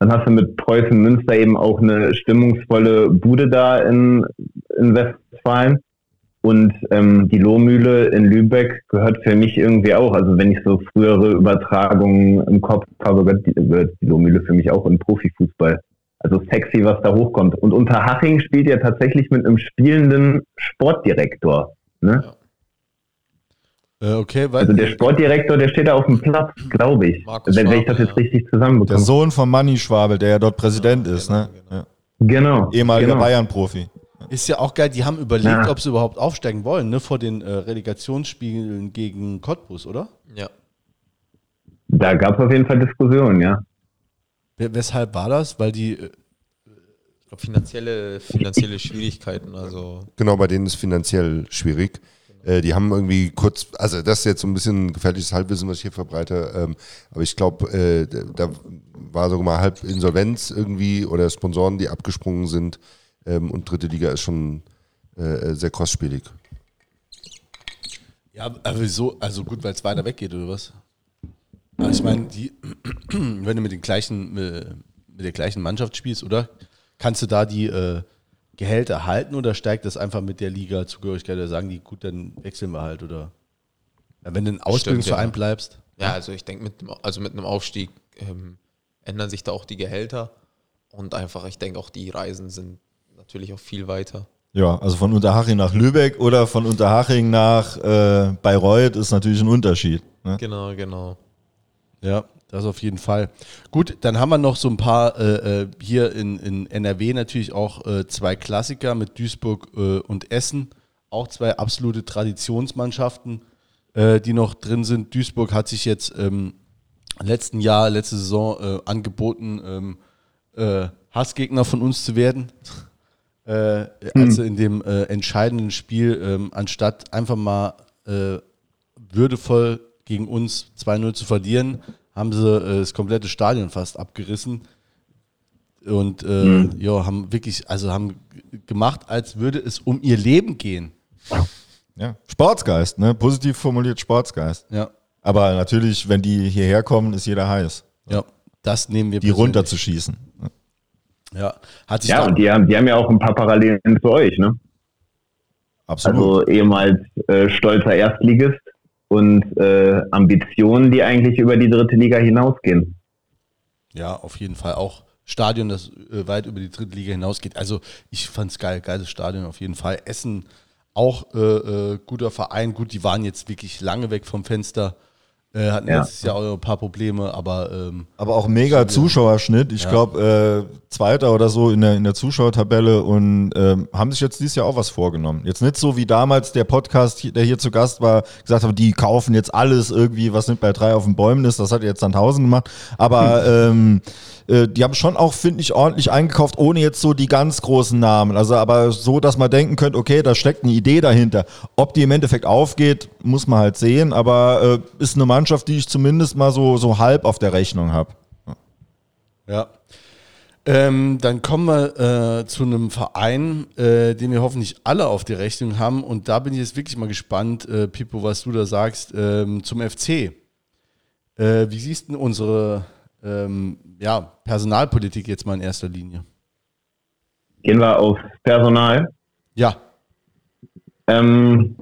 Dann hast du mit Preußen Münster eben auch eine stimmungsvolle Bude da in, in Westfalen. Und ähm, die Lohmühle in Lübeck gehört für mich irgendwie auch. Also wenn ich so frühere Übertragungen im Kopf habe, gehört die, Lohmühle für mich auch im Profifußball. Also sexy, was da hochkommt. Und Unterhaching spielt ja tatsächlich mit einem spielenden Sportdirektor. Ne? Äh, okay, weil, Also der Sportdirektor, der steht da auf dem Platz, glaube ich. Markus wenn, wenn ich das jetzt ja. richtig Der zusammenbekomme. Sohn von Manni Schwabel, der ja dort Präsident ist. genau, ne? genau. Ja. Genau. Ehemaliger genau. Bayern-Profi. Ist ja auch geil, die haben überlegt, Ja. ob sie überhaupt aufsteigen wollen, ne, vor den äh, Relegationsspielen gegen Cottbus, oder? Ja. Da gab es auf jeden Fall Diskussionen, ja. Weshalb war das? Weil die, äh, Ich glaube, finanzielle, finanzielle Schwierigkeiten. Also, Genau, bei denen ist finanziell schwierig. Äh, die haben irgendwie kurz, also das ist jetzt so ein bisschen gefährliches Halbwissen, was ich hier verbreite, ähm, aber ich glaube, äh, da war sogar mal halb Insolvenz irgendwie oder Sponsoren, die abgesprungen sind ähm, und dritte Liga ist schon äh, sehr kostspielig. ja, aber wieso? Also gut, weil es weiter weggeht, oder was? Aber ich meine, <clears throat> wenn du mit den gleichen, äh, mit der gleichen Mannschaft spielst, oder? Kannst du da die äh, Gehälter halten oder steigt das einfach mit der Liga-Zugehörigkeit? Oder sagen die, gut, dann wechseln wir halt, oder? Ja, wenn du ein Ausbildungsverein ja. bleibst. ja, also ich denke, mit, also mit einem Aufstieg ähm, ändern sich da auch die Gehälter. Und einfach, ich denke auch, die Reisen sind natürlich auch viel weiter. Ja, also von Unterhaching nach Lübeck oder von Unterhaching nach äh, Bayreuth ist natürlich ein Unterschied. Ne? Genau, genau. Ja, das auf jeden Fall. Gut, dann haben wir noch so ein paar äh, äh, hier in, in NRW natürlich auch äh, zwei Klassiker mit Duisburg äh, und Essen. Auch zwei absolute Traditionsmannschaften, äh, die noch drin sind. Duisburg hat sich jetzt ähm, letzten Jahr, letzte Saison äh, angeboten, ähm, äh, Hassgegner von uns zu werden. Äh, also in dem äh, entscheidenden Spiel, ähm, anstatt einfach mal äh, würdevoll gegen uns 2-0 zu verlieren, haben sie äh, das komplette Stadion fast abgerissen. Und äh, ja, haben wirklich, also haben gemacht, als würde es um ihr Leben gehen. Ja. Sportsgeist, ne? positiv formuliert Sportsgeist. Ja, Aber natürlich, wenn die hierher kommen, ist jeder heiß, ja, das nehmen wir die persönlich. runterzuschießen. Ja, hat sich Ja, und die haben, die haben ja auch ein paar Parallelen zu euch, ne? Absolut. Also ehemals äh, stolzer Erstligist und äh, Ambitionen, die eigentlich über die dritte Liga hinausgehen. ja, auf jeden Fall auch Stadion, das äh, weit über die dritte Liga hinausgeht. Also ich fand's geil, geiles Stadion auf jeden Fall. Essen auch äh, äh, guter Verein. Gut, die waren jetzt wirklich lange weg vom Fenster, äh, hatten Ja. letztes Jahr auch ein paar Probleme, aber ähm, Aber auch mega Zuschauerschnitt. Ich glaube, äh, Zweiter oder so in der, in der Zuschauertabelle und ähm, haben sich jetzt dieses Jahr auch was vorgenommen. Jetzt nicht so wie damals der Podcast, der hier zu Gast war, gesagt hat, die kaufen jetzt alles irgendwie, was nicht bei drei auf den Bäumen ist. Das hat jetzt dann tausend gemacht. Aber ähm, äh, die haben schon auch, finde ich, ordentlich eingekauft, ohne jetzt so die ganz großen Namen. Also aber so, dass man denken könnte, okay, da steckt eine Idee dahinter. Ob die im Endeffekt aufgeht, muss man halt sehen. Aber äh, ist eine Mannschaft, die ich zumindest mal so, so halb auf der Rechnung habe. Ja. Ähm, dann kommen wir äh, zu einem Verein, äh, den wir hoffentlich alle auf der Rechnung haben. Und da bin ich jetzt wirklich mal gespannt, äh, Pippo, was du da sagst, ähm, zum FC. Äh, wie siehst du unsere ähm, ja, Personalpolitik jetzt mal in erster Linie. Gehen wir auf Personal. Ja. Ähm,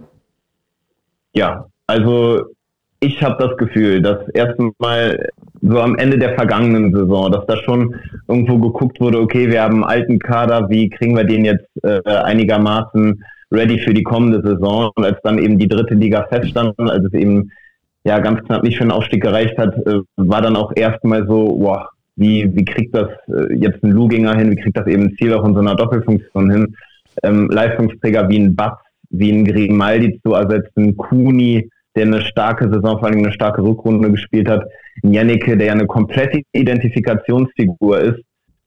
ja, also ich habe das Gefühl, dass erstmal so am Ende der vergangenen Saison, dass da schon irgendwo geguckt wurde, okay, wir haben einen alten Kader, wie kriegen wir den jetzt äh, einigermaßen ready für die kommende Saison? Und als dann eben die dritte Liga feststand, als es eben ja ganz knapp nicht für den Aufstieg gereicht hat, äh, war dann auch erstmal so, wow, wie, wie kriegt das äh, jetzt ein Luginger hin, wie kriegt das eben ein Ziel auch in so einer Doppelfunktion hin? Ähm, Leistungsträger wie ein Batz, wie ein Grimaldi zu ersetzen, Kuni, der eine starke Saison, vor allem eine starke Rückrunde gespielt hat, Jennecke, der ja eine komplette Identifikationsfigur ist.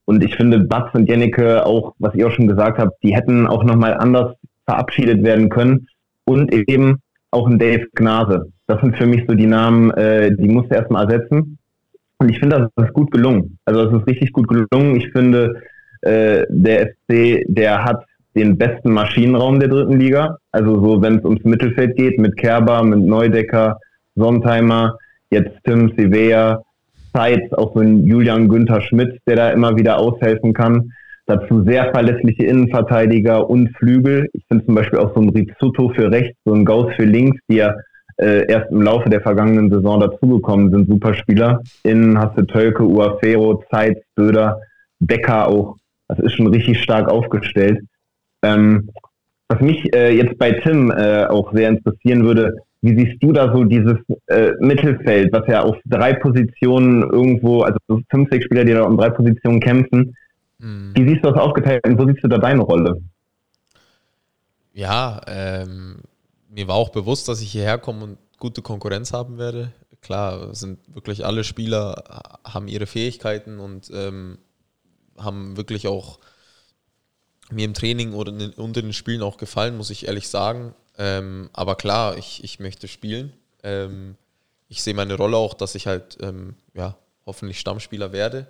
Und ich finde, Batz und Jennecke, auch was ihr auch schon gesagt habt, die hätten auch nochmal anders verabschiedet werden können. Und eben auch ein Dave Gnase. Das sind für mich so die Namen, äh, die musste erstmal ersetzen. Und ich finde, das ist gut gelungen. Also das ist richtig gut gelungen. Ich finde, äh, der FC, der hat den besten Maschinenraum der dritten Liga. Also so, wenn es ums Mittelfeld geht, mit Kerber, mit Neudecker, Sontheimer, jetzt Tim Sevilla, Zeitz, auch so ein Julian Günther Schmidt, der da immer wieder aushelfen kann. Dazu sehr verlässliche Innenverteidiger und Flügel. Ich finde zum Beispiel auch so ein Rizzuto für rechts, so ein Gauss für links, die ja äh, erst im Laufe der vergangenen Saison dazugekommen sind. Super Spieler. Innen hast du Tölke, Uafero, Zeitz, Söder, Becker auch. Das ist schon richtig stark aufgestellt. Ähm, was mich äh, jetzt bei Tim äh, auch sehr interessieren würde, wie siehst du da so dieses äh, Mittelfeld, was ja auf drei Positionen irgendwo, also fünf, sechs Spieler, die da um drei Positionen kämpfen. Mhm. Wie siehst du das aufgeteilt und wo siehst du da deine Rolle? Ja, ähm, mir war auch bewusst, dass ich hierher komme und gute Konkurrenz haben werde. Klar, sind wirklich alle Spieler, haben ihre Fähigkeiten und ähm, haben wirklich auch mir im Training oder in, unter den Spielen auch gefallen, muss ich ehrlich sagen. Ähm, aber klar, ich, ich möchte spielen. Ähm, ich sehe meine Rolle auch, dass ich halt ähm, ja, hoffentlich Stammspieler werde.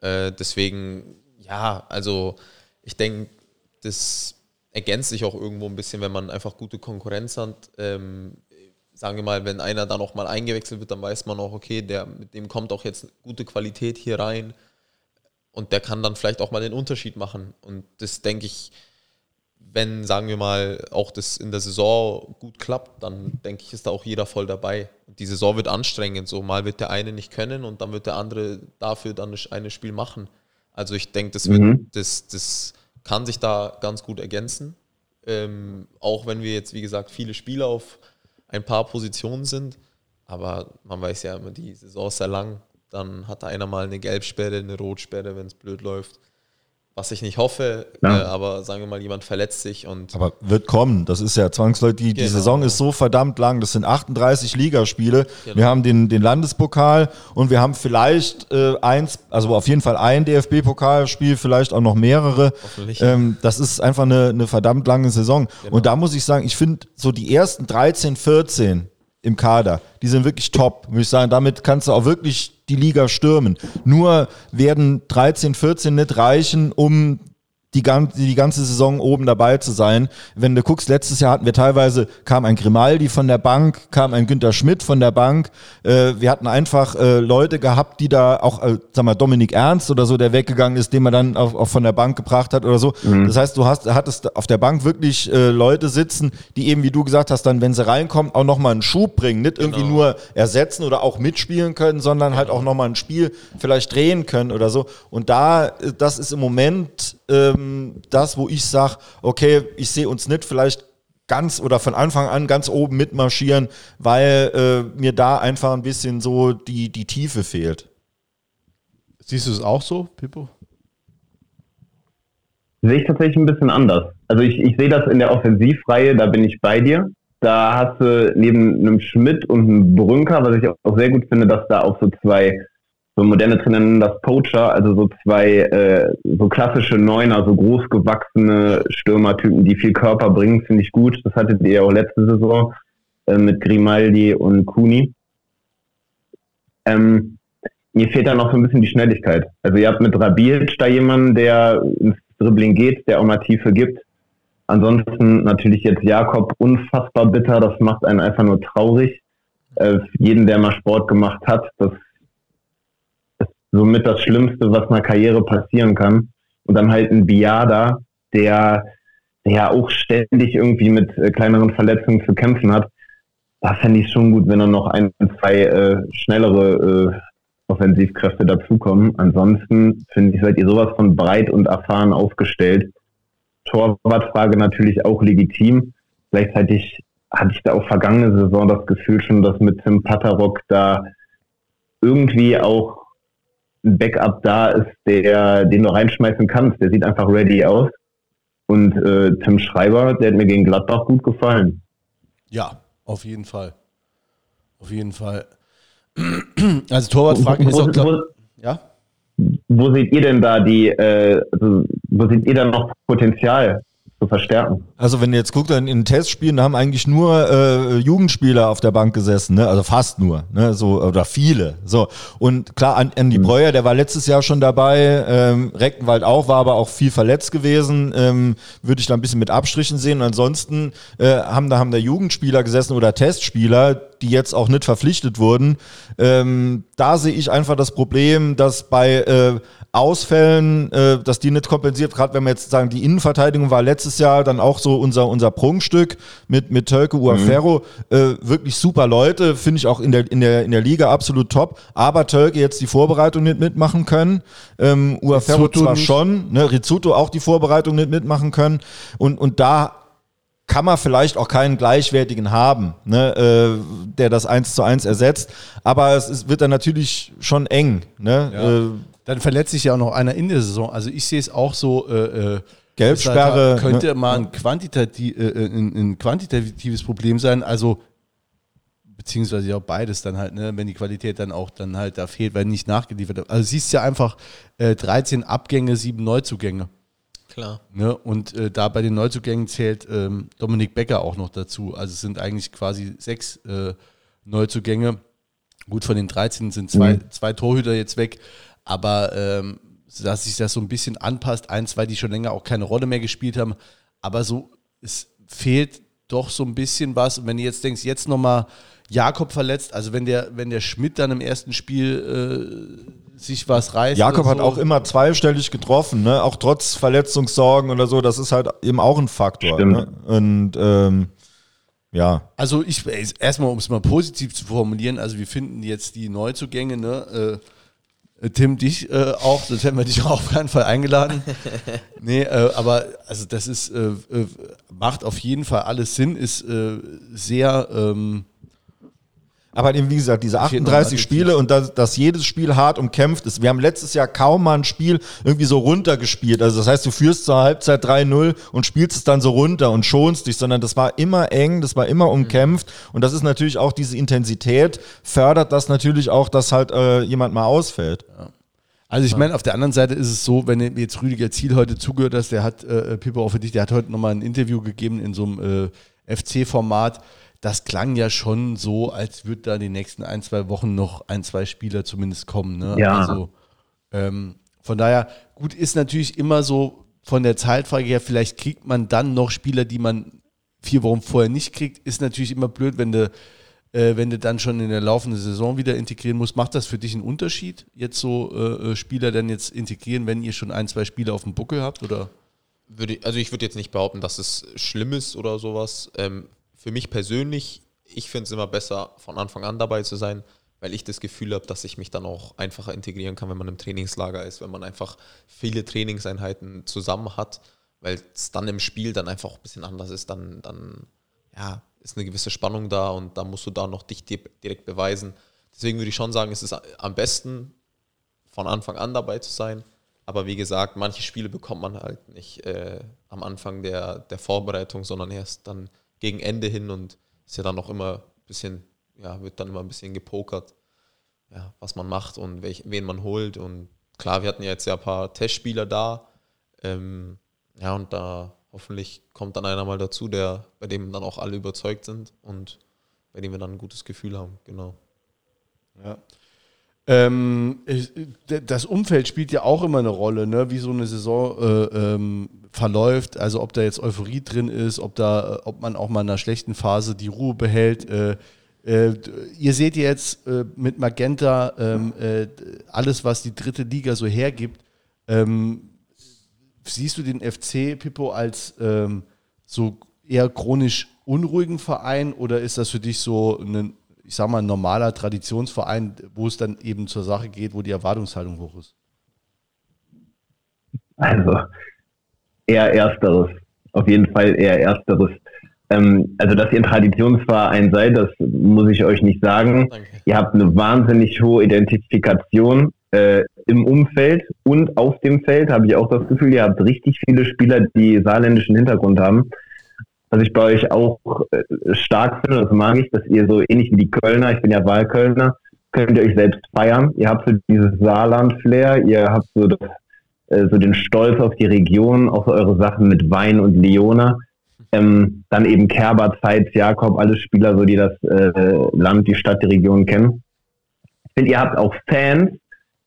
Äh, deswegen, ja, also ich denke, das ergänzt sich auch irgendwo ein bisschen, wenn man einfach gute Konkurrenz hat. Ähm, sagen wir mal, wenn einer da nochmal eingewechselt wird, dann weiß man auch, okay, der, mit dem kommt auch jetzt gute Qualität hier rein. Und der kann dann vielleicht auch mal den Unterschied machen. Und das denke ich, wenn, sagen wir mal, auch das in der Saison gut klappt, dann denke ich, ist da auch jeder voll dabei. Und die Saison wird anstrengend. So mal wird der eine nicht können und dann wird der andere dafür dann ein Spiel machen. Also ich denke, das, mhm. das, das kann sich da ganz gut ergänzen. Ähm, auch wenn wir jetzt, wie gesagt, viele Spieler auf ein paar Positionen sind. Aber man weiß ja immer, die Saison ist sehr lang dann hat einer mal eine Gelbsperre, eine Rotsperre, wenn es blöd läuft. Was ich nicht hoffe, ja. äh, aber sagen wir mal, jemand verletzt sich und. Aber wird kommen. Das ist ja zwangsläufig. Die, genau. die Saison ist so verdammt lang. Das sind 38 Ligaspiele. Genau. Wir haben den, den Landespokal und wir haben vielleicht äh, eins, also auf jeden Fall ein DFB-Pokalspiel, vielleicht auch noch mehrere. Ähm, das ist einfach eine, eine verdammt lange Saison. Genau. Und da muss ich sagen, ich finde so die ersten 13, 14 im Kader, die sind wirklich top. Muss ich sagen, damit kannst du auch wirklich die Liga stürmen. Nur werden 13, 14 nicht reichen, um die, ganze, die ganze Saison oben dabei zu sein. Wenn du guckst, letztes Jahr hatten wir teilweise, kam ein Grimaldi von der Bank, kam ein Günter Schmidt von der Bank. Äh, wir hatten einfach äh, Leute gehabt, die da auch, äh, sag mal, Dominik Ernst oder so, der weggegangen ist, den man dann auch, auch von der Bank gebracht hat oder so. Mhm. Das heißt, du hast, hattest auf der Bank wirklich äh, Leute sitzen, die eben, wie du gesagt hast, dann, wenn sie reinkommen, auch nochmal einen Schub bringen. Nicht genau. irgendwie nur ersetzen oder auch mitspielen können, sondern halt genau. halt auch nochmal ein Spiel vielleicht drehen können oder so. Und da, äh, das ist im Moment ähm, das, wo ich sage, okay, ich sehe uns nicht vielleicht ganz oder von Anfang an ganz oben mitmarschieren, weil äh, mir da einfach ein bisschen so die, die Tiefe fehlt. Siehst du es auch so, Pippo? Sehe ich tatsächlich ein bisschen anders. Also ich, ich sehe das in der Offensivreihe, da bin ich bei dir. Da hast du neben einem Schmidt und einem Brünker, was ich auch sehr gut finde, dass da auch so zwei so moderne Trainer nennen das Poacher, also so zwei äh, so klassische Neuner, so großgewachsene Stürmertypen, die viel Körper bringen, finde ich gut. Das hattet ihr auch letzte Saison äh, mit Grimaldi und Kuni. Ähm, mir fehlt da noch so ein bisschen die Schnelligkeit. Also ihr habt mit Rabic da jemanden, der ins Dribbling geht, der auch mal Tiefe gibt. Ansonsten natürlich jetzt Jakob unfassbar bitter, das macht einen einfach nur traurig. Äh, jeden, der mal Sport gemacht hat, das somit das Schlimmste, was einer Karriere passieren kann. Und dann halt ein Biada, der, der ja auch ständig irgendwie mit äh, kleineren Verletzungen zu kämpfen hat. Da fände ich schon gut, wenn dann noch ein, zwei äh, schnellere äh, Offensivkräfte dazukommen. Ansonsten finde ich, seid ihr sowas von breit und erfahren aufgestellt. Torwartfrage natürlich auch legitim. Gleichzeitig hatte ich da auch vergangene Saison das Gefühl schon, dass mit Tim Patterrock da irgendwie auch ein Backup da ist, der, den du reinschmeißen kannst. Der sieht einfach ready aus. Und äh, Tim Schreiber, der hat mir gegen Gladbach gut gefallen. Ja, auf jeden Fall. Auf jeden Fall. <clears throat> Also Torwartfrage ist auch glaub, ja. Wo seht ihr denn da die, äh, also, wo seht ihr da noch Potenzial? Zu verstärken. Also wenn ihr jetzt guckt in den Testspielen, da haben eigentlich nur äh, Jugendspieler auf der Bank gesessen, ne? also fast nur, ne? so oder viele. So und klar, Andy mhm. Breuer, der war letztes Jahr schon dabei, ähm, Reckenwald auch, war aber auch viel verletzt gewesen, ähm, würde ich da ein bisschen mit Abstrichen sehen. Und ansonsten äh, haben da haben da Jugendspieler gesessen oder Testspieler, die jetzt auch nicht verpflichtet wurden. Ähm, da sehe ich einfach das Problem, dass bei äh, Ausfällen, äh, dass die nicht kompensiert, gerade wenn wir jetzt sagen, die Innenverteidigung war letztes Jahr dann auch so unser, unser Prunkstück mit, mit Tölke Uaferro. Mhm. Äh, wirklich super Leute, finde ich auch in der, in, der, in der Liga absolut top. Aber Tölke jetzt die Vorbereitung nicht mitmachen können. Ähm, Uaferro zwar nicht. schon, ne, Rizzuto auch die Vorbereitung nicht mitmachen können. Und, und da kann man vielleicht auch keinen gleichwertigen haben, ne, äh, der das eins zu eins ersetzt. Aber es ist, wird dann natürlich schon eng. Ne? Ja. Äh, dann verletzt sich ja auch noch einer in der Saison. Also ich sehe es auch so. Äh, äh Gelbsperre könnte ne? mal ein, quantitativ, äh, äh, ein, ein, quantitatives Problem sein. Also beziehungsweise ja auch beides dann halt, ne, wenn die Qualität dann auch dann halt da fehlt, weil nicht nachgeliefert wird. Also siehst ja einfach äh, 13 Abgänge, 7 Neuzugänge. Klar. Ne, und äh, da bei den Neuzugängen zählt ähm, Dominik Becker auch noch dazu. Also es sind eigentlich quasi sechs äh, Neuzugänge. Gut, von den 13 sind zwei, mhm. zwei Torhüter jetzt weg aber ähm, dass sich das so ein bisschen anpasst. Ein, zwei, die schon länger auch keine Rolle mehr gespielt haben. Aber so, es fehlt doch so ein bisschen was. Und wenn du jetzt denkst, jetzt nochmal Jakob verletzt, also wenn der, wenn der Schmidt dann im ersten Spiel äh, sich was reißt. Jakob so. hat auch immer zweistellig getroffen, ne? auch trotz Verletzungssorgen oder so. Das ist halt eben auch ein Faktor. Ne? Und ähm, ja. Also ich erstmal, um es mal positiv zu formulieren, also wir finden jetzt die Neuzugänge, ne? Äh, Tim, dich äh, auch, sonst hätten wir dich <laughs> auch auf keinen Fall eingeladen. <laughs> nee, äh, aber also das ist, äh, äh macht auf jeden Fall alles Sinn, ist äh, sehr ähm, aber eben, wie gesagt, diese 38 Spiele und dass, dass jedes Spiel hart umkämpft ist. Wir haben letztes Jahr kaum mal ein Spiel irgendwie so runtergespielt. Also das heißt, du führst zur Halbzeit 3-0 und spielst es dann so runter und schonst dich, sondern das war immer eng, das war immer umkämpft. Mhm. Und das ist natürlich auch diese Intensität, fördert das natürlich auch, dass halt äh, jemand mal ausfällt. Ja. Also ich meine, auf der anderen Seite ist es so, wenn jetzt Rüdiger Ziel heute zugehört hast, der hat, äh, Pippo auch für dich, der hat heute nochmal ein Interview gegeben in so einem äh, FC-Format das klang ja schon so, als würde da die nächsten ein, zwei Wochen noch ein, zwei Spieler zumindest kommen. Ne? Ja. Also, ähm, von daher, gut, ist natürlich immer so von der Zeitfrage her, vielleicht kriegt man dann noch Spieler, die man vier Wochen vorher nicht kriegt. Ist natürlich immer blöd, wenn du, äh, wenn du dann schon in der laufenden Saison wieder integrieren musst. Macht das für dich einen Unterschied, jetzt so äh, äh Spieler dann jetzt integrieren, wenn ihr schon ein, zwei Spiele auf dem Buckel habt? Oder? Würde, also ich würde jetzt nicht behaupten, dass es schlimm ist oder sowas. Ähm, für mich persönlich, ich finde es immer besser, von Anfang an dabei zu sein, weil ich das Gefühl habe, dass ich mich dann auch einfacher integrieren kann, wenn man im Trainingslager ist, wenn man einfach viele Trainingseinheiten zusammen hat, weil es dann im Spiel dann einfach ein bisschen anders ist, dann, dann ja, ist eine gewisse Spannung da und dann musst du da noch dich direkt beweisen. Deswegen würde ich schon sagen, es ist am besten, von Anfang an dabei zu sein. Aber wie gesagt, manche Spiele bekommt man halt nicht äh, am Anfang der, der Vorbereitung, sondern erst dann gegen Ende hin und ist ja dann noch immer ein bisschen, ja, wird dann immer ein bisschen gepokert, ja, was man macht und welch, wen man holt. Und klar, wir hatten ja jetzt ja ein paar Testspieler da. Ähm, ja, und da hoffentlich kommt dann einer mal dazu, der, bei dem dann auch alle überzeugt sind und bei dem wir dann ein gutes Gefühl haben, genau. Ja. Ähm, das Umfeld spielt ja auch immer eine Rolle, ne? wie so eine Saison äh, ähm, verläuft. Also ob da jetzt Euphorie drin ist, ob da, ob man auch mal in einer schlechten Phase die Ruhe behält. Äh, Äh, ihr seht jetzt äh, mit Magenta ähm, äh, alles, was die dritte Liga so hergibt. Ähm, siehst du den FC Pippo als ähm, so eher chronisch unruhigen Verein oder ist das für dich so ein, ich sag mal, ein normaler Traditionsverein, wo es dann eben zur Sache geht, wo die Erwartungshaltung hoch ist? Also eher ersteres. Auf jeden Fall eher ersteres. Ähm, also, dass ihr ein Traditionsverein seid, das muss ich euch nicht sagen. Danke. Ihr habt eine wahnsinnig hohe Identifikation äh, im Umfeld und auf dem Feld, habe ich auch das Gefühl. Ihr habt richtig viele Spieler, die saarländischen Hintergrund haben. Was ich bei euch auch äh, stark finde, das mag ich, dass ihr so ähnlich wie die Kölner, ich bin ja Wahlkölner, könnt ihr euch selbst feiern. Ihr habt so dieses Saarland-Flair, ihr habt so, das, äh, so den Stolz auf die Region, so eure Sachen mit Wein und Leona. Ähm, dann eben Kerber, Zeitz, Jakob, alle Spieler, so die das äh, Land, die Stadt, die Region kennen. Ich finde, ihr habt auch Fans,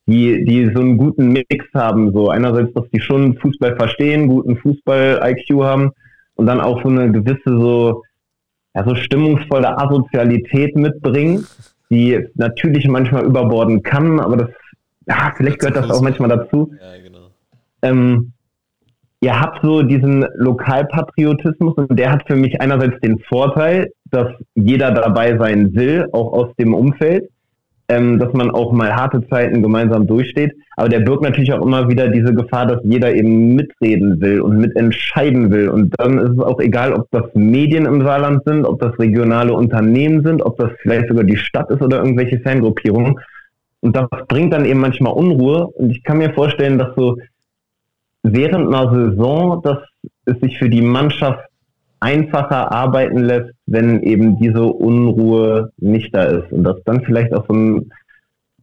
die, die so einen guten Mix haben. So einerseits, dass die schon Fußball verstehen, guten Fußball-IQ haben und dann auch so eine gewisse so, ja, so stimmungsvolle Asozialität mitbringen, die natürlich manchmal überborden kann, aber das, ja, vielleicht gehört das auch manchmal dazu. Ja, genau. Ähm, ihr habt so diesen Lokalpatriotismus und der hat für mich einerseits den Vorteil, dass jeder dabei sein will, auch aus dem Umfeld, ähm, dass man auch mal harte Zeiten gemeinsam durchsteht. Aber der birgt natürlich auch immer wieder diese Gefahr, dass jeder eben mitreden will und mitentscheiden will. Und dann ist es auch egal, ob das Medien im Saarland sind, ob das regionale Unternehmen sind, ob das vielleicht sogar die Stadt ist oder irgendwelche Fangruppierungen. Und das bringt dann eben manchmal Unruhe. Und ich kann mir vorstellen, dass so während einer Saison, dass es sich für die Mannschaft einfacher arbeiten lässt, wenn eben diese Unruhe nicht da ist. Und dass dann vielleicht auch so ein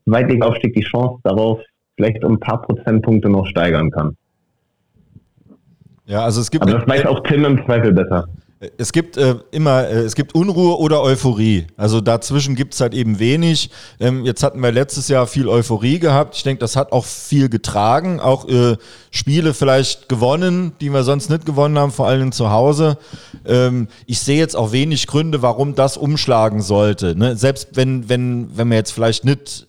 Weitliga-Aufstieg die Chance darauf vielleicht um ein paar Prozentpunkte noch steigern kann. Ja, also es gibt. Aber das weiß auch Tim im Zweifel besser. Es gibt äh, immer, äh, es gibt Unruhe oder Euphorie. Also dazwischen gibt es halt eben wenig. Ähm, jetzt hatten wir letztes Jahr viel Euphorie gehabt. Ich denke, das hat auch viel getragen. Auch äh, Spiele vielleicht gewonnen, die wir sonst nicht gewonnen haben, vor allem zu Hause. Ähm, ich sehe jetzt auch wenig Gründe, warum das umschlagen sollte. Ne? Selbst wenn, wenn, wenn wir jetzt vielleicht nicht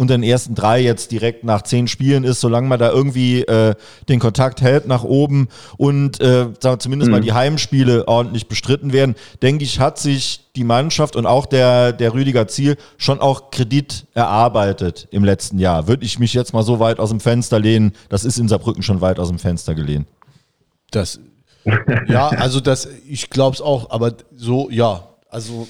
unter den ersten drei jetzt direkt nach zehn Spielen ist, solange man da irgendwie äh, den Kontakt hält nach oben und äh, zumindest mal die Heimspiele ordentlich bestritten werden, denke ich, hat sich die Mannschaft und auch der, der Rüdiger Ziel schon auch Kredit erarbeitet im letzten Jahr. Würde ich mich jetzt mal so weit aus dem Fenster lehnen, das ist in Saarbrücken schon weit aus dem Fenster gelehnt. Das, ja, also das, ich glaube es auch, aber so, ja, also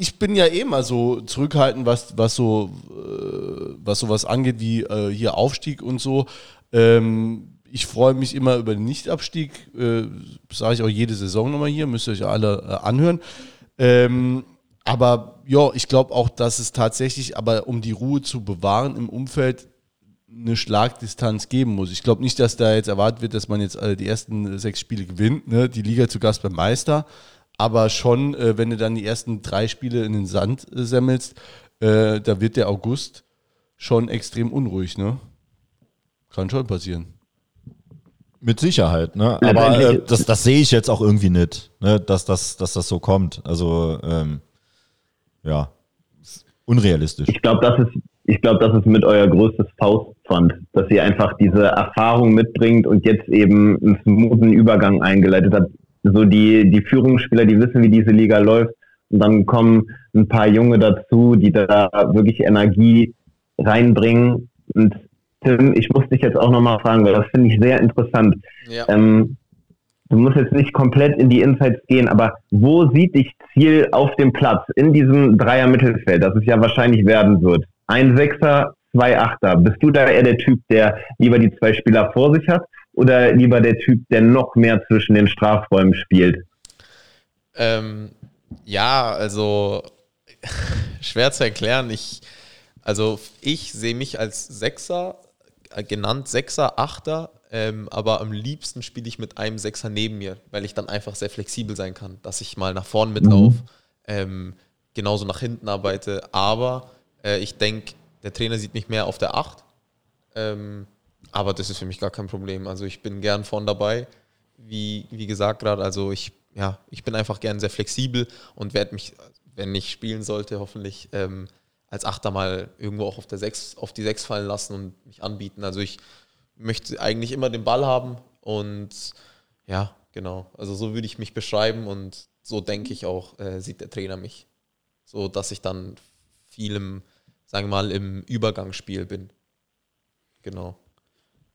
ich bin ja eh mal so zurückhaltend, was, was so, äh, was sowas angeht, wie äh, hier Aufstieg und so. Ähm, ich freue mich immer über den Nichtabstieg, äh, sage ich auch jede Saison nochmal hier, müsst ihr euch alle äh, anhören. Ähm, aber ja, ich glaube auch, dass es tatsächlich, aber um die Ruhe zu bewahren im Umfeld, eine Schlagdistanz geben muss. Ich glaube nicht, dass da jetzt erwartet wird, dass man jetzt äh, die ersten sechs Spiele gewinnt, ne? die Liga zu Gast beim Meister. Aber schon, äh, wenn du dann die ersten drei Spiele in den Sand äh, semmelst, äh, da wird der August schon extrem unruhig, ne? Kann schon passieren. Mit Sicherheit, ne? Aber äh, das, das sehe ich jetzt auch irgendwie nicht, ne? dass, das, dass das so kommt. Also, ähm, ja, ist unrealistisch. Ich glaube, das ist, ich glaube, das ist mit euer größtes Faustpfand, dass ihr einfach diese Erfahrung mitbringt und jetzt eben einen smoothen Übergang eingeleitet habt. So die, die Führungsspieler, die wissen, wie diese Liga läuft. Und dann kommen ein paar Junge dazu, die da wirklich Energie reinbringen. Und Tim, ich muss dich jetzt auch nochmal fragen, weil das finde ich sehr interessant. Ja. Ähm, du musst jetzt nicht komplett in die Insights gehen, aber wo sieht dich Ziel auf dem Platz in diesem Dreier-Mittelfeld, das es ja wahrscheinlich werden wird? Ein Sechser, zwei Achter. Bist du da eher der Typ, der lieber die zwei Spieler vor sich hat oder lieber der Typ, der noch mehr zwischen den Strafräumen spielt? Ähm, ja, also <laughs> schwer zu erklären. Ich, also ich sehe mich als Sechser, äh, genannt Sechser, Achter, ähm, aber am liebsten spiele ich mit einem Sechser neben mir, weil ich dann einfach sehr flexibel sein kann, dass ich mal nach vorn mitlaufe, ähm, genauso nach hinten arbeite. Aber äh, ich denke, der Trainer sieht mich mehr auf der Acht. Ähm, aber das ist für mich gar kein Problem. Also ich bin gern vorn dabei. Wie, wie gesagt gerade, also ich, ja, ich bin einfach gern sehr flexibel und werde mich, wenn ich spielen sollte, hoffentlich ähm, als Achter mal irgendwo auch auf, der Sechs, auf die Sechs fallen lassen und mich anbieten. Also ich möchte eigentlich immer den Ball haben und ja, genau. Also so würde ich mich beschreiben und so denke ich auch, äh, sieht der Trainer mich. So dass ich dann viel sagen wir mal, im Übergangsspiel bin. Genau.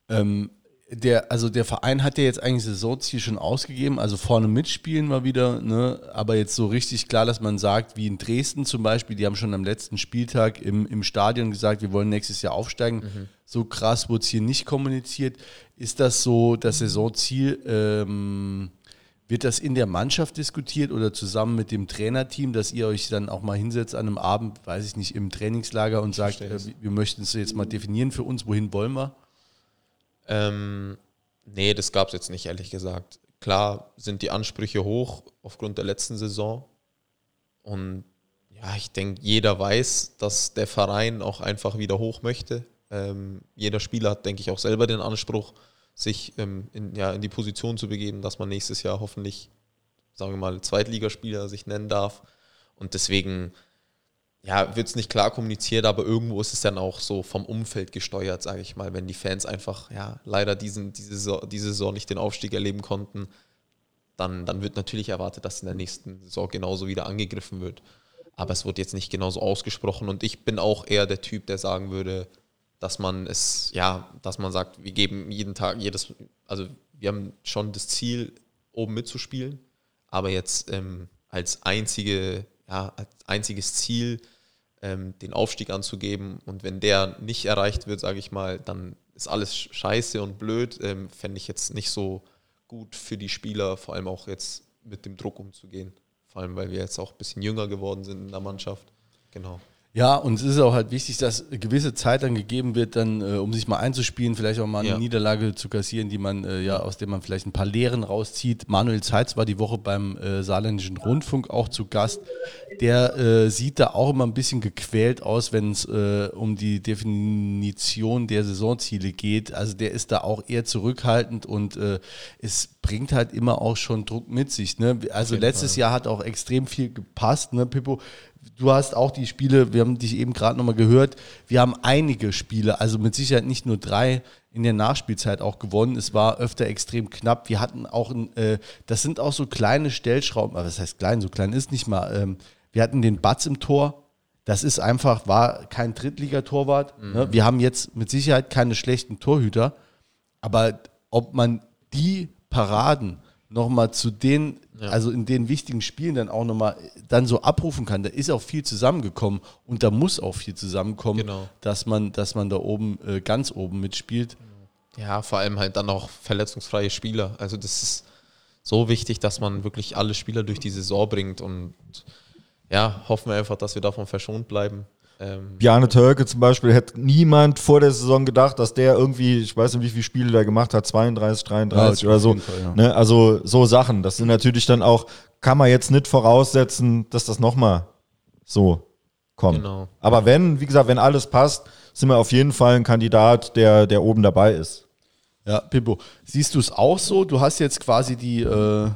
Ähm, der, also der Verein hat ja jetzt eigentlich Saisonziel schon ausgegeben, also vorne mitspielen mal wieder, ne? aber jetzt so richtig klar, dass man sagt, wie in Dresden zum Beispiel, die haben schon am letzten Spieltag im, im Stadion gesagt, wir wollen nächstes Jahr aufsteigen. Mhm. So krass wurde es hier nicht kommuniziert. Ist das so das Saisonziel? Ähm, wird das in der Mannschaft diskutiert oder zusammen mit dem Trainerteam, dass ihr euch dann auch mal hinsetzt an einem Abend, weiß ich nicht, im Trainingslager und sagt, äh, wir möchten es jetzt mal definieren für uns, wohin wollen wir? Ähm, nee, das gab es jetzt nicht, ehrlich gesagt. Klar sind die Ansprüche hoch aufgrund der letzten Saison. Und ja, ich denke, jeder weiß, dass der Verein auch einfach wieder hoch möchte. Ähm, jeder Spieler hat, denke ich, auch selber den Anspruch, sich ähm, in, ja, in die Position zu begeben, dass man nächstes Jahr hoffentlich, sagen wir mal, Zweitligaspieler sich nennen darf. Und deswegen ja, wird es nicht klar kommuniziert, aber irgendwo ist es dann auch so vom Umfeld gesteuert, sage ich mal, wenn die Fans einfach ja leider diesen, diese, Saison, diese Saison nicht den Aufstieg erleben konnten, dann, dann wird natürlich erwartet, dass in der nächsten Saison genauso wieder angegriffen wird. Aber es wird jetzt nicht genauso ausgesprochen und ich bin auch eher der Typ, der sagen würde, dass man es, ja, dass man sagt, wir geben jeden Tag, jedes, also wir haben schon das Ziel, oben mitzuspielen, aber jetzt ähm, als einzige, ja, als einziges Ziel ähm, den Aufstieg anzugeben. Und wenn der nicht erreicht wird, sage ich mal, dann ist alles scheiße und blöd. Ähm, Fände ich jetzt nicht so gut für die Spieler, vor allem auch jetzt mit dem Druck umzugehen. Vor allem, weil wir jetzt auch ein bisschen jünger geworden sind in der Mannschaft. Genau. Ja, und es ist auch halt wichtig, dass gewisse Zeit dann gegeben wird, dann, äh, um sich mal einzuspielen, vielleicht auch mal eine ja. Niederlage zu kassieren, die man, äh, ja, aus der man vielleicht ein paar Lehren rauszieht. Manuel Zeitz war die Woche beim äh, Saarländischen Rundfunk auch zu Gast. Der äh, sieht da auch immer ein bisschen gequält aus, wenn es äh, um die Definition der Saisonziele geht. Also der ist da auch eher zurückhaltend und äh, es bringt halt immer auch schon Druck mit sich. Ne? Also letztes Fall. Jahr hat auch extrem viel gepasst, ne, Pippo? Du hast auch die Spiele, wir haben dich eben gerade nochmal gehört, wir haben einige Spiele, also mit Sicherheit nicht nur drei in der Nachspielzeit auch gewonnen. Es war öfter extrem knapp. Wir hatten auch, äh, das sind auch so kleine Stellschrauben, aber das heißt klein, so klein ist nicht mal. Ähm, wir hatten den Batz im Tor. Das ist einfach, war kein Drittligatorwart. Mhm. Ne? Wir haben jetzt mit Sicherheit keine schlechten Torhüter, aber ob man die Paraden nochmal zu den, ja. also in den wichtigen Spielen dann auch nochmal dann so abrufen kann. Da ist auch viel zusammengekommen und da muss auch viel zusammenkommen, genau. dass man, dass man da oben äh, ganz oben mitspielt. Ja, vor allem halt dann auch verletzungsfreie Spieler. Also das ist so wichtig, dass man wirklich alle Spieler durch die Saison bringt und ja, hoffen wir einfach, dass wir davon verschont bleiben. Ähm, Bjarne Törke zum Beispiel, hätte niemand vor der Saison gedacht, dass der irgendwie, ich weiß nicht, wie viele Spiele der gemacht hat, 32, 33 ja, oder so. Fall, ja. ne? Also so Sachen. Das sind natürlich dann auch, kann man jetzt nicht voraussetzen, dass das nochmal so kommt. Genau. Aber wenn, wie gesagt, wenn alles passt, sind wir auf jeden Fall ein Kandidat, der, der oben dabei ist. Ja, Pippo, siehst du es auch so? Du hast jetzt quasi die, äh,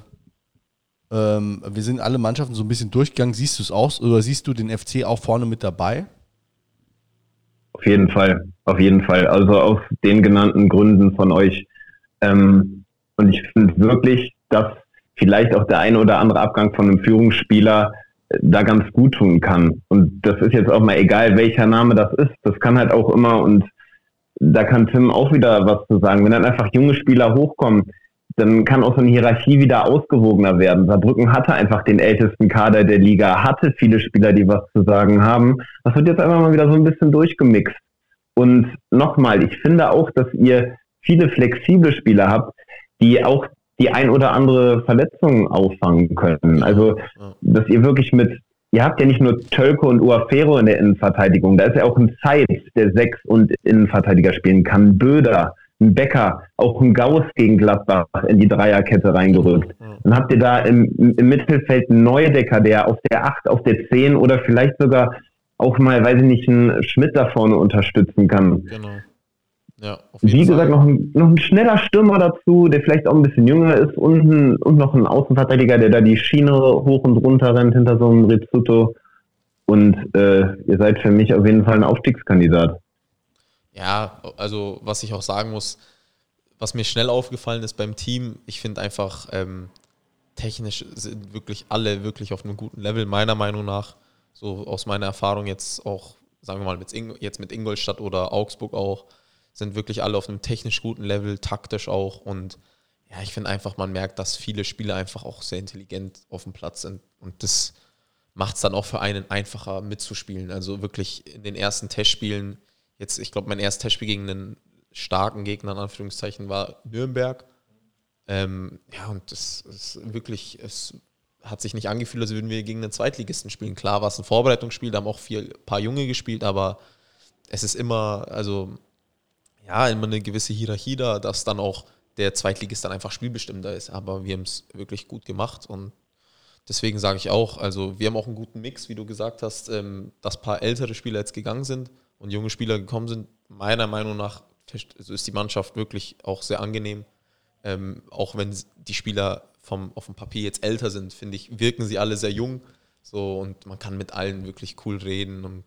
ähm, wir sind alle Mannschaften so ein bisschen durchgegangen. Siehst du es auch oder siehst du den FC auch vorne mit dabei? Auf jeden Fall, auf jeden Fall. Also aus den genannten Gründen von euch. Ähm, und ich finde wirklich, dass vielleicht auch der eine oder andere Abgang von einem Führungsspieler äh, da ganz gut tun kann. Und das ist jetzt auch mal egal, welcher Name das ist. Das kann halt auch immer und da kann Tim auch wieder was zu sagen. Wenn dann einfach junge Spieler hochkommen, dann kann auch so eine Hierarchie wieder ausgewogener werden. Saarbrücken hatte einfach den ältesten Kader der Liga, hatte viele Spieler, die was zu sagen haben. Das wird jetzt einfach mal wieder so ein bisschen durchgemixt. Und nochmal, ich finde auch, dass ihr viele flexible Spieler habt, die auch die ein oder andere Verletzung auffangen können. Also, dass ihr wirklich mit, ihr habt ja nicht nur Tölko und Uafero in der Innenverteidigung, da ist ja auch ein Zeit, der Sechs- und Innenverteidiger spielen kann. Böder, ein Becker, auch ein Gauss gegen Gladbach in die Dreierkette reingerückt. Dann habt ihr da im, im Mittelfeld einen Neudecker, der auf der 8, auf der 10 oder vielleicht sogar auch mal, weiß ich nicht, einen Schmidt da vorne unterstützen kann. Genau. Ja, Wie gesagt, noch ein, noch ein schneller Stürmer dazu, der vielleicht auch ein bisschen jünger ist und, ein, und noch ein Außenverteidiger, der da die Schiene hoch und runter rennt hinter so einem Rizzuto. Und äh, ihr seid für mich auf jeden Fall ein Aufstiegskandidat. Ja, also was ich auch sagen muss, was mir schnell aufgefallen ist beim Team, ich finde einfach, ähm, technisch sind wirklich alle wirklich auf einem guten Level, meiner Meinung nach. So aus meiner Erfahrung jetzt auch, sagen wir mal, mit jetzt mit Ingolstadt oder Augsburg auch, sind wirklich alle auf einem technisch guten Level, taktisch auch. Und ja, ich finde einfach, man merkt, dass viele Spieler einfach auch sehr intelligent auf dem Platz sind. Und das macht es dann auch für einen einfacher mitzuspielen. Also wirklich in den ersten Testspielen, jetzt, ich glaube, mein erstes Testspiel gegen einen starken Gegner, in Anführungszeichen, war Nürnberg. Ähm, ja, und das ist wirklich, es hat sich nicht angefühlt, als würden wir gegen einen Zweitligisten spielen. Klar war es ein Vorbereitungsspiel, da haben auch vier, paar Junge gespielt, aber es ist immer, also ja, immer eine gewisse Hierarchie da, dass dann auch der Zweitligist dann einfach spielbestimmter ist. Aber wir haben es wirklich gut gemacht und deswegen sage ich auch, also wir haben auch einen guten Mix, wie du gesagt hast, ähm, dass paar ältere Spieler jetzt gegangen sind und junge Spieler gekommen sind. Meiner Meinung nach also ist die Mannschaft wirklich auch sehr angenehm. Ähm, auch wenn die Spieler vom, auf dem Papier jetzt älter sind, finde ich, wirken sie alle sehr jung. So und man kann mit allen wirklich cool reden und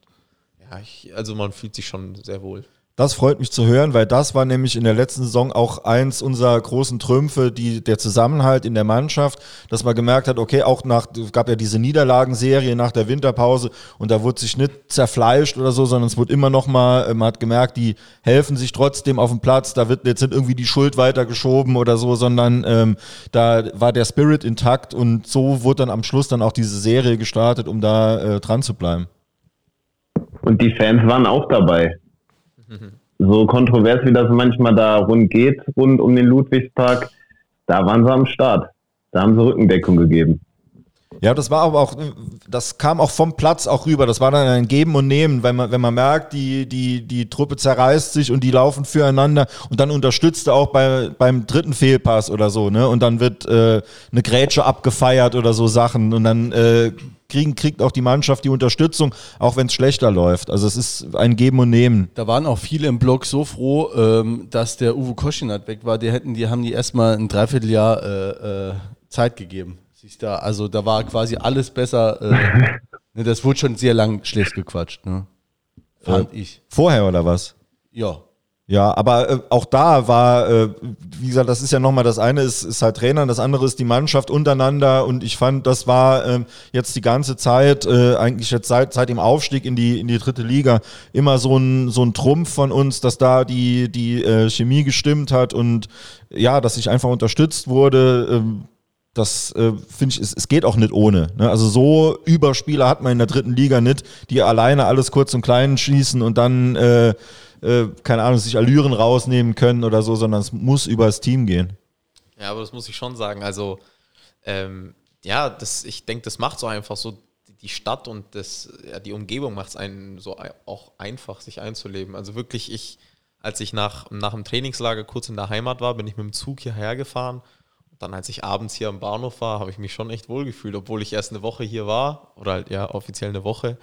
ja, ich, also man fühlt sich schon sehr wohl. Das freut mich zu hören, weil das war nämlich in der letzten Saison auch eins unserer großen Trümpfe, die, der Zusammenhalt in der Mannschaft, dass man gemerkt hat, okay, auch nach, gab ja diese Niederlagenserie nach der Winterpause und da wurde sich nicht zerfleischt oder so, sondern es wurde immer noch mal, äh, man hat gemerkt, die helfen sich trotzdem auf dem Platz, da wird jetzt nicht irgendwie die Schuld weitergeschoben oder so, sondern ähm, da war der Spirit intakt und so wurde dann am Schluss dann auch diese Serie gestartet, um da äh, dran zu bleiben. Und die Fans waren auch dabei. So kontrovers wie das manchmal da rund geht, rund um den Ludwigspark, da waren sie am Start. Da haben sie Rückendeckung gegeben. Ja, das war aber auch, das kam auch vom Platz auch rüber. Das war dann ein Geben und Nehmen, wenn man, wenn man merkt, die, die, die Truppe zerreißt sich und die laufen füreinander und dann unterstützt er auch bei, beim dritten Fehlpass oder so, ne? Und dann wird äh, eine Grätsche abgefeiert oder so Sachen und dann äh, kriegen, kriegt auch die Mannschaft die Unterstützung, auch wenn es schlechter läuft. Also es ist ein Geben und Nehmen. Da waren auch viele im Blog so froh, ähm, dass der Uwe Koschinat weg war. Die hätten, die haben die erstmal ein Dreivierteljahr äh, äh, Zeit gegeben. Sich da, also da war quasi alles besser. Äh, <laughs> ne, das wurde schon sehr lang schlecht gequatscht, ne? Fand ich. Vorher oder was? Ja. Ja, aber äh, auch da war, äh, wie gesagt, das ist ja nochmal das eine ist, ist halt Trainer, das andere ist die Mannschaft untereinander und ich fand, das war äh, jetzt die ganze Zeit, äh, eigentlich jetzt seit, seit dem Aufstieg in die, in die dritte Liga, immer so ein, so ein Trumpf von uns, dass da die, die äh, Chemie gestimmt hat und ja, dass ich einfach unterstützt wurde. Ähm, das äh, finde ich, es, es geht auch nicht ohne. Ne? Also so Überspieler hat man in der dritten Liga nicht, die alleine alles kurz und klein schießen und dann, äh, keine Ahnung, sich Allüren rausnehmen können oder so, sondern es muss über das Team gehen. Ja, aber das muss ich schon sagen. Also, ähm, ja, das, ich denke, das macht so einfach so die Stadt und das, ja, die Umgebung macht es einen so auch einfach, sich einzuleben. Also wirklich, ich, als ich nach, nach dem Trainingslager kurz in der Heimat war, bin ich mit dem Zug hierher gefahren dann, als ich abends hier am Bahnhof war, habe ich mich schon echt wohl gefühlt, obwohl ich erst eine Woche hier war, oder halt ja offiziell eine Woche.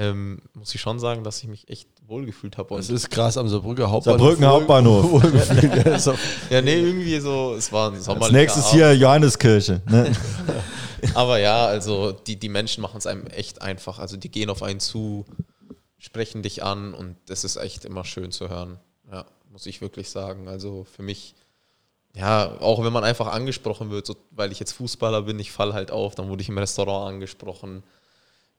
Ähm, muss ich schon sagen, dass ich mich echt wohl gefühlt habe. Das ist krass am Saarbrücker Hauptbahnhof. Saarbrücken Hauptbahnhof. <laughs> <laughs> ja, nee, irgendwie so, es war ein Sommer. Als nächstes hier Johanneskirche. Ne? <laughs> Aber ja, also die, die Menschen machen es einem echt einfach. Also die gehen auf einen zu, sprechen dich an und das ist echt immer schön zu hören. Ja, muss ich wirklich sagen. Also für mich ja, auch wenn man einfach angesprochen wird, so, weil ich jetzt Fußballer bin, ich falle halt auf, dann wurde ich im Restaurant angesprochen.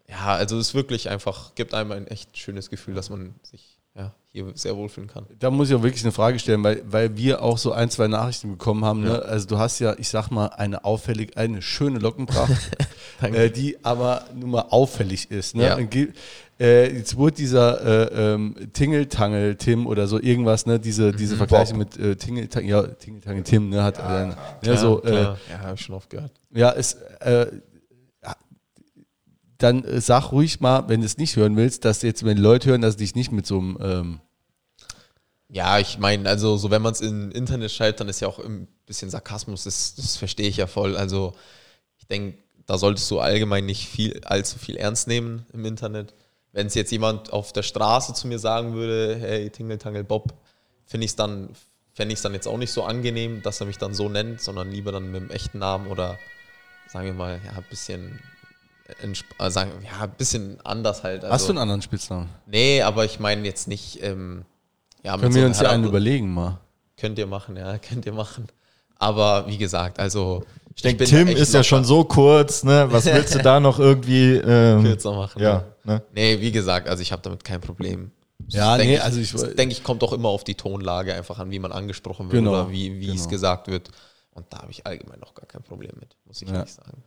Ja, also es ist wirklich einfach, gibt einem ein echt schönes Gefühl, dass man sich ja, hier sehr wohlfühlen kann. Da muss ich auch wirklich eine Frage stellen, weil, weil wir auch so ein, zwei Nachrichten bekommen haben. Ja. Ne? Also du hast ja, ich sag mal, eine auffällig, eine schöne Lockenpracht, <laughs> äh, die aber nun mal auffällig ist. Ne? Ja. Äh, jetzt wurde dieser äh, ähm, Tingeltangel Tim oder so irgendwas, ne, diese, diese mhm. Vergleiche mit äh, Tingeltangel, ja, Tingeltangel Tim, ne, hat ja, äh, ja, so, äh, ja, habe ich schon oft gehört. Ja, es, äh, dann äh, sag ruhig mal, wenn du es nicht hören willst, dass jetzt, wenn Leute hören, dass dich nicht mit so einem ähm ja, ich meine, also so wenn man es im Internet schreibt, dann ist ja auch ein bisschen Sarkasmus, das, das verstehe ich ja voll. Also ich denke, da solltest du allgemein nicht viel, allzu viel ernst nehmen im Internet wenn es jetzt jemand auf der Straße zu mir sagen würde, hey, Tingle Tangle Bob, finde ich es dann, fände ich es dann jetzt auch nicht so angenehm, dass er mich dann so nennt, sondern lieber dann mit dem echten Namen oder sagen wir mal, ja, ein bisschen äh, sagen, ja, ein bisschen anders halt. Also, Hast du einen anderen Spitznamen? Nee, aber ich meine jetzt nicht, ähm, ja, Können so wir uns ja einen überlegen mal. Könnt ihr machen, ja, <laughs> könnt ihr machen. Aber wie gesagt, also. Ich denke, Tim ist ja schon so kurz, ne? Was <laughs> willst du da noch irgendwie ähm, kürzer machen. Ja, ne? Nee, wie gesagt, also ich habe damit kein Problem. Ja, nee, ich, also ich- denke ich, kommt auch immer auf die Tonlage einfach an, wie man angesprochen wird Genau, oder wie, wie es genau. gesagt wird. Und da habe ich allgemein noch gar kein Problem mit, muss ich Ja. ehrlich sagen.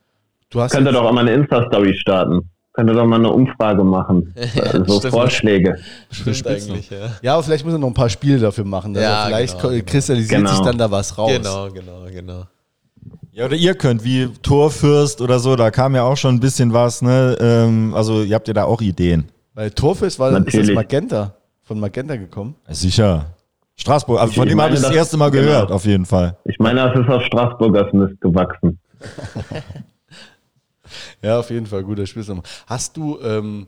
Du hast Könnt ihr doch auch mal eine Insta-Story starten. Könnt ihr doch mal eine Umfrage machen. <laughs> Äh, so stimmt. Vorschläge. Stimmt eigentlich, ja. Ja, aber vielleicht müssen wir noch ein paar Spiele dafür machen. Also Ja, vielleicht genau, genau. kristallisiert Genau. sich dann da was raus. Genau, genau, genau. Ja, oder ihr könnt, wie Torfürst oder so, da kam ja auch schon ein bisschen was, ne? Ähm, also ihr habt ja da auch Ideen. Weil Torfest war ist das Natürlich. Magenta. Von Magenta gekommen. Sicher. Straßburg, also von Ich dem habe ich das das- erste Mal genau. gehört, auf jeden Fall. Ich meine, das ist auf Straßburgers Mist gewachsen. <laughs> <laughs> Ja, auf jeden Fall, guter Spitzname. Hast du, ähm,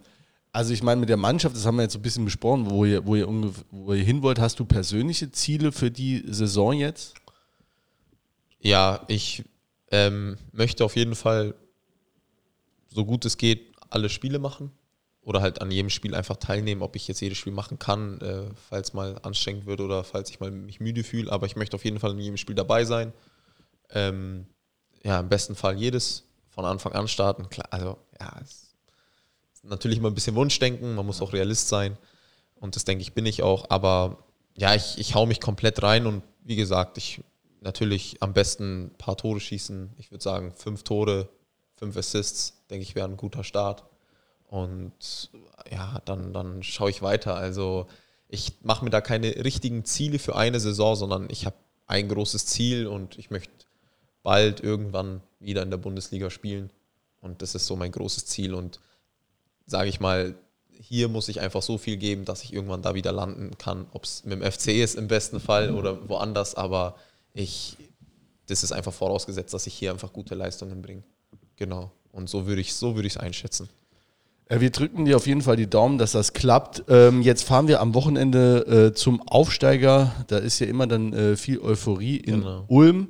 also ich meine, mit der Mannschaft, das haben wir jetzt so ein bisschen besprochen, wo ihr, wo ihr, wo ihr hin wollt, hast du persönliche Ziele für die Saison jetzt? Ja, ich ähm, möchte auf jeden Fall, so gut es geht, alle Spiele machen. Oder halt an jedem Spiel einfach teilnehmen, ob ich jetzt jedes Spiel machen kann, äh, falls mal anstrengend wird oder falls ich mal mich müde fühle. Aber ich möchte auf jeden Fall in jedem Spiel dabei sein. Ähm, ja, im besten Fall jedes von Anfang an starten. Klar, also ja, es ist natürlich immer ein bisschen Wunschdenken, man muss auch Realist sein. Und das denke ich, bin ich auch. Aber ja, ich, ich hau mich komplett rein und wie gesagt, ich natürlich am besten ein paar Tore schießen. Ich würde sagen, fünf Tore, fünf Assists, denke ich, wäre ein guter Start. Und ja, dann, dann schaue ich weiter. Also ich mache mir da keine richtigen Ziele für eine Saison, sondern ich habe ein großes Ziel und ich möchte bald irgendwann wieder in der Bundesliga spielen. Und das ist so mein großes Ziel. Und sage ich mal, hier muss ich einfach so viel geben, dass ich irgendwann da wieder landen kann. Ob es mit dem FC ist im besten Fall oder woanders, aber ich, das ist einfach vorausgesetzt, dass ich hier einfach gute Leistungen bringe. Genau. Und so würde ich es so würde ich es einschätzen. Äh, Wir drücken dir auf jeden Fall die Daumen, dass das klappt. Ähm, jetzt fahren wir am Wochenende äh, zum Aufsteiger. Da ist ja immer dann äh, viel Euphorie in Genau. Ulm.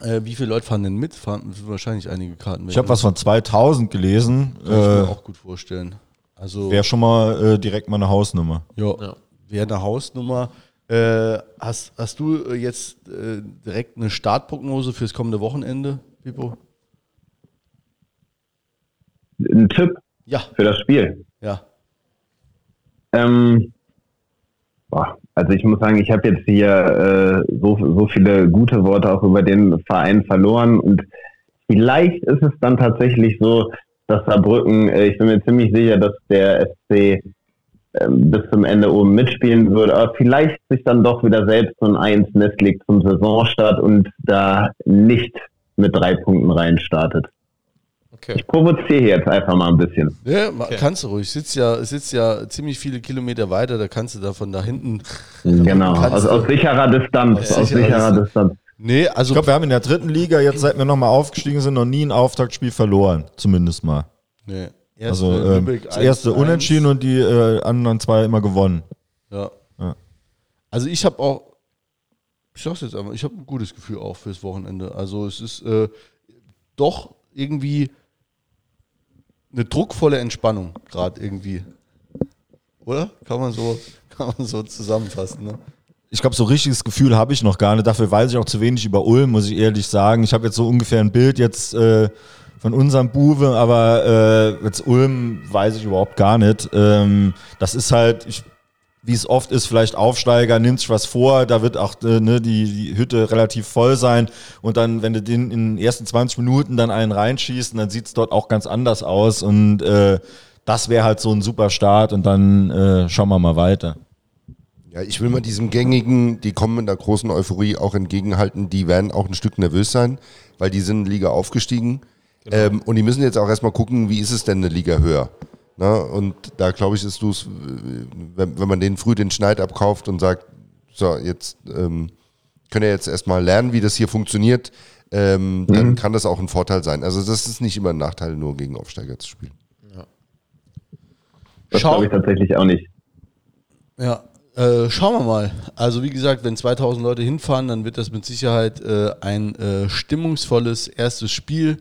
Äh, wie viele Leute fahren denn mit? Fahren wahrscheinlich einige Karten. Ich habe was von 2000 gelesen. Kann ich mir Äh, auch gut vorstellen. Also Wäre schon mal äh, direkt mal eine Hausnummer. ja, Ja. wäre eine Hausnummer. Äh, hast, hast du äh, jetzt äh, direkt eine Startprognose fürs kommende Wochenende, Pippo? Ein Tipp Ja, für das Spiel. ja. Ähm, also ich muss sagen, ich habe jetzt hier äh, so, so viele gute Worte auch über den Verein verloren und vielleicht ist es dann tatsächlich so, dass Saarbrücken, äh, ich bin mir ziemlich sicher, dass der FC ähm, bis zum Ende oben mitspielen wird, aber vielleicht sich dann doch wieder selbst so ein Ei ins Nest legt zum Saisonstart und da nicht mit drei Punkten reinstartet. Okay. Ich provoziere hier jetzt einfach mal ein bisschen. Ja, ma- kannst du ruhig. Sitzt ja, sitzt ja ziemlich viele Kilometer weiter, da kannst du da von da hinten. Genau, kannst aus, aus sicherer Distanz. Aus Aus, sicherer sicherer Distanz. Distanz. Nee, also. Ich glaube, wir haben in der dritten Liga, jetzt seit wir nochmal aufgestiegen sind, noch nie ein Auftaktspiel verloren. Zumindest mal. nee. Also Erste ähm, Lübeck das erste 1-1. unentschieden und die äh, anderen zwei immer gewonnen. Ja. Ja. Also ich habe auch, ich sag's jetzt einmal, ich habe ein gutes Gefühl auch fürs Wochenende. Also es ist äh, doch irgendwie eine druckvolle Entspannung gerade irgendwie. Oder? Kann man so, <laughs> kann man so zusammenfassen, ne? Ich glaube, so richtiges Gefühl habe ich noch gar nicht. Dafür weiß ich auch zu wenig über Ulm, muss ich ehrlich sagen. Ich habe jetzt so ungefähr ein Bild jetzt äh, von unserem Buwe, aber äh, jetzt Ulm weiß ich überhaupt gar nicht. Ähm, das ist halt, ich, wie es oft ist, vielleicht Aufsteiger, nimmt sich was vor, da wird auch äh, ne, die, die Hütte relativ voll sein und dann, wenn du den in den ersten 20 Minuten dann einen reinschießt, dann sieht es dort auch ganz anders aus und äh, das wäre halt so ein super Start und dann äh, schauen wir mal weiter. Ja, ich will mal diesem gängigen, die kommen mit einer großen Euphorie auch entgegenhalten, die werden auch ein Stück nervös sein, weil die sind in Liga aufgestiegen. Ähm, und die müssen jetzt auch erstmal gucken, wie ist es denn eine Liga höher. Na, und da glaube ich, ist du es, wenn, wenn man denen früh den Schneid abkauft und sagt, so, jetzt ähm, können wir jetzt erstmal lernen, wie das hier funktioniert, ähm, dann kann das auch ein Vorteil sein. Also das ist nicht immer ein Nachteil, nur gegen Aufsteiger zu spielen. Das Schau- glaube ich tatsächlich auch nicht. Ja, äh, schauen wir mal. Also wie gesagt, wenn 2000 Leute hinfahren, dann wird das mit Sicherheit äh, ein äh, stimmungsvolles erstes Spiel.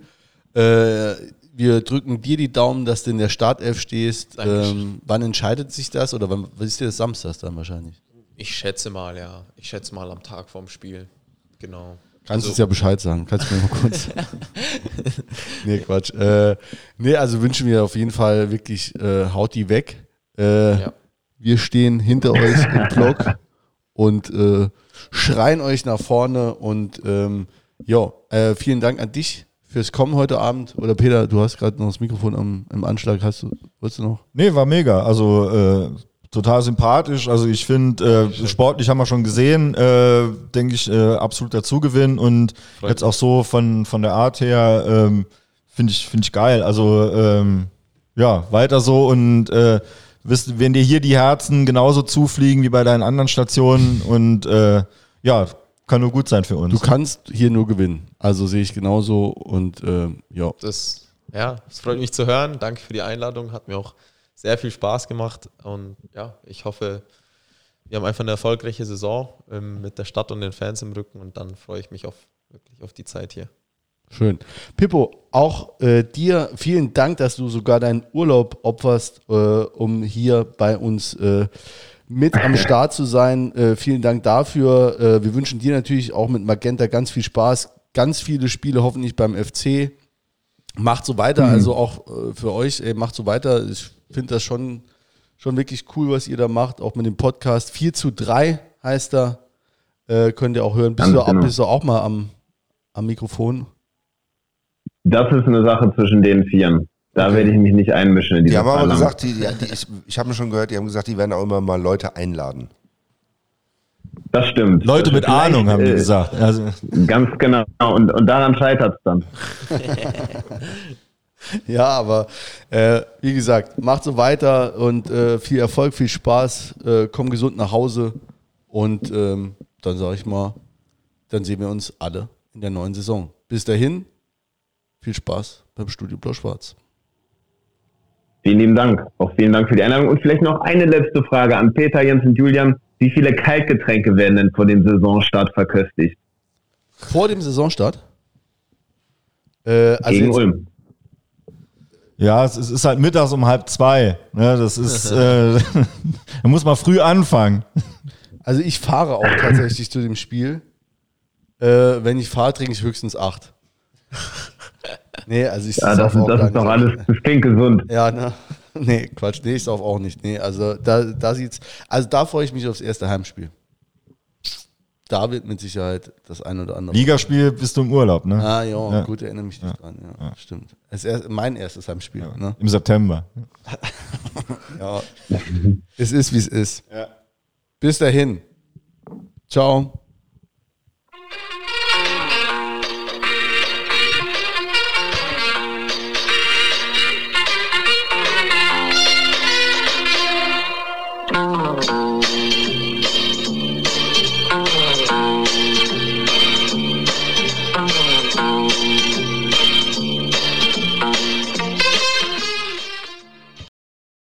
Wir drücken dir die Daumen, dass du in der Startelf stehst. Ähm, wann entscheidet sich das? Oder wann was ist das Samstags dann wahrscheinlich? Ich schätze mal, ja. Ich schätze mal am Tag vorm Spiel. Genau. Kannst du Also- uns ja Bescheid sagen. Kannst du mir mal kurz. <laughs> nee, Quatsch. Äh, nee, also wünschen wir auf jeden Fall wirklich, äh, haut die weg. Äh, Ja. Wir stehen hinter euch im Block und äh, schreien euch nach vorne. Und ähm, ja, äh, vielen Dank an dich fürs Kommen heute Abend. Oder Peter, du hast gerade noch das Mikrofon am, im Anschlag. Hast du, wolltest du noch? Nee, war mega. Also äh, total sympathisch. Also ich finde, äh, sportlich haben wir schon gesehen, äh, denke ich, äh, absoluter Zugewinn und Freut jetzt auch so von, von der Art her ähm, finde ich, finde ich geil. Also ähm, ja, weiter so und äh, wisst, wenn dir hier die Herzen genauso zufliegen wie bei deinen anderen Stationen und äh, ja, kann nur gut sein für uns. Du kannst hier nur gewinnen. Also sehe ich genauso. Und ähm, ja, Das, ja, es freut mich zu hören. Danke für die Einladung. Hat mir auch sehr viel Spaß gemacht. Und ja, ich hoffe, wir haben einfach eine erfolgreiche Saison ähm, mit der Stadt und den Fans im Rücken. Und dann freue ich mich auf, wirklich auf die Zeit hier. Schön. Pippo, auch äh, dir vielen Dank, dass du sogar deinen Urlaub opferst, äh, um hier bei uns äh, mit am <laughs> Start zu sein. Äh, vielen Dank dafür. Äh, wir wünschen dir natürlich auch mit Magenta ganz viel Spaß, ganz viele Spiele hoffentlich beim FC. Macht so weiter, also auch äh, für euch, ey, macht so weiter. Ich finde das schon, schon wirklich cool, was ihr da macht, auch mit dem Podcast. 4 zu 3 heißt er. Äh, könnt ihr auch hören. Bist, Ganz du, auch- genau. bist du auch mal am, am Mikrofon? Das ist eine Sache zwischen den Vieren. Da Okay. werde ich mich nicht einmischen in Die haben aber gesagt, die, die, die, ich, ich habe schon gehört, die haben gesagt, die werden auch immer mal Leute einladen. Das stimmt. Leute mit Vielleicht, Ahnung haben die äh, gesagt. Also, Ganz genau. Und, und daran scheitert es dann. <laughs> Ja, aber äh, wie gesagt, macht so weiter und äh, viel Erfolg, viel Spaß, äh, komm gesund nach Hause und ähm, dann sage ich mal, dann sehen wir uns alle in der neuen Saison. Bis dahin, viel Spaß beim Studio Blau-Schwarz. Vielen lieben Dank. Auch vielen Dank für die Einladung. Und vielleicht noch eine letzte Frage an Peter, Jens und Julian. Wie viele Kaltgetränke werden denn vor dem Saisonstart verköstigt? Vor dem Saisonstart? Äh, also Gegen jetzt- Ulm. ja, es ist, es ist halt mittags um halb zwei. Ne, das ist, <laughs> äh, <laughs> da muss man früh anfangen. Also ich fahre auch tatsächlich zu dem Spiel. Äh, wenn ich fahre, trinke ich höchstens acht. Nee, also ich Ja, das, auch das gar ist doch alles, das klingt gesund. Ja, ne? <laughs> Nee, Quatsch, nee, ich sauf auch nicht. Nee, also da, da sieht's. Also da freue ich mich aufs erste Heimspiel. Da wird mit Sicherheit das ein oder andere. Ligaspiel bist du im Urlaub, ne? Ah, ja, Ja. gut, erinnere mich nicht dran. Ja, stimmt. Es ist mein erstes Heimspiel. Ne? Im September. <laughs> Ja. es ist, wie es ist. Bis dahin. Ciao.